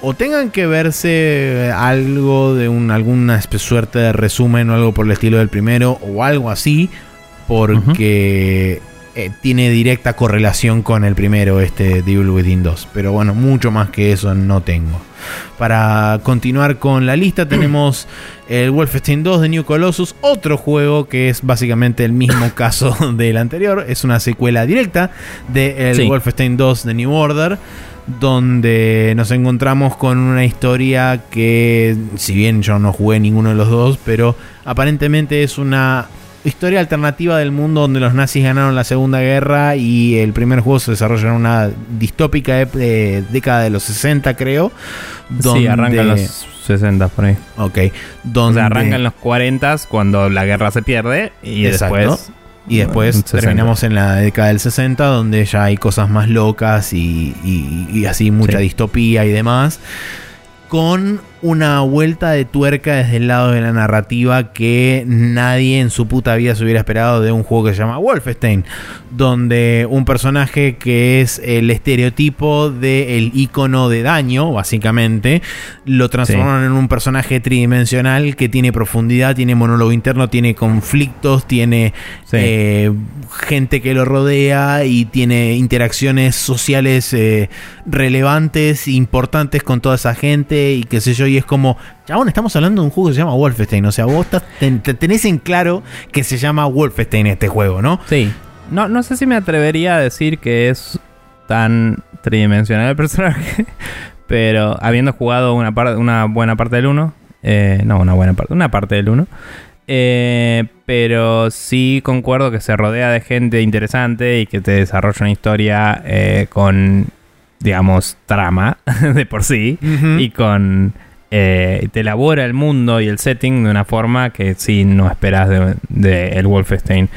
o tengan que verse algo de un, alguna suerte de resumen o algo por el estilo del primero o algo así, porque eh, tiene directa correlación con el primero, este Devil Within 2. Pero bueno, mucho más que eso no tengo. Para continuar con la lista tenemos el Wolfenstein 2 de New Colossus, otro juego que es básicamente el mismo caso del anterior, es una secuela directa del Sí. Wolfenstein 2 de New Order, donde nos encontramos con una historia que, si bien yo no jugué ninguno de los dos, pero aparentemente es una historia alternativa del mundo donde los nazis ganaron la Segunda Guerra y el primer juego se desarrolla en una distópica eh, década de los 60, creo. Sí, arrancan los 60 por ahí. Ok. O Donde sea, arrancan los 40 cuando la guerra se pierde y Exacto. después... Y después en 60. terminamos en la década del 60, donde ya hay cosas más locas y, y- y así mucha Sí. distopía y demás. Con una vuelta de tuerca desde el lado de la narrativa que nadie en su puta vida se hubiera esperado de un juego que se llama Wolfenstein. Donde un personaje que es el estereotipo del icono de daño, básicamente, lo transformaron en un personaje tridimensional que tiene profundidad, tiene monólogo interno, tiene conflictos, tiene Sí. eh, gente que lo rodea y tiene interacciones sociales eh, relevantes, importantes con toda esa gente y qué sé yo. Y es como, chabón, estamos hablando de un juego que se llama Wolfenstein. O sea, vos estás- ten- te- tenés en claro que se llama Wolfenstein este juego, ¿no? Sí. No, no sé si me atrevería a decir que es tan tridimensional el personaje, pero habiendo jugado una, par- una buena parte del 1, eh, no, una buena parte, una parte del 1, eh, pero sí concuerdo que se rodea de gente interesante y que te desarrolla una historia eh, con, digamos, trama de por sí y con eh, te elabora el mundo y el setting de una forma que sí no esperas de, de el Wolfenstein.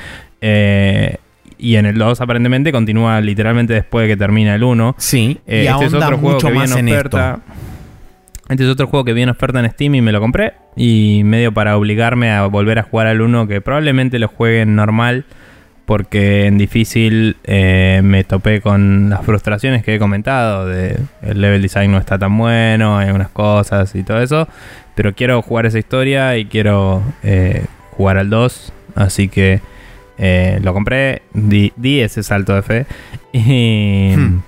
Eh, y en el 2 aparentemente continúa literalmente después de que termina el 1. Sí, Eh, y este es otro juego mucho que más en en oferta. esto. Este es otro juego que vi en oferta en Steam y me lo compré. Y medio para obligarme a volver a jugar al 1 que probablemente lo juegue en normal. Porque en difícil eh, me topé con las frustraciones que he comentado, de el level design no está tan bueno, hay unas cosas y todo eso, pero quiero jugar esa historia y quiero eh, jugar al 2, así que eh, lo compré, di, ese salto de fe y, hmm.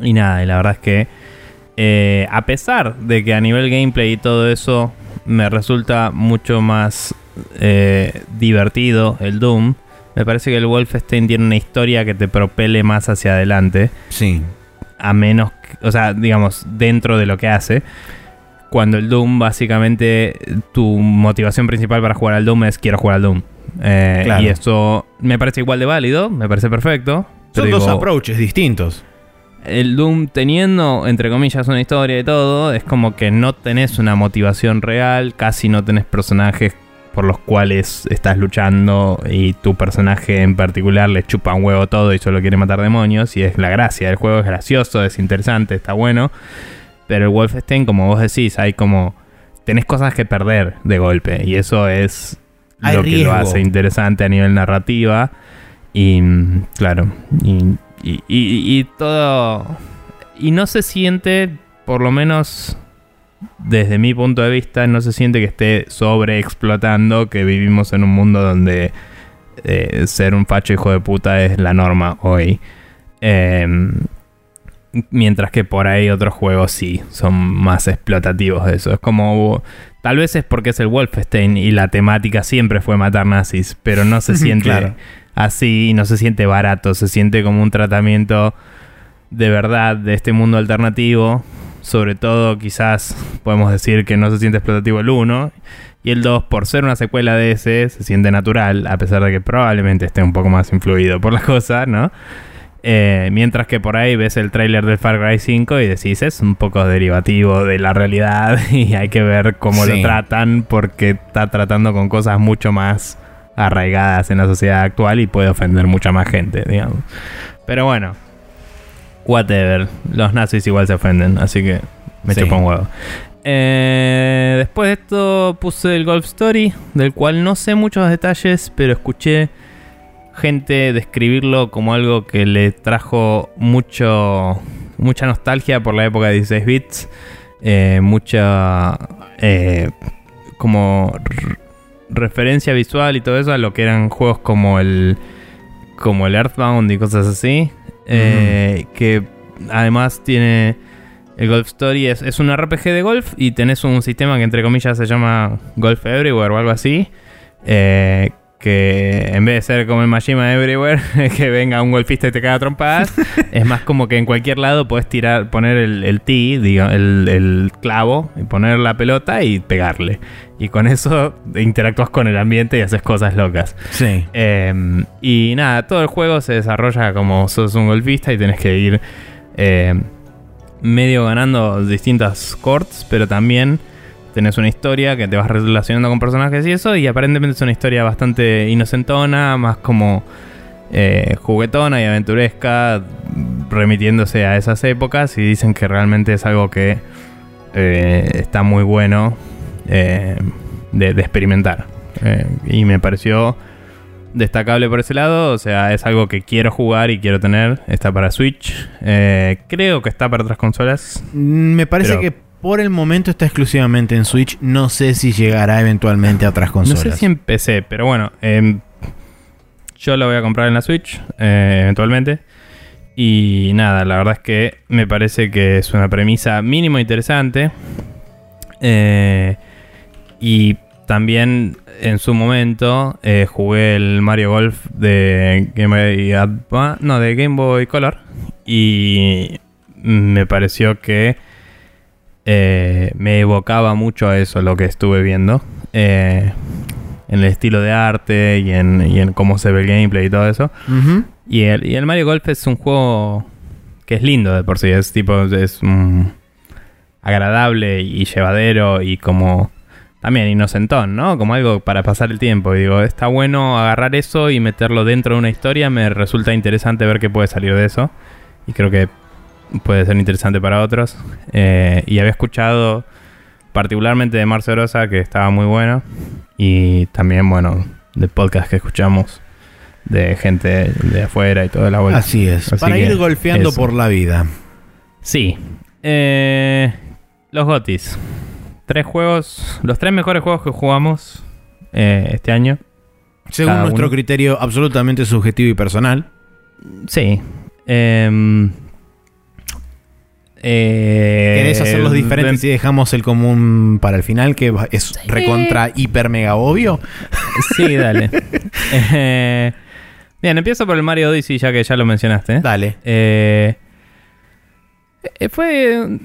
y nada, y la verdad es que a pesar de que a nivel gameplay y todo eso me resulta mucho más divertido el Doom, me parece que el Wolfenstein tiene una historia que te propele más hacia adelante. Sí. A menos, o sea, digamos, dentro de lo que hace. Cuando el Doom, básicamente, tu motivación principal para jugar al Doom es quiero jugar al Doom. Eh, y esto me parece igual de válido, me parece perfecto. Son dos approaches distintos. El Doom teniendo, entre comillas, una historia y todo, es como que no tenés una motivación real, casi no tenés personajes por los cuales estás luchando y tu personaje en particular le chupa un huevo todo y solo quiere matar demonios y es la gracia del juego, es gracioso, es interesante, está bueno. Pero el Wolfenstein, como vos decís, hay como... Tenés cosas que perder de golpe y eso es lo que lo hace interesante a nivel narrativa. Y claro, y, y, y todo... Y no se siente, por lo menos desde mi punto de vista, no se siente que esté sobreexplotando, que vivimos en un mundo donde eh, ser un facho hijo de puta es la norma hoy. Em, mientras que por ahí otros juegos sí son más explotativos de eso. Es como. Tal vez es porque es el Wolfenstein y la temática siempre fue matar nazis, pero no se siente así, no se siente barato, se siente como un tratamiento de verdad de este mundo alternativo sobre todo, quizás podemos decir que no se siente explotativo el 1. Y el 2, por ser una secuela de ese, se siente natural, a pesar de que probablemente esté un poco más influido por la cosa, ¿no? Eh, mientras que por ahí ves el tráiler del Far Cry 5 y decís, es un poco derivativo de la realidad y hay que ver cómo lo tratan porque está tratando con cosas mucho más arraigadas en la sociedad actual y puede ofender mucha más gente, digamos. Pero bueno, whatever. Los nazis igual se ofenden, así que me sí. un huevo. Eh, después de esto puse el Golf Story, del cual no sé muchos detalles, pero escuché gente describirlo como algo que le trajo mucho mucha nostalgia por la época de 16 bits, eh, mucha eh, como referencia visual y todo eso a lo que eran juegos como el como el Earthbound y cosas así. Eh, que además tiene el Golf Story, es, un RPG de golf y tenés un sistema que entre comillas se llama Golf Everywhere o algo así. Eh, que en vez de ser como el Majima Everywhere, que venga un golfista y te caga trompadas, es más como que en cualquier lado puedes tirar, poner el, el tee, digo, el, el, clavo, y poner la pelota y pegarle. Y con eso interactúas con el ambiente y haces cosas locas. Sí. Em, y nada, todo el juego se desarrolla como sos un golfista y tenés que ir em, medio ganando distintas courts, pero también tenés una historia que te vas relacionando con personajes y eso, y aparentemente es una historia bastante inocentona, más como eh, juguetona y aventuresca, remitiéndose a esas épocas, y dicen que realmente es algo que eh, está muy bueno eh, de, experimentar. y me pareció destacable por ese lado, o sea, es algo que quiero jugar y quiero tener. Está para Switch. creo que está para otras consolas. Me parece que por el momento está exclusivamente en Switch. No sé si llegará eventualmente a otras consolas. No sé si en PC, pero bueno. Em, yo lo voy a comprar en la Switch eh, eventualmente. Y nada, la verdad es que me parece que es una premisa mínimo interesante. Eh, y también en su momento eh, jugué el Mario Golf de Game Boy Advance, no, de Game Boy Color. Y me pareció que eh, me evocaba mucho a eso lo que estuve viendo. Eh, en el estilo de arte y en, cómo se ve el gameplay y todo eso. y, el, Mario Golf es un juego que es lindo de por sí. Es tipo, es agradable y llevadero y como también inocentón, ¿no? Como algo para pasar el tiempo. Y digo, está bueno agarrar eso y meterlo dentro de una historia. Me resulta interesante ver qué puede salir de eso. Y creo que puede ser interesante para otros. Eh, y había escuchado particularmente de Marce Rosa, que estaba muy bueno. Y también, bueno, de podcast que escuchamos de gente de afuera y toda la vuelta. Así es. Así para ir golfeando eso. por la vida. Sí. Eh, los GOTIS. Tres juegos, los tres mejores juegos que jugamos eh, este año. Según nuestro uno. criterio absolutamente subjetivo y personal. Sí. Em, eh, ¿Querés hacerlos diferentes y dejamos el común para el final, que es recontra hiper mega obvio? Sí, dale. Eh, bien, empiezo por el Mario Odyssey, ya que ya lo mencionaste. Dale. Eh, eh, fue.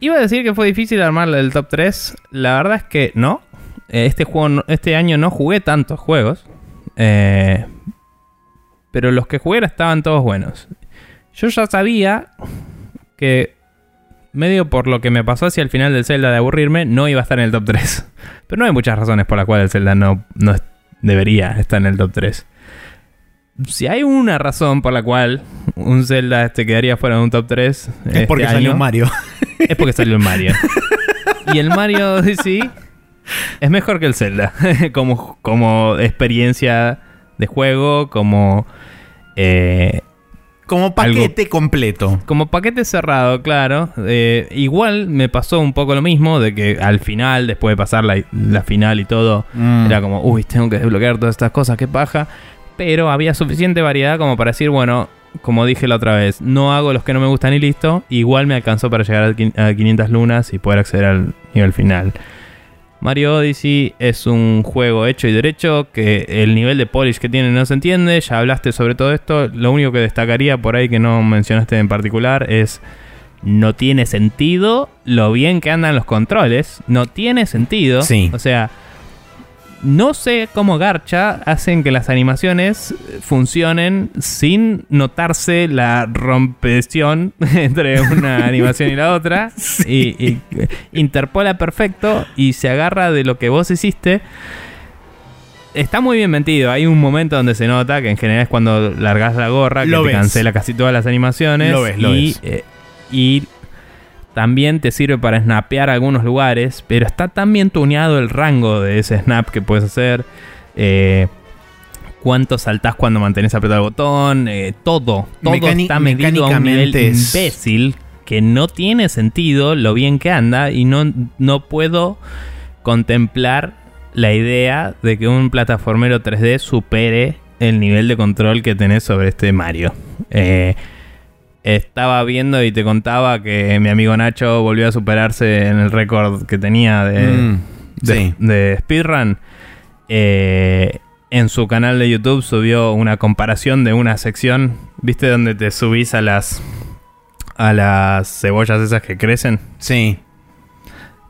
Iba a decir que fue difícil armar el top 3. La verdad es que no. Este, juego, este año no jugué tantos juegos. Eh, pero los que jugué estaban todos buenos. Yo ya sabía que, medio por lo que me pasó hacia el final del Zelda de aburrirme, no iba a estar en el top 3. Pero no hay muchas razones por las cuales el Zelda no, no debería estar en el top 3 si hay una razón por la cual un Zelda este quedaría fuera de un top 3 es porque salió Mario. es porque salió el Mario. y el Mario Odyssey es mejor que el Zelda. como, como experiencia de juego, como. eh, Como paquete completo. como paquete cerrado, claro. Eh, igual me pasó un poco lo mismo, de que al final, después de pasar la, la final y todo, Mm. era como, uy, tengo que desbloquear todas estas cosas, qué paja. Pero había suficiente variedad como para decir, bueno, como dije la otra vez, no hago los que no me gustan y listo. Igual me alcanzó para llegar a 500 lunas y poder acceder al nivel final. Mario Odyssey es un juego hecho y derecho que el nivel de polish que tiene no se entiende. Ya hablaste sobre todo esto. Lo único que destacaría por ahí que no mencionaste en particular es no tiene sentido lo bien que andan los controles. No tiene sentido. Sí. O sea, no sé cómo Garcha hacen que las animaciones funcionen sin notarse la rompesión entre una animación y la otra. Y, y interpola perfecto y se agarra de lo que vos hiciste. Está muy bien metido. Hay un momento donde se nota que en general es cuando largas la gorra, que Lo te ves. cancela casi todas las animaciones. Lo ves, lo y, ves. eh, y también te sirve para snapear algunos lugares, pero está tan bien tuneado el rango de ese snap que puedes hacer. Eh, cuánto saltás cuando mantenés apretado el botón, eh, todo, todo Mecani- está medido a un nivel imbécil que no tiene sentido lo bien que anda y no, no puedo contemplar la idea de que un plataformero 3D supere el nivel de control que tenés sobre este Mario. Eh, estaba viendo y te contaba que mi amigo Nacho volvió a superarse en el récord que tenía de, Mm, de, sí. de speedrun. Eh, en su canal de YouTube subió una comparación de una sección, ¿viste? Donde te subís a las a las cebollas esas que crecen. Sí.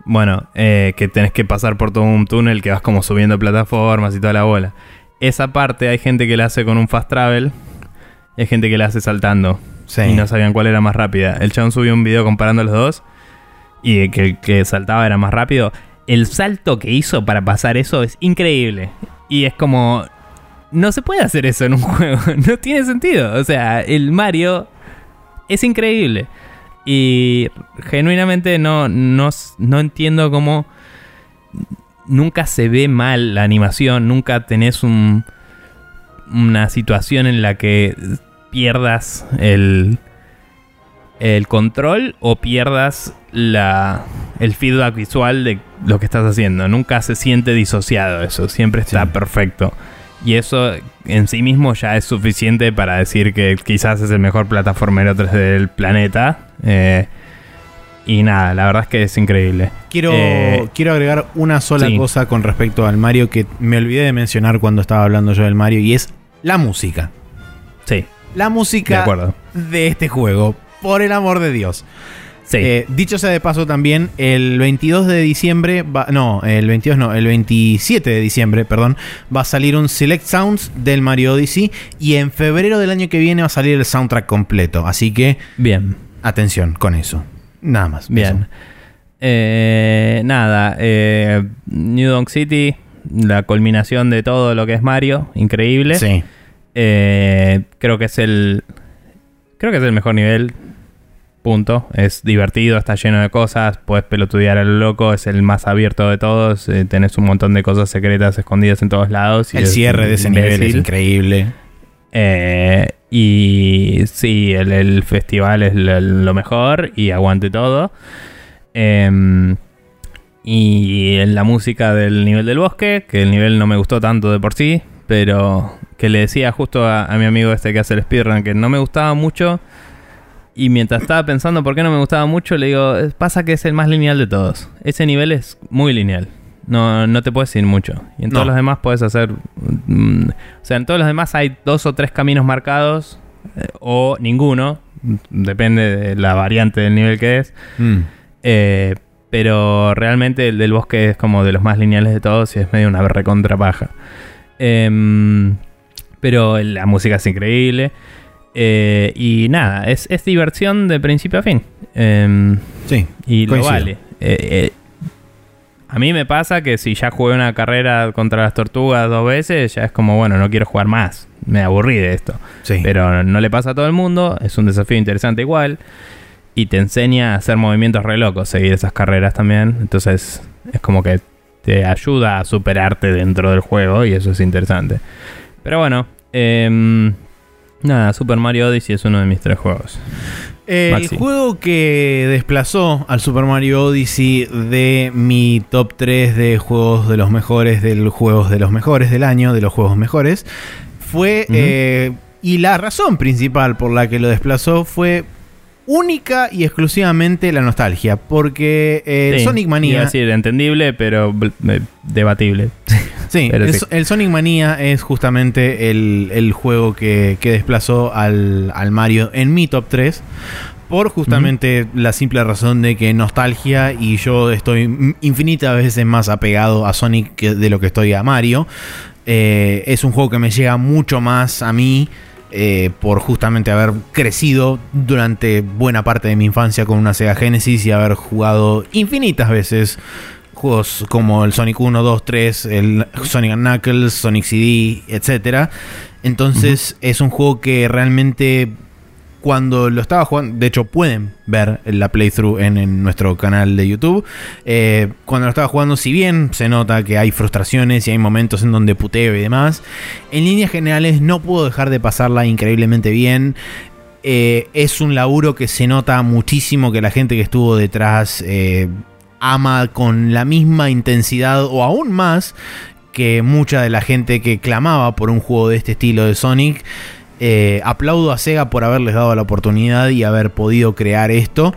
Bueno, eh, que tenés que pasar por todo un túnel que vas como subiendo plataformas y toda la bola. Esa parte hay gente que la hace con un fast travel y hay gente que la hace saltando. Y no sabían cuál era más rápida. El chabón subió un video comparando los dos y que el que saltaba era más rápido. El salto que hizo para pasar eso es increíble. Y es como... No se puede hacer eso en un juego. No tiene sentido. O sea, el Mario es increíble. Y genuinamente no, no, no entiendo cómo nunca se ve mal la animación, nunca tenés un, una situación en la que pierdas el, el control o pierdas la, el feedback visual de lo que estás haciendo. Nunca se siente disociado eso, siempre está Sí. perfecto. Y eso en sí mismo ya es suficiente para decir que quizás es el mejor plataformero 3D del planeta. Eh, y nada, la verdad es que es increíble. Quiero, Eh, quiero agregar una sola sí. cosa con respecto al Mario que me olvidé de mencionar cuando estaba hablando yo del Mario y es la música. Sí, La música de este juego, por el amor de Dios. Sí. Eh, dicho sea de paso también, el 22 de diciembre, va- no, el 22 no, el 27 de diciembre, perdón, va a salir un Select Sounds del Mario Odyssey y en febrero del año que viene va a salir el soundtrack completo. Así que Bien. atención con eso. Nada más. Bien. Eh, nada, eh, New Donk City, la culminación de todo lo que es Mario, increíble. Sí. Eh, creo que es el. Creo que es el mejor nivel. punto. Es divertido, está lleno de cosas, puedes pelotudear a lo loco, es el más abierto de todos, eh, tenés un montón de cosas secretas escondidas en todos lados. Y el cierre de ese nivel es increíble. Eh, y sí, el, festival es lo, mejor y aguante todo. Em, y en la música del nivel del bosque, que el nivel no me gustó tanto de por sí, pero que le decía justo a, mi amigo este que hace el speedrun que no me gustaba mucho. Y mientras estaba pensando por qué no me gustaba mucho, le digo, pasa que es el más lineal de todos. Ese nivel es muy lineal. No, no te puedes ir mucho. Y en todos los demás puedes hacer... Mm, o sea, en todos los demás hay dos o tres caminos marcados. Eh, o ninguno. Depende de la variante del nivel que es. Mm. Eh, pero realmente el del bosque es como de los más lineales de todos y es medio una recontra paja. Em, pero la música es increíble. Eh, y nada, es, diversión de principio a fin. Em, sí. Y lo vale. Eh, a mí me pasa que si ya jugué una carrera contra las tortugas dos veces, ya es como, bueno, no quiero jugar más. Me aburrí de esto. Pero no le pasa a todo el mundo. Es un desafío interesante igual y te enseña a hacer movimientos re locos, seguir esas carreras también. Entonces es como que te ayuda a superarte dentro del juego y eso es interesante. Pero bueno, em, nada, Super Mario Odyssey es uno de mis tres juegos. El juego que desplazó al Super Mario Odyssey de mi top 3 de juegos de los mejores, de los juegos de los mejores del año, de los juegos mejores, fue... Eh, y la razón principal por la que lo desplazó fue única y exclusivamente la nostalgia. Porque eh, Sonic Mania. Es decir, entendible, pero eh, debatible. Sí, el, Sonic Mania es justamente el, juego que, desplazó al, Mario en mi top 3. Por justamente la simple razón de que nostalgia y yo estoy infinitas veces más apegado a Sonic de lo que estoy a Mario. Eh, es un juego que me llega mucho más a mí eh, por justamente haber crecido durante buena parte de mi infancia con una Sega Genesis y haber jugado infinitas veces juegos como el Sonic 1, 2, 3, el Sonic Knuckles, Sonic CD, etc. Entonces es un juego que realmente cuando lo estaba jugando, de hecho pueden ver la playthrough en, nuestro canal de YouTube, eh, cuando lo estaba jugando, si bien se nota que hay frustraciones y hay momentos en donde puteo y demás, en líneas generales no puedo dejar de pasarla increíblemente bien. Eh, es un laburo que se nota muchísimo que la gente que estuvo detrás eh, ama con la misma intensidad o aún más que mucha de la gente que clamaba por un juego de este estilo de Sonic. Eh, aplaudo a Sega por haberles dado la oportunidad y haber podido crear esto.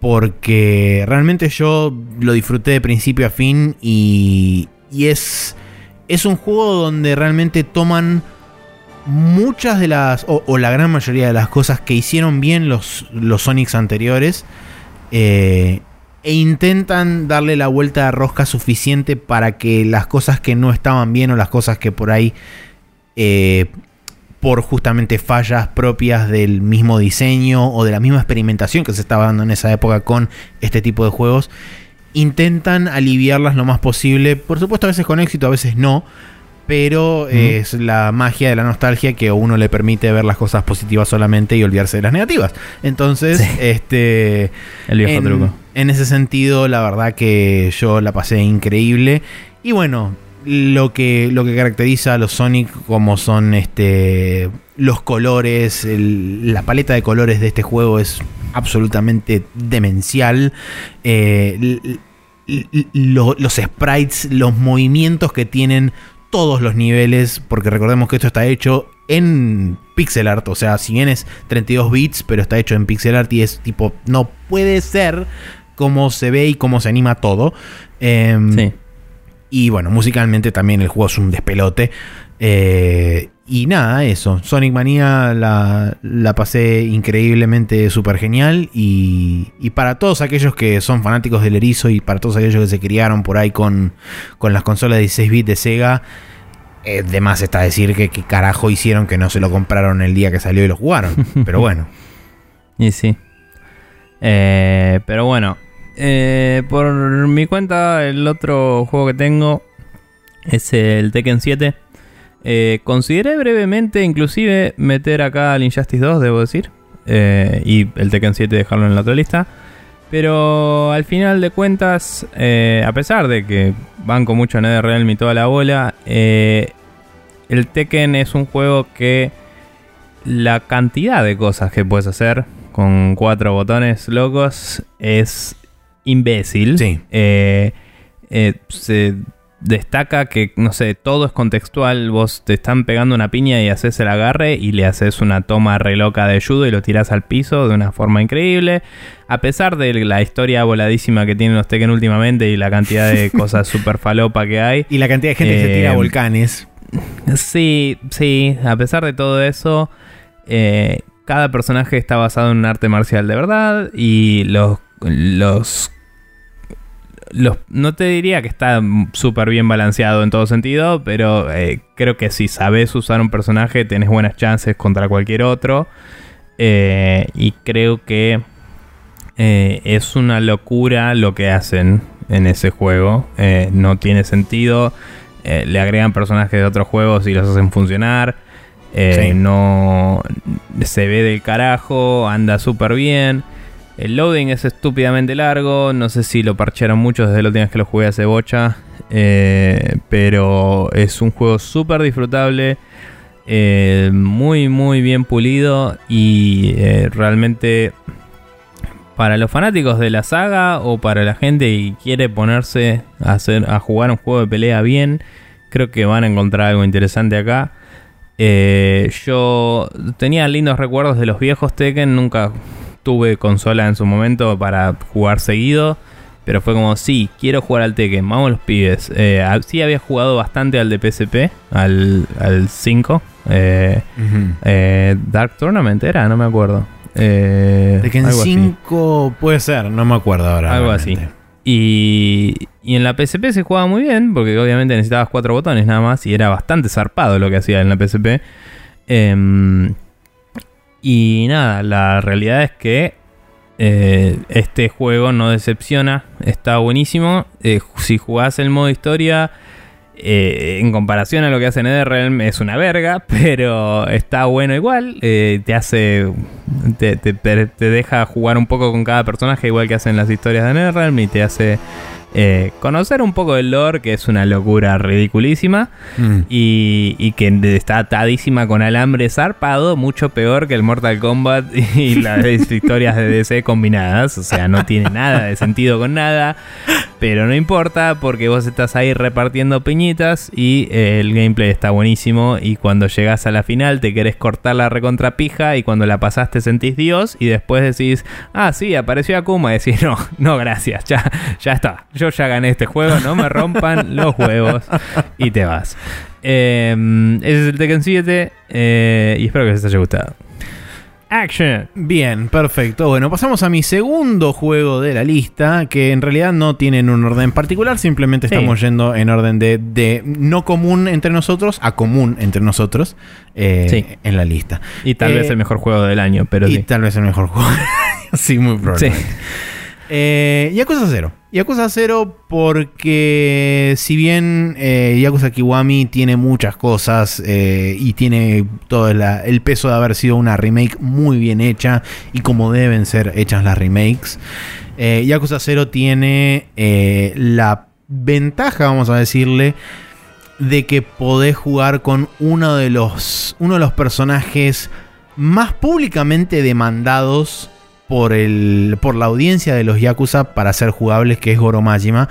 Porque realmente yo lo disfruté de principio a fin y, y es, es un juego donde realmente toman muchas de las, o, la gran mayoría de las cosas que hicieron bien los, los Sonics anteriores eh, e intentan darle la vuelta de rosca suficiente para que las cosas que no estaban bien o las cosas que por ahí eh, por justamente fallas propias del mismo diseño o de la misma experimentación que se estaba dando en esa época con este tipo de juegos, intentan aliviarlas lo más posible, por supuesto a veces con éxito, a veces no, pero es la magia de la nostalgia que a uno le permite ver las cosas positivas solamente y olvidarse de las negativas. Entonces, este el viejo truco. En ese sentido, la verdad que yo la pasé increíble y bueno, lo que, lo que caracteriza a los Sonic como son este, los colores, la paleta de colores de este juego es absolutamente demencial. Eh, los sprites, los movimientos que tienen todos los niveles, porque recordemos que esto está hecho en pixel art, o sea, si bien es 32 bits, pero está hecho en pixel art y es tipo, no puede ser cómo se ve y cómo se anima todo. Em, sí. Y bueno, musicalmente también el juego es un despelote. Eh, y nada, eso. Sonic Mania la, la pasé increíblemente súper genial. Y, y, para todos aquellos que son fanáticos del erizo y para todos aquellos que se criaron por ahí con, con las consolas de 16 bits de Sega, eh, de más está decir que qué carajo hicieron que no se lo compraron el día que salió y lo jugaron. Pero bueno. y sí. Eh, pero bueno, eh, por mi cuenta, el otro juego que tengo es el Tekken 7. Eh, consideré brevemente, inclusive, meter acá al Injustice 2, debo decir. eh, y el Tekken 7 dejarlo en la otra lista. Pero al final de cuentas, a pesar de que banco mucho NetherRealm y toda la bola, el Tekken es un juego que la cantidad de cosas que puedes hacer con cuatro botones locos es imbécil. Sí. Eh, eh, se destaca que, no sé, todo es contextual. Vos te están pegando una piña y haces el agarre y le haces una toma re loca de judo y lo tirás al piso de una forma increíble. A pesar de la historia voladísima que tienen los Tekken últimamente y la cantidad de cosas super falopa que hay. Y la cantidad de gente que se tira a Eh, volcanes. Sí, sí, a pesar de todo eso, eh, cada personaje está basado en un arte marcial de verdad y los... los los, no te diría que está súper bien balanceado en todo sentido, pero eh, creo que si sabes usar un personaje tenés buenas chances contra cualquier otro. Eh, y creo que eh, es una locura lo que hacen en ese juego. No tiene sentido. Le agregan personajes de otros juegos y los hacen funcionar. Sí. No se ve del carajo, anda súper bien. El loading es estúpidamente largo. No sé si lo parchearon mucho desde la última que lo jugué hace bocha. eh, pero es un juego súper disfrutable. eh, muy, muy bien pulido. Y eh, realmente para los fanáticos de la saga o para la gente que quiere ponerse a, hacer, a jugar un juego de pelea bien, creo que van a encontrar algo interesante acá. Yo tenía lindos recuerdos de los viejos Tekken, nunca tuve consola en su momento para jugar seguido, pero fue como, sí, quiero jugar al Tekken, vamos los pibes. Eh, sí había jugado bastante al de PSP, al, al 5. eh, eh, Dark Tournament era, no me acuerdo. Eh, Tekken algo así. 5 puede ser, no me acuerdo ahora. Algo realmente. así. Y, y en la PSP se jugaba muy bien, porque obviamente necesitabas cuatro botones nada más, y era bastante zarpado lo que hacía en la PSP. Y nada, la realidad es que eh, este juego no decepciona, está buenísimo. Eh, si jugás el modo historia, eh, en comparación a lo que hace NetherRealm, es una verga, pero está bueno igual. te hace. Te, te- te deja jugar un poco con cada personaje, igual que hacen las historias de NetherRealm, y te hace eh, conocer un poco del lore, que es una locura ridiculísima. Mm. Y, y que está atadísima con alambre zarpado, mucho peor que el Mortal Kombat y las historias de DC combinadas. O sea, no tiene nada de sentido con nada. Pero no importa porque vos estás ahí repartiendo piñitas y eh, el gameplay está buenísimo. Y cuando llegas a la final te querés cortar la recontrapija y cuando la pasaste sentís Dios y después decís, ah, sí, apareció Akuma. Y decís, no, no, gracias, ya, ya está. Yo ya gané este juego, no me rompan los huevos. Y te vas. Eh, ese es el Tekken 7 eh, y espero que les haya gustado. Action. Bien, perfecto. Bueno, pasamos a mi segundo juego de la lista, que en realidad no tienen un orden particular, simplemente Sí. estamos yendo en orden de, de no común entre nosotros a común entre nosotros eh, Sí. en la lista. Y tal Eh, vez el mejor juego del año, pero y sí. tal vez el mejor juego. sí, muy probablemente. Eh, Yakuza 0. Yakuza 0 porque si bien eh, Yakuza Kiwami tiene muchas cosas eh, y tiene todo el peso de haber sido una remake muy bien hecha y como deben ser hechas las remakes, Yakuza 0 tiene la ventaja, vamos a decirle, de que podés jugar con uno de los, uno de los personajes más públicamente demandados por, el, por la audiencia de los Yakuza para ser jugables, que es Goro Majima.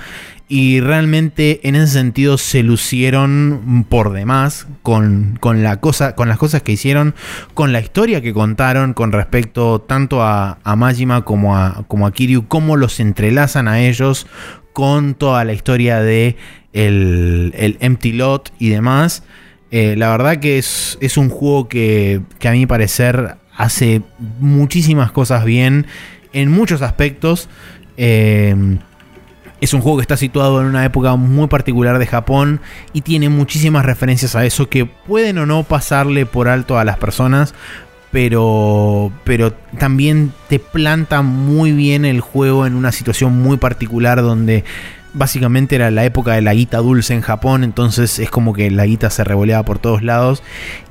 Y realmente en ese sentido se lucieron por demás con, con, la cosa, con las cosas que hicieron, con la historia que contaron con respecto tanto a, a Majima como a, como a Kiryu, cómo los entrelazan a ellos con toda la historia de el, el Empty Lot y demás. Eh, la verdad que es, es un juego que, que a mi parecer hace muchísimas cosas bien en muchos aspectos. Eh, es un juego que está situado en una época muy particular de Japón y tiene muchísimas referencias a eso que pueden o no pasarle por alto a las personas, pero, pero también te planta muy bien el juego en una situación muy particular donde básicamente era la época de la guita dulce en Japón, entonces es como que la guita se revoleaba por todos lados.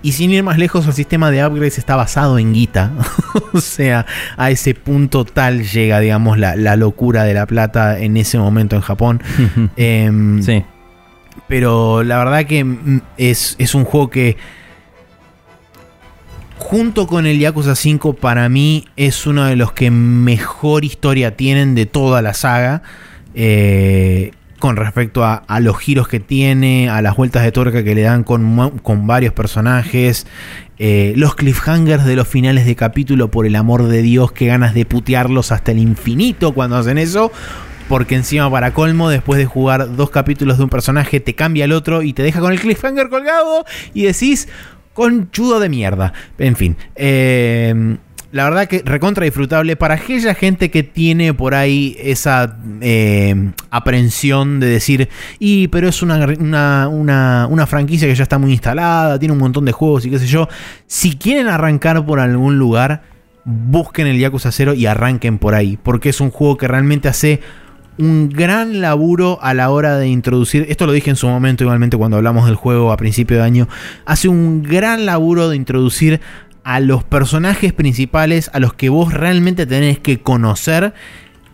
Y sin ir más lejos, el sistema de upgrades está basado en guita. o sea, a ese punto tal llega, digamos, la, locura de la plata en ese momento en Japón. Em, sí. Pero la verdad que mm, es, es un juego que junto con el Yakuza 5 para mí es uno de los que mejor historia tienen de toda la saga. Eh, con respecto a, los giros que tiene, a las vueltas de tuerca que le dan con, varios personajes, eh, los cliffhangers de los finales de capítulo, por el amor de Dios, que ganas de putearlos hasta el infinito cuando hacen eso. Porque encima para colmo, después de jugar dos capítulos de un personaje, te cambia el otro y te deja con el cliffhanger colgado y decís, conchudo de mierda. En fin. Eh, la verdad que recontra disfrutable para aquella gente que tiene por ahí esa eh, aprensión de decir, y pero es una, una, una, franquicia que ya está muy instalada, tiene un montón de juegos y qué sé yo. Si quieren arrancar por algún lugar, busquen el Yakuza 0 y arranquen por ahí, porque es un juego que realmente hace un gran laburo a la hora de introducir, esto lo dije en su momento igualmente cuando hablamos del juego a principio de año, hace un gran laburo de introducir a los personajes principales a los que vos realmente tenés que conocer,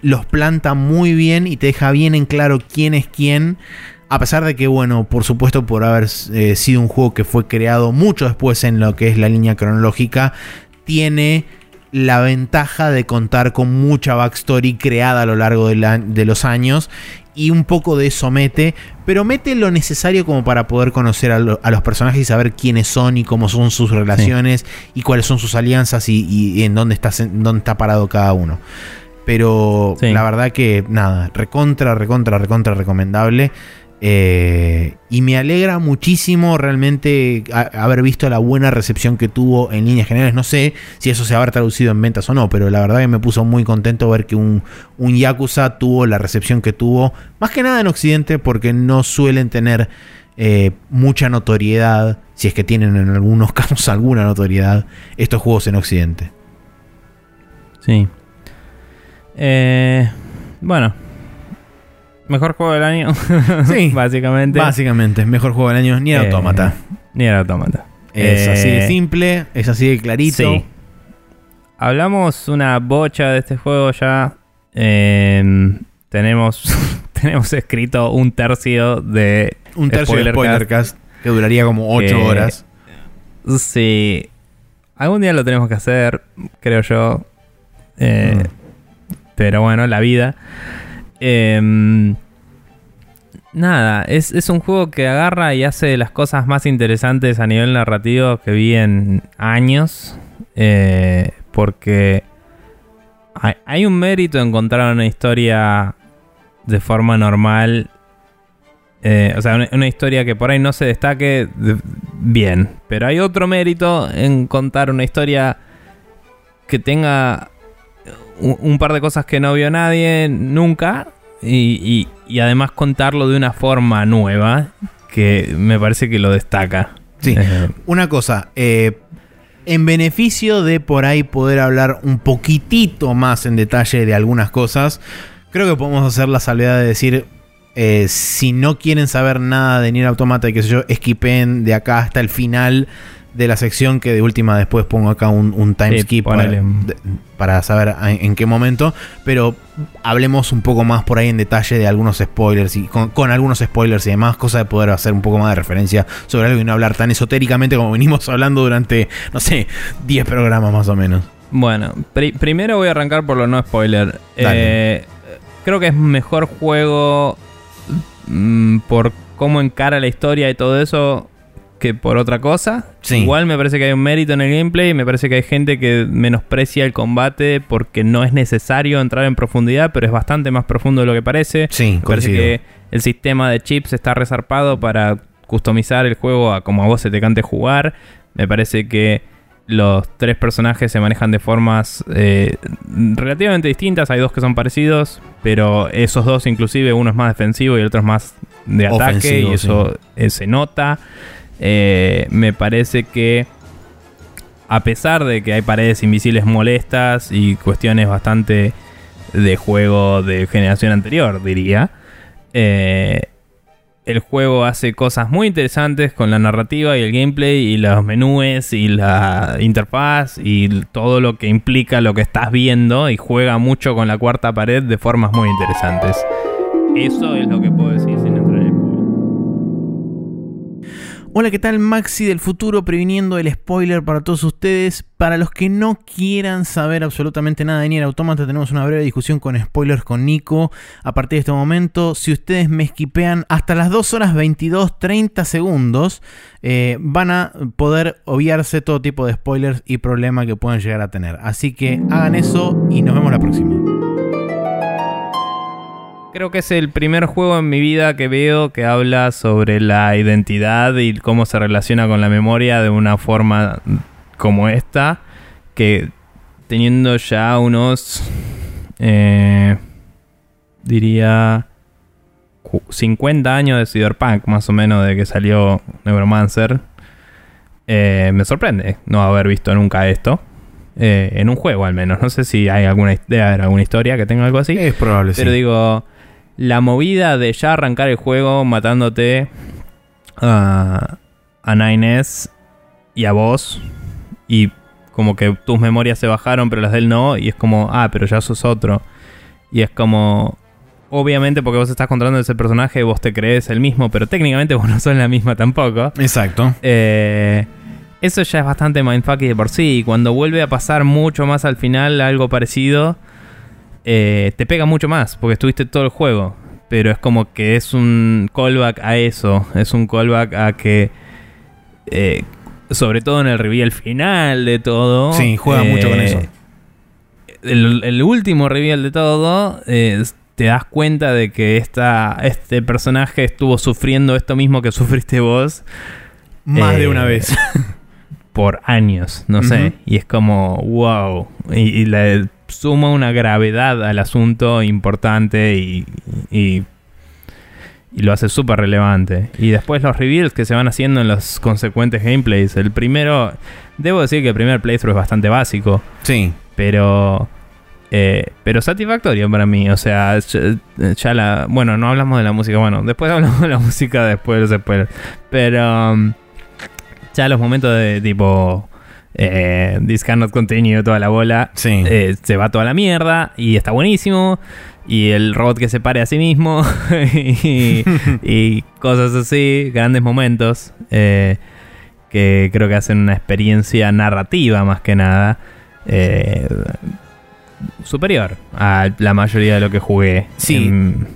los planta muy bien y te deja bien en claro quién es quién. A pesar de que, bueno, por supuesto, por haber eh, sido un juego que fue creado mucho después en lo que es la línea cronológica, tiene la ventaja de contar con mucha backstory creada a lo largo de, los años y un poco de eso mete, pero mete lo necesario como para poder conocer a, los personajes y saber quiénes son y cómo son sus relaciones y cuáles son sus alianzas y, en dónde está, dónde está parado cada uno. Pero la verdad que nada, recontra, recontra, recontra recomendable. Eh, y me alegra muchísimo realmente haber visto la buena recepción que tuvo en líneas generales. No sé si eso se habrá traducido en ventas o no, pero la verdad que me puso muy contento ver que un, un Yakuza tuvo la recepción que tuvo. Más que nada en Occidente, porque no suelen tener eh, mucha notoriedad, si es que tienen en algunos casos alguna notoriedad, estos juegos en Occidente. Sí. Eh, bueno, Mejor juego del año. sí. básicamente. Básicamente, mejor juego del año. Ni era eh, Automata. Ni era Automata. Es así de eh, simple, es así de clarito. Sí. Hablamos una bocha de este juego ya. Em, tenemos, tenemos escrito un tercio de. Un tercio de spoilercast que duraría como 8 horas. Sí. Algún día lo tenemos que hacer, creo yo. Eh, mm. Pero bueno, la vida. Em, nada, es, un juego que agarra y hace las cosas más interesantes a nivel narrativo que vi en años. Eh, porque hay, un mérito en encontrar una historia de forma normal. Eh, o sea, una, historia que por ahí no se destaque bien. Pero hay otro mérito en contar una historia que tenga un, par de cosas que no vio nadie nunca y, además contarlo de una forma nueva que me parece que lo destaca. Sí, una cosa, eh, en beneficio de por ahí poder hablar un poquitito más en detalle de algunas cosas, creo que podemos hacer la salvedad de decir, eh, si no quieren saber nada de Nier Automata y que sé yo, esquipen de acá hasta el final de la sección que de última después pongo acá un, un time skip para, saber en, qué momento. Pero hablemos un poco más por ahí en detalle de algunos spoilers y con, algunos spoilers y demás, cosa de poder hacer un poco más de referencia sobre algo y no hablar tan esotéricamente como venimos hablando durante, no sé, 10 programas más o menos. Bueno, primero voy a arrancar por lo no spoiler. Eh, creo que es mejor juego mm, por cómo encara la historia y todo eso que por otra cosa. Igual me parece que hay un mérito en el gameplay. Me parece que hay gente que menosprecia el combate porque no es necesario entrar en profundidad, pero es bastante más profundo de lo que parece. Sí, me parece que el sistema de chips está resarpado para customizar el juego a como a vos se te cante jugar. Me parece que los tres personajes se manejan de formas eh, relativamente distintas. Hay dos que son parecidos, pero esos dos, inclusive, uno es más defensivo y el otro es más de ataque, y eso eh, se nota. Eh, me parece que a pesar de que hay paredes invisibles molestas y cuestiones bastante de juego de generación anterior, diría, Eh, el juego hace cosas muy interesantes con la narrativa y el gameplay y los menús y la interfaz y todo lo que implica lo que estás viendo y juega mucho con la cuarta pared de formas muy interesantes. Eso es lo que puedo decir Hola, ¿qué tal? Maxi del futuro previniendo el spoiler para todos ustedes. Para los que no quieran saber absolutamente nada de Nier Automata, tenemos una breve discusión con spoilers con Nico a partir de este momento. Si ustedes me esquipean hasta las 2 horas 22, 30 segundos, eh, van a poder obviarse todo tipo de spoilers y problemas que puedan llegar a tener. Así que hagan eso y nos vemos la próxima. Creo que es el primer juego en mi vida que veo que habla sobre la identidad y cómo se relaciona con la memoria de una forma como esta, que teniendo ya unos, eh, diría, 50 años de Cyberpunk, más o menos, de que salió Neuromancer, eh, me sorprende no haber visto nunca esto. Eh, en un juego al menos. No sé si hay alguna, haber alguna historia que tenga algo así. Es probable, Pero digo, la movida de ya arrancar el juego matándote a, a Nines y a vos y como que tus memorias se bajaron pero las de él no y es como, ah, pero ya sos otro. Y es como, obviamente porque vos estás controlando ese personaje vos te crees el mismo, pero técnicamente vos no sos la misma tampoco. Exacto. Eh, eso ya es bastante mindfucky de por sí. Y cuando vuelve a pasar mucho más al final algo parecido, eh, te pega mucho más, porque estuviste todo el juego. Pero es como que es un callback a eso. Es un callback a que. eh, sobre todo en el reveal final de todo. Sí, juega mucho con eh, eso. El, el último reveal de todo. te das cuenta de que esta, este personaje estuvo sufriendo esto mismo que sufriste vos Más de una vez. por años, no sé. Y es como, wow. Y, y le suma una gravedad al asunto importante y, y, y lo hace súper relevante. Y después los reveals que se van haciendo en los consecuentes gameplays. El primero, debo decir que el primer playthrough es bastante básico, Sí. pero... eh, pero satisfactorio para mí, o sea, ya, ya la... Bueno, no hablamos de la música, bueno, después hablamos de la música después de los spoilers. Pero um, ya los momentos de tipo... Eh, This cannot continue, toda la bola. Sí. eh, se va toda la mierda y está buenísimo. Y el robot que se pare a sí mismo. y, y cosas así, grandes momentos. eh, que creo que hacen una experiencia narrativa más que nada. eh, superior a la mayoría de lo que jugué Sí. en-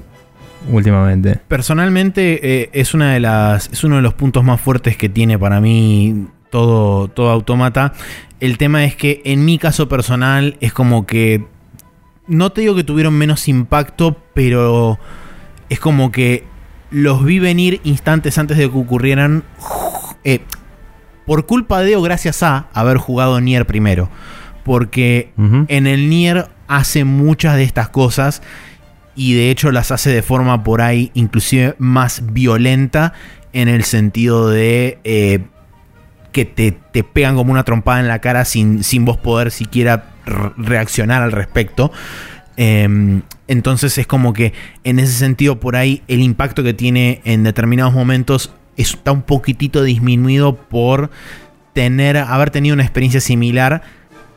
últimamente. Personalmente eh, es una de las es uno de los puntos más fuertes que tiene para mí todo todo autómata. El tema es que en mi caso personal es como que no te digo que tuvieron menos impacto, pero es como que los vi venir instantes antes de que ocurrieran eh, por culpa de o gracias a haber jugado Nier primero, porque en el Nier hace muchas de estas cosas y de hecho las hace de forma por ahí inclusive más violenta en el sentido de eh, que te, te pegan como una trompada en la cara sin, sin vos poder siquiera re- reaccionar al respecto. Em, entonces es como que en ese sentido por ahí el impacto que tiene en determinados momentos está un poquitito disminuido por tener, haber tenido una experiencia similar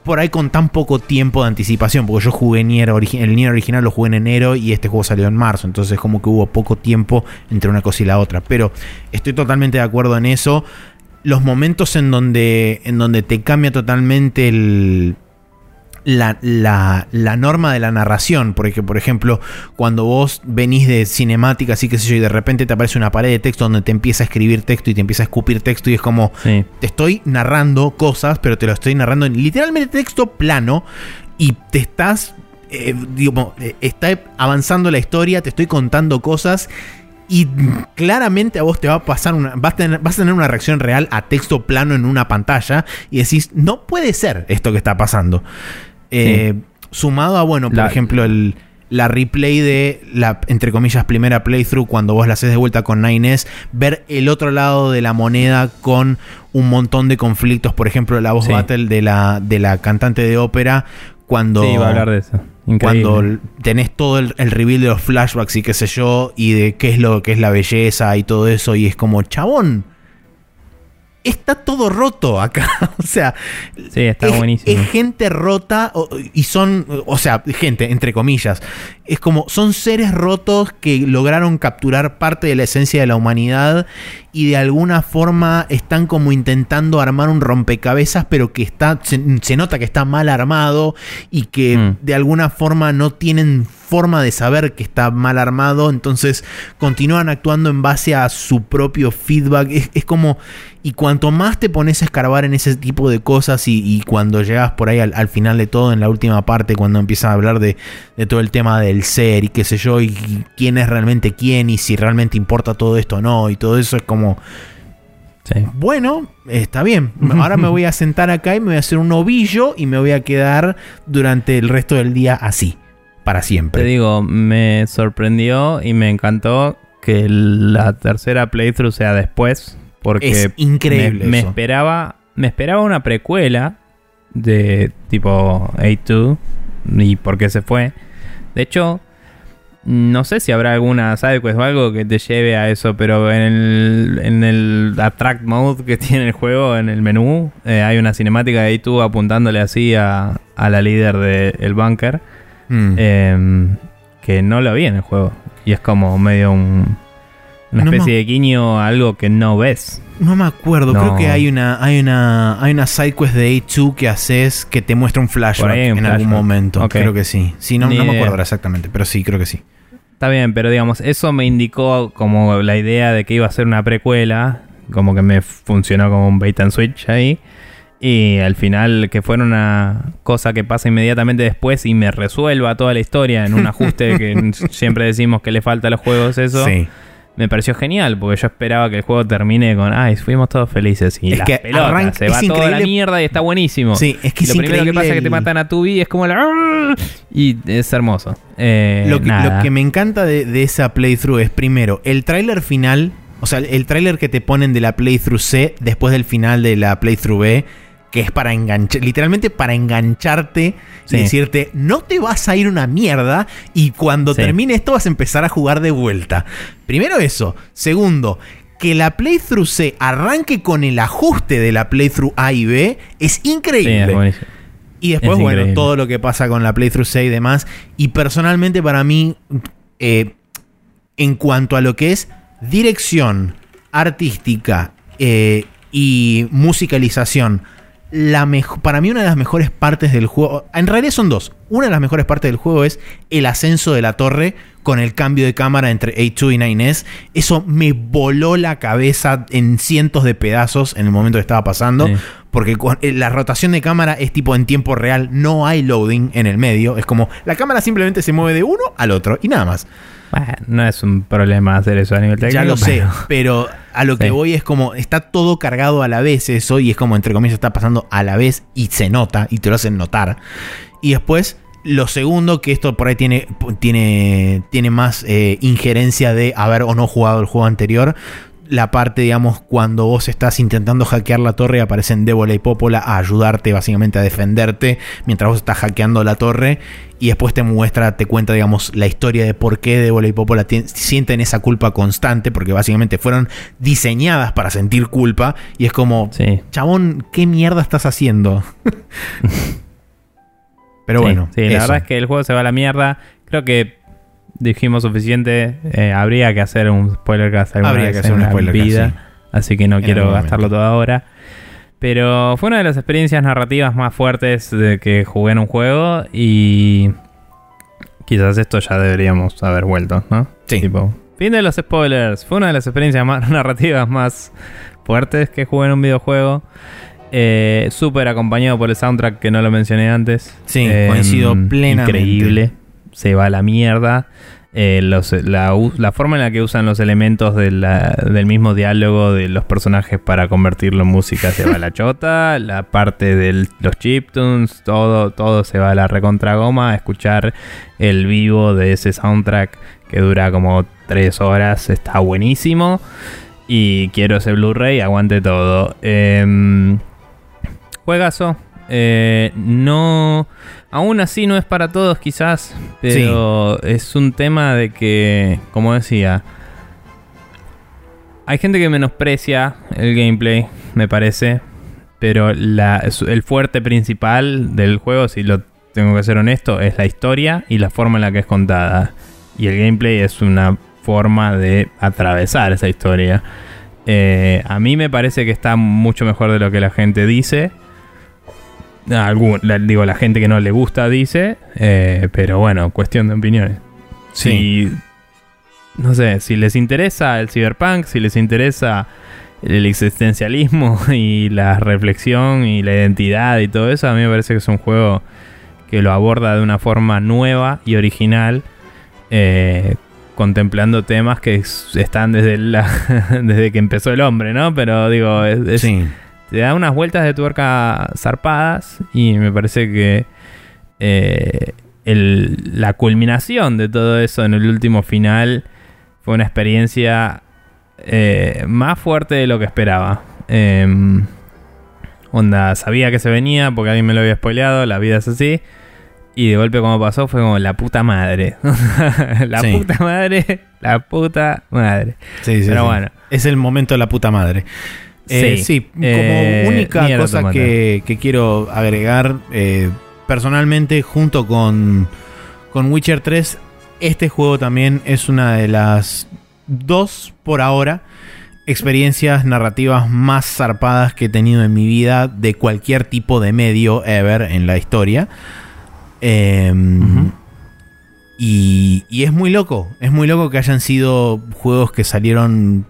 por ahí con tan poco tiempo de anticipación, porque yo jugué Nier, el Nier original lo jugué en enero y este juego salió en marzo, entonces como que hubo poco tiempo entre una cosa y la otra, pero estoy totalmente de acuerdo en eso. Los momentos en donde, en donde te cambia totalmente el, la, la- la norma de la narración. Porque, por ejemplo, cuando vos venís de cinemática, así que sé yo, y de repente te aparece una pared de texto donde te empieza a escribir texto y te empieza a escupir texto, y es como, Sí. te estoy narrando cosas, pero te lo estoy narrando en literalmente texto plano, y te estás. eh, digo, eh, está avanzando la historia, te estoy contando cosas. Y claramente a vos te va a pasar una. Vas a, tener, vas a tener una reacción real a texto plano en una pantalla. Y decís, no puede ser esto que está pasando. Eh, Sumado a, bueno, por La- ejemplo, el, la replay de la, entre comillas, primera playthrough, cuando vos la haces de vuelta con 9S, ver el otro lado de la moneda con un montón de conflictos, por ejemplo, la voz Sí. battle de la, de la cantante de ópera cuando... Sí, iba a hablar de eso. Increíble. Cuando tenés todo el, el reveal de los flashbacks y qué sé yo, y de qué es lo que es la belleza y todo eso, y es como, chabón, está todo roto acá. o sea, Sí, está es, buenísimo. es gente rota y son, o sea, gente, entre comillas. Es como, son seres rotos que lograron capturar parte de la esencia de la humanidad y de alguna forma están como intentando armar un rompecabezas, pero que está, se, se nota que está mal armado y que Mm. de alguna forma no tienen forma de saber que está mal armado, entonces continúan actuando en base a su propio feedback. Es, es como, y cuanto más te pones a escarbar en ese tipo de cosas y, y cuando llegas por ahí al, al final de todo, en la última parte, cuando empiezan a hablar de, de todo el tema del ser y qué sé yo, y, y quién es realmente quién y si realmente importa todo esto o no, y todo eso es como, Sí. bueno, está bien. Ahora me voy a sentar acá y me voy a hacer un ovillo y me voy a quedar durante el resto del día así, para Te siempre. digo, me sorprendió y me encantó que la tercera playthrough sea después. Porque Es increíble me, me eso. esperaba. Me esperaba una precuela de tipo A2. Y por qué se fue. De hecho, no sé si habrá alguna sidequest o algo que te lleve a eso, pero en el, en el attract mode que tiene el juego, en el menú, eh, hay una cinemática de A2 apuntándole así a, a la líder del bunker. Mm. Eh, que no lo vi en el juego. Y es como medio un, una No especie de guiño a algo que no ves. No me acuerdo, No. creo que hay una, hay una, hay una sidequest de A2 que haces que te muestra un flashback en algún momento. Creo que sí. Sí, no, no me acuerdo ahora exactamente, pero sí, creo que sí. Está bien, pero digamos, eso me indicó como la idea de que iba a ser una precuela. Como que me funcionó como un bait and switch ahí. Y al final que fuera una cosa que pasa inmediatamente después y me resuelva toda la historia en un ajuste que siempre decimos que le falta a los juegos eso. Sí. Me pareció genial porque yo esperaba que el juego termine con, ay, fuimos todos felices y Es las que arranca- se va toda la mierda y está buenísimo. Sí, es que Y es lo primero que pasa es que te matan a tu y es como la... Y es hermoso. Eh, Lo que, nada. lo que me encanta de, de esa playthrough es primero el tráiler final, o sea, el tráiler que te ponen de la playthrough C después del final de la playthrough B, que es para enganchar, literalmente para engancharte Sí. y decirte, no te vas a ir una mierda y cuando Sí. termine esto vas a empezar a jugar de vuelta. Primero eso. Segundo, que la playthrough C arranque con el ajuste de la playthrough A y B es Sí, increíble. es. Y después, Es bueno, increíble. todo lo que pasa con la Playthrough 6 y demás. Y personalmente para mí, eh, en cuanto a lo que es dirección artística eh, y musicalización, la mejo- para mí una de las mejores partes del juego, en realidad son dos. Una de las mejores partes del juego es el ascenso de la torre con el cambio de cámara entre A2 y 9S. Eso me voló la cabeza en cientos de pedazos en el momento que estaba pasando. Sí. Porque eh, la rotación de cámara es tipo en tiempo real, no hay loading en el medio. Es como la cámara simplemente se mueve de uno al otro y nada más. Bueno, no es un problema hacer eso a nivel técnico. Ya lo sé, pero- pero a lo que Sí. voy es como está todo cargado a la vez eso y es como entre comillas está pasando a la vez y se nota y te lo hacen notar. Y después lo segundo que esto por ahí tiene tiene tiene más eh, injerencia de haber o no jugado el juego anterior. La parte, digamos, cuando vos estás intentando hackear la torre, aparecen Débola y Popola a ayudarte, básicamente a defenderte, mientras vos estás hackeando la torre. Y después te muestra, te cuenta, digamos, la historia de por qué Débola y Popola sienten esa culpa constante, porque básicamente fueron diseñadas para sentir culpa. Y es como, Sí. chabón, ¿qué mierda estás haciendo? Pero Sí, bueno, Sí, la eso. verdad es que el juego se va a la mierda. Creo que dijimos suficiente. eh, habría que hacer un spoiler cast alguna Habría vez que hacer en un la spoilercast, vida. sí. Así que no En quiero gastarlo todo ahora. Pero fue una de las experiencias narrativas más fuertes de que jugué en un juego. Y quizás esto ya deberíamos haber vuelto, ¿no? Sí. Tipo, fin de los spoilers. Fue una de las experiencias más narrativas más fuertes que jugué en un videojuego. Eh, Súper acompañado por el soundtrack que no lo mencioné antes. Sí, Eh, coincido plenamente. Increíble. Se va a la mierda. Eh, la, forma en la que usan los elementos del mismo diálogo de los personajes para convertirlo en música se va a la chota. La parte de los chiptunes, todo, todo se va a la recontragoma. Escuchar el vivo de ese soundtrack que dura como 3 horas está buenísimo. Y quiero ese Blu-ray, aguante todo. Em, juegazo. Eh, no. Aún así no es para todos, quizás. Pero es un tema de que, como decía. Hay gente que menosprecia el gameplay, me parece. Pero el fuerte principal del juego, si lo tengo que ser honesto, es la historia y la forma en la que es contada. Y el gameplay es una forma de atravesar esa historia. Eh, a mí me parece que está mucho mejor de lo que la gente dice. Digo, la gente que no le gusta dice, eh, pero bueno, cuestión de opiniones. Sí. no sé, si les interesa el cyberpunk, si les interesa el existencialismo y la reflexión y la identidad y todo eso, a mí me parece que es un juego que lo aborda de una forma nueva y original, eh, contemplando temas que están desde, la, desde que empezó el hombre, ¿no? Pero digo, te da unas vueltas de tuerca zarpadas y me parece que eh, la culminación de todo eso en el último final fue una experiencia eh, más fuerte de lo que esperaba. Em, onda, sabía que se venía porque alguien me lo había spoileado, la vida es así. Y de golpe como pasó fue como la puta madre. la puta madre, la puta madre. Sí, sí, Pero bueno. Es el momento de la puta madre. Eh, sí, como eh, única cosa que, quiero agregar, eh, personalmente junto con, con Witcher 3, este juego también es una de las dos por ahora experiencias narrativas más zarpadas que he tenido en mi vida de cualquier tipo de medio ever en la historia. Em, y, es muy loco, es muy loco que hayan sido juegos que salieron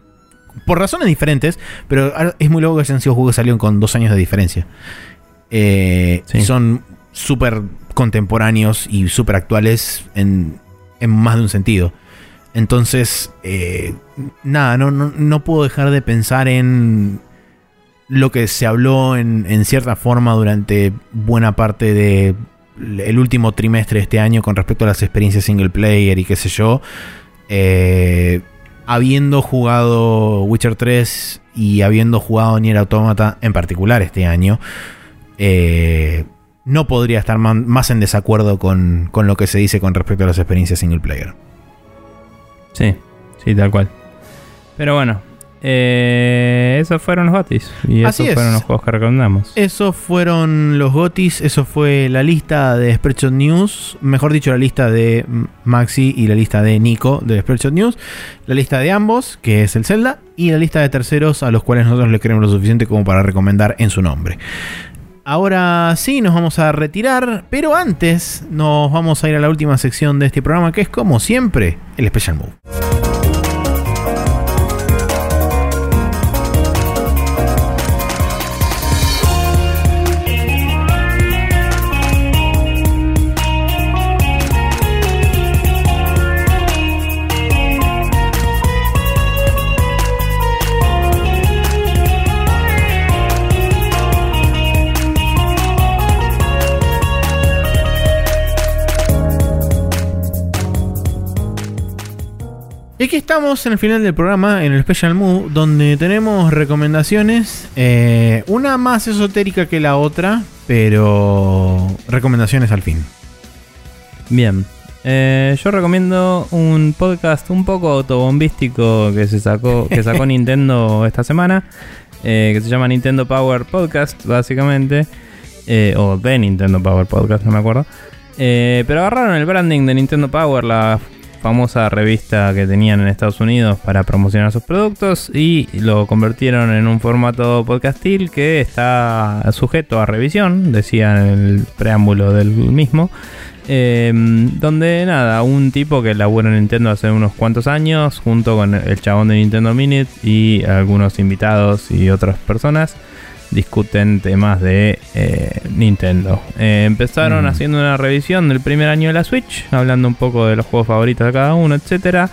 por razones diferentes, pero es muy loco que hayan sido juegos que salieron con dos años de diferencia. Eh, son súper contemporáneos y súper actuales en, más de un sentido. Entonces, eh, nada, no, no, puedo dejar de pensar en lo que se habló en cierta forma durante buena parte de el último trimestre de este año con respecto a las experiencias single player y qué sé yo. Eh, habiendo jugado Witcher 3 y habiendo jugado Nier Automata en particular este año, eh, no podría estar más en desacuerdo con, con, lo que se dice con respecto a las experiencias single player. Sí, sí, tal cual. Pero bueno, eh, esos fueron los gotis. Y esos fueron los juegos que recomendamos. Esos fueron los gotis. Eso fue la lista de Spreadshot News. Mejor dicho, la lista de Maxi y la lista de Nico de Spreadshot News. La lista de ambos, que es el Zelda. Y la lista de terceros a los cuales nosotros le queremos lo suficiente como para recomendar en su nombre. Ahora sí, nos vamos a retirar, pero antes nos vamos a ir a la última sección de este programa, que es como siempre, el Special Move. Y aquí estamos en el final del programa, en el Special Mood, donde tenemos recomendaciones, eh, una más esotérica que la otra, pero recomendaciones al fin. Bien, eh, yo recomiendo un podcast un poco autobombístico que se sacó, que sacó Nintendo esta semana, eh, que se llama Nintendo Power Podcast, básicamente, o de Nintendo Power Podcast, no me acuerdo. pero agarraron el branding de Nintendo Power, la famosa revista que tenían en Estados Unidos para promocionar sus productos y lo convirtieron en un formato podcastil que está sujeto a revisión, decía en el preámbulo del mismo. Em, donde nada, un tipo que labura en Nintendo hace unos cuantos años, junto con el chabón de Nintendo Minute y algunos invitados y otras personas, discuten temas de eh, Nintendo. Eh, empezaron mm. haciendo una revisión del primer año de la Switch, hablando un poco de los juegos favoritos de cada uno, etcétera.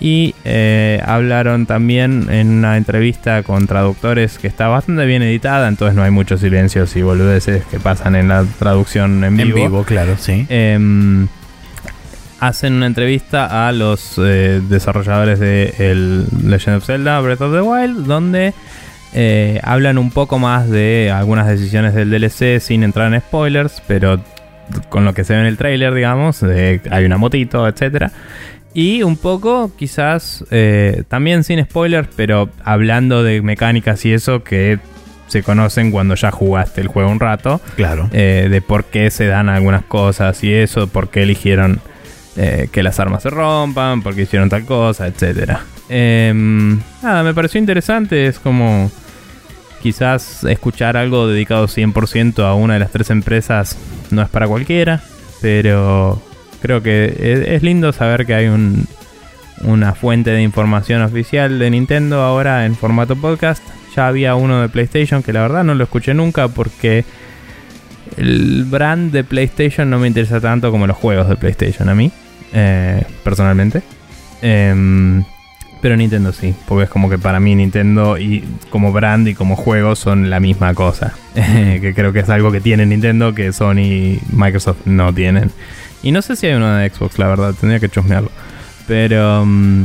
Y eh, hablaron también en una entrevista con traductores que está bastante bien editada, entonces no hay muchos silencios y boludeces que pasan en la traducción en vivo. En vivo, claro, sí. Em, hacen una entrevista a los desarrolladores de el Legend of Zelda Breath of the Wild, donde Eh, hablan un poco más de algunas decisiones del DLC sin entrar en spoilers, pero con lo que se ve en el trailer, digamos, hay una motito, etcétera. Y un poco, quizás, eh, también sin spoilers, pero hablando de mecánicas y eso que se conocen cuando ya jugaste el juego un rato. Claro. Eh, de por qué se dan algunas cosas y eso, por qué eligieron que las armas se rompan, por qué hicieron tal cosa, etcétera. Em, nada, me pareció interesante, es como quizás escuchar algo dedicado 100% a una de las tres empresas no es para cualquiera, pero creo que es, lindo saber que hay una fuente de información oficial de Nintendo ahora en formato podcast. Ya había uno de PlayStation que la verdad no lo escuché nunca porque el brand de PlayStation no me interesa tanto como los juegos de PlayStation a mí, eh, personalmente. Em, pero Nintendo sí, porque es como que para mí Nintendo y como brand y como juego son la misma cosa. que creo que es algo que tiene Nintendo que Sony y Microsoft no tienen. Y no sé si hay uno de Xbox, la verdad, tendría que chusmearlo. Pero mm,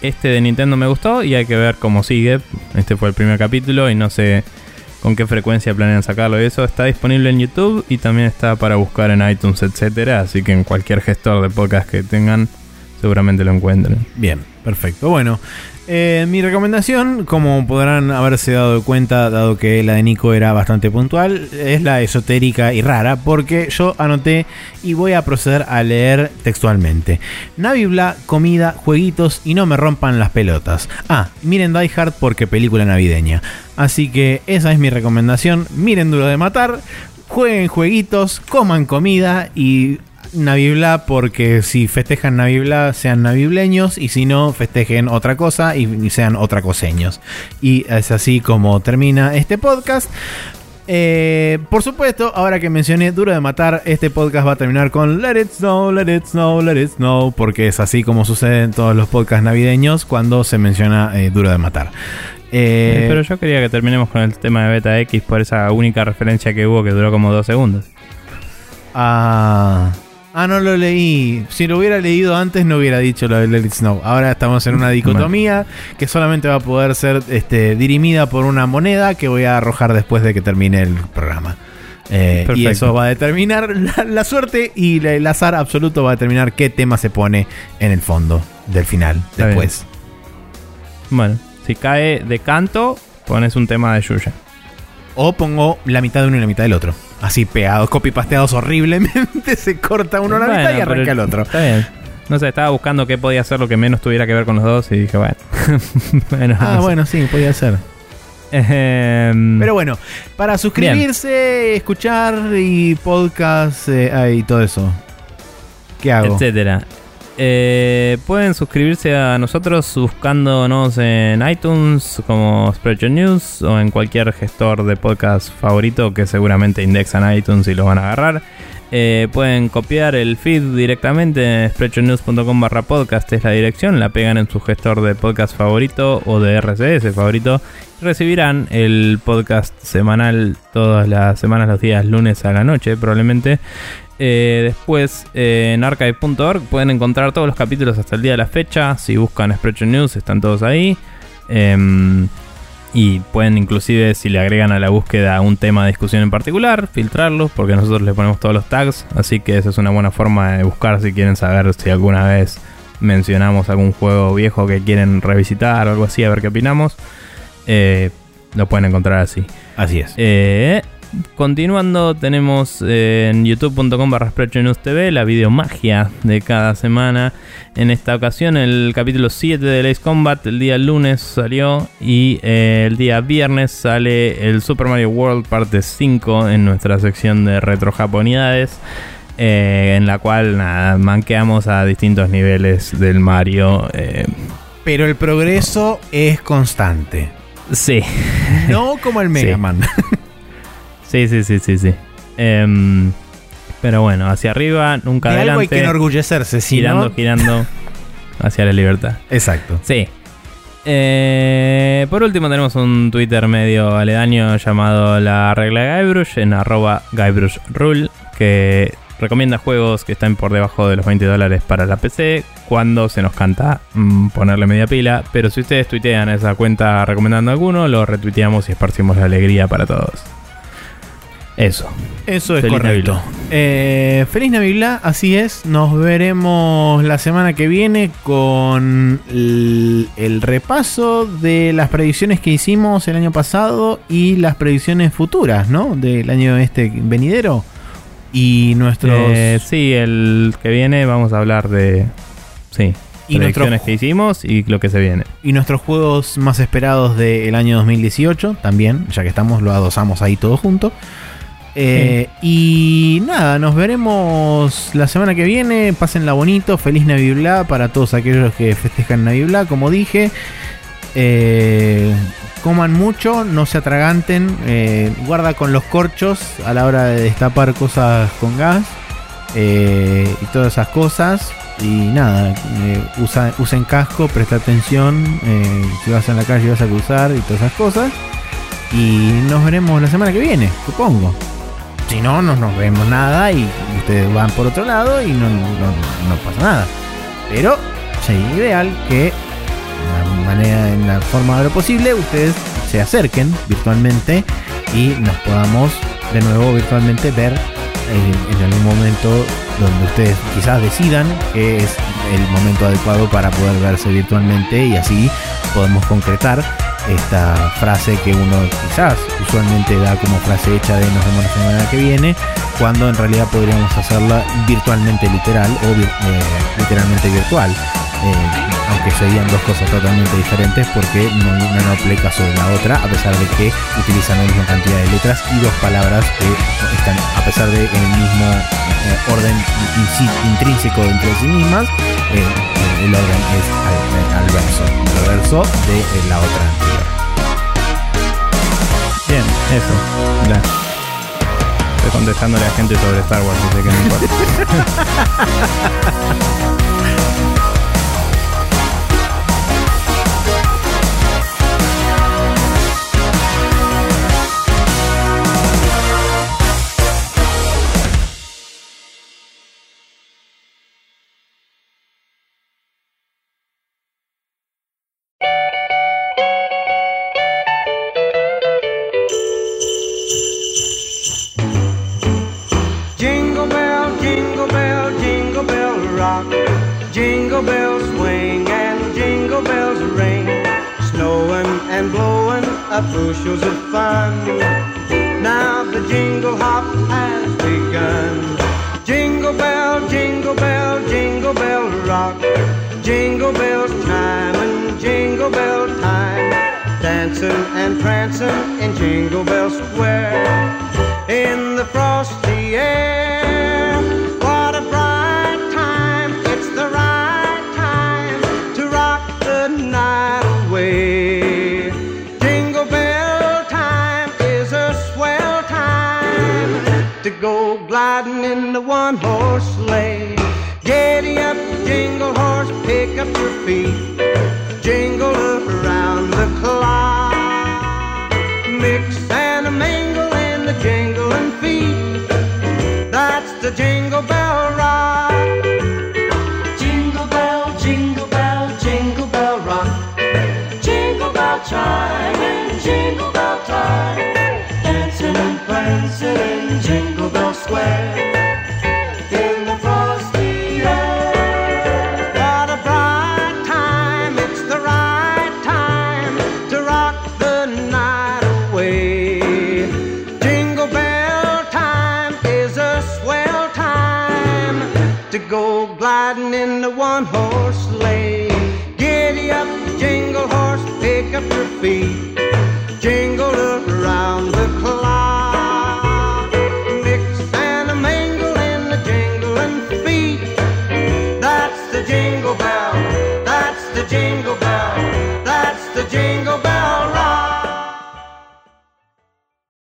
este de Nintendo me gustó y hay que ver cómo sigue. Este fue el primer capítulo y no sé con qué frecuencia planean sacarlo. Y eso está disponible en YouTube y también está para buscar en iTunes, etcétera. Así que en cualquier gestor de podcast que tengan, seguramente lo encuentren. Bien, perfecto. Bueno, eh, mi recomendación, como podrán haberse dado cuenta, dado que la de Nico era bastante puntual, es la esotérica y rara, porque yo anoté y voy a proceder a leer textualmente. Navibla, comida, jueguitos y no me rompan las pelotas. Ah, miren Die Hard porque película navideña. Así que esa es mi recomendación. Miren Duro de Matar, jueguen jueguitos, coman comida y Navibla porque si festejan Navibla sean navibleños y si no festejen otra cosa y, sean otra coseños. Y es así como termina este podcast. Eh, por supuesto, ahora que mencioné Duro de Matar, este podcast va a terminar con Let It Snow, Let It Snow, Let It Snow, porque es así como sucede en todos los podcasts navideños cuando se menciona eh, Duro de Matar. Eh, pero yo quería que terminemos con el tema de Beta X por esa única referencia que hubo que duró como dos segundos. Ah. Ah, no lo leí. Si lo hubiera leído antes no hubiera dicho lo de Let It Snow. Ahora estamos en una dicotomía que solamente va a poder ser este, dirimida por una moneda que voy a arrojar después de que termine el programa. Eh, y eso va a determinar la, suerte y el azar absoluto va a determinar qué tema se pone en el fondo del final después. Bueno, si cae de canto, pones un tema de Yuya. O pongo la mitad de uno y la mitad del otro así pegados, copy pasteados horriblemente, se corta uno a la mitad y arranca el otro. Está bien. No sé, estaba buscando qué podía ser lo que menos tuviera que ver con los dos y dije, bueno. ah, bueno, sí, podía ser. Pero bueno, para suscribirse, escuchar y podcast eh, y todo eso. ¿Qué hago? Etcétera. Eh, pueden suscribirse a nosotros buscándonos en iTunes como Spreadshot News o en cualquier gestor de podcast favorito que seguramente indexan iTunes y los van a agarrar. Eh, pueden copiar el feed directamente en spreadshotnews.com barra podcast, es la dirección, la pegan en su gestor de podcast favorito o de RCS favorito. Recibirán el podcast semanal todas las semanas, los días lunes a la noche probablemente. Eh, después eh, en archive.org pueden encontrar todos los capítulos hasta el día de la fecha. Si buscan Spreadshot News están todos ahí. Y pueden inclusive si le agregan a la búsqueda un tema de discusión en particular, filtrarlos porque nosotros le ponemos todos los tags. Así que esa es una buena forma de buscar si quieren saber si alguna vez mencionamos algún juego viejo que quieren revisitar o algo así, a ver qué opinamos. Eh, lo pueden encontrar así. Así es. Continuando, tenemos eh, en youtube.com barra TV la videomagia de cada semana. En esta ocasión, el capítulo 7 de Ace Combat, el día lunes salió y eh, el día viernes sale el Super Mario World parte 5 en nuestra sección de retro japonidades. Eh, en la cual nada, manqueamos a distintos niveles del Mario. Pero el progreso es constante. Sí. No como el Mega Man. Sí, sí, sí, sí, sí. Em, pero bueno, hacia arriba, nunca de adelante. Algo hay que enorgullecerse, si Girando, girando hacia la libertad. Exacto. Sí. Eh, por último tenemos un Twitter medio aledaño llamado La Regla de Guybrush en arroba Guybrush Rule que recomienda juegos que están por debajo de los 20 dólares para la PC cuando se nos canta mm, ponerle media pila. Pero si ustedes tuitean esa cuenta recomendando alguno, lo retuiteamos y esparcimos la alegría para todos. Eso. Eso es Feliz correcto. Navidad. Eh, feliz Navidad, así es. Nos veremos la semana que viene con el, el repaso de las predicciones que hicimos el año pasado y las predicciones futuras, ¿no? Del año este venidero. Y nuestros. Eh, sí, el que viene vamos a hablar de. Sí. Y predicciones que hicimos y lo que se viene. y nuestros juegos más esperados del año 2018 también, ya que estamos, lo adosamos ahí todo junto. Eh, Y nada, nos veremos la semana que viene. Pásenla bonito. Feliz Navidad para todos aquellos que festejan Navidad, como dije. Eh, coman mucho, no se atraganten. eh, guarda con los corchos a la hora de destapar cosas con gas. y todas esas cosas. Y nada, usa- usen casco, presta atención. si vas en la calle vas a cruzar y todas esas cosas. Y nos veremos la semana que viene, supongo. Si no, no nos vemos nada y ustedes van por otro lado y no, no- no pasa nada. Pero sería ideal que, de la manera, en la forma de lo posible, ustedes se acerquen virtualmente y nos podamos de nuevo virtualmente ver eh, en algún momento donde ustedes quizás decidan que es el momento adecuado para poder verse virtualmente y así podemos concretar esta frase que uno quizás usualmente da como frase hecha de nos vemos la semana que viene, cuando en realidad podríamos hacerla virtualmente literal o eh, literalmente virtual. Eh, aunque serían dos cosas totalmente diferentes porque no, una no aplica sobre la otra, a pesar de que utilizan la misma cantidad de letras y dos palabras que están, a pesar de en el mismo eh, orden in- in- intrínseco dentro de sí mismas, eh, eh, el orden es al, al verso, de la otra anterior. Bien, eso. Ya. Estoy contestándole a gente sobre Star Wars, así que no importa.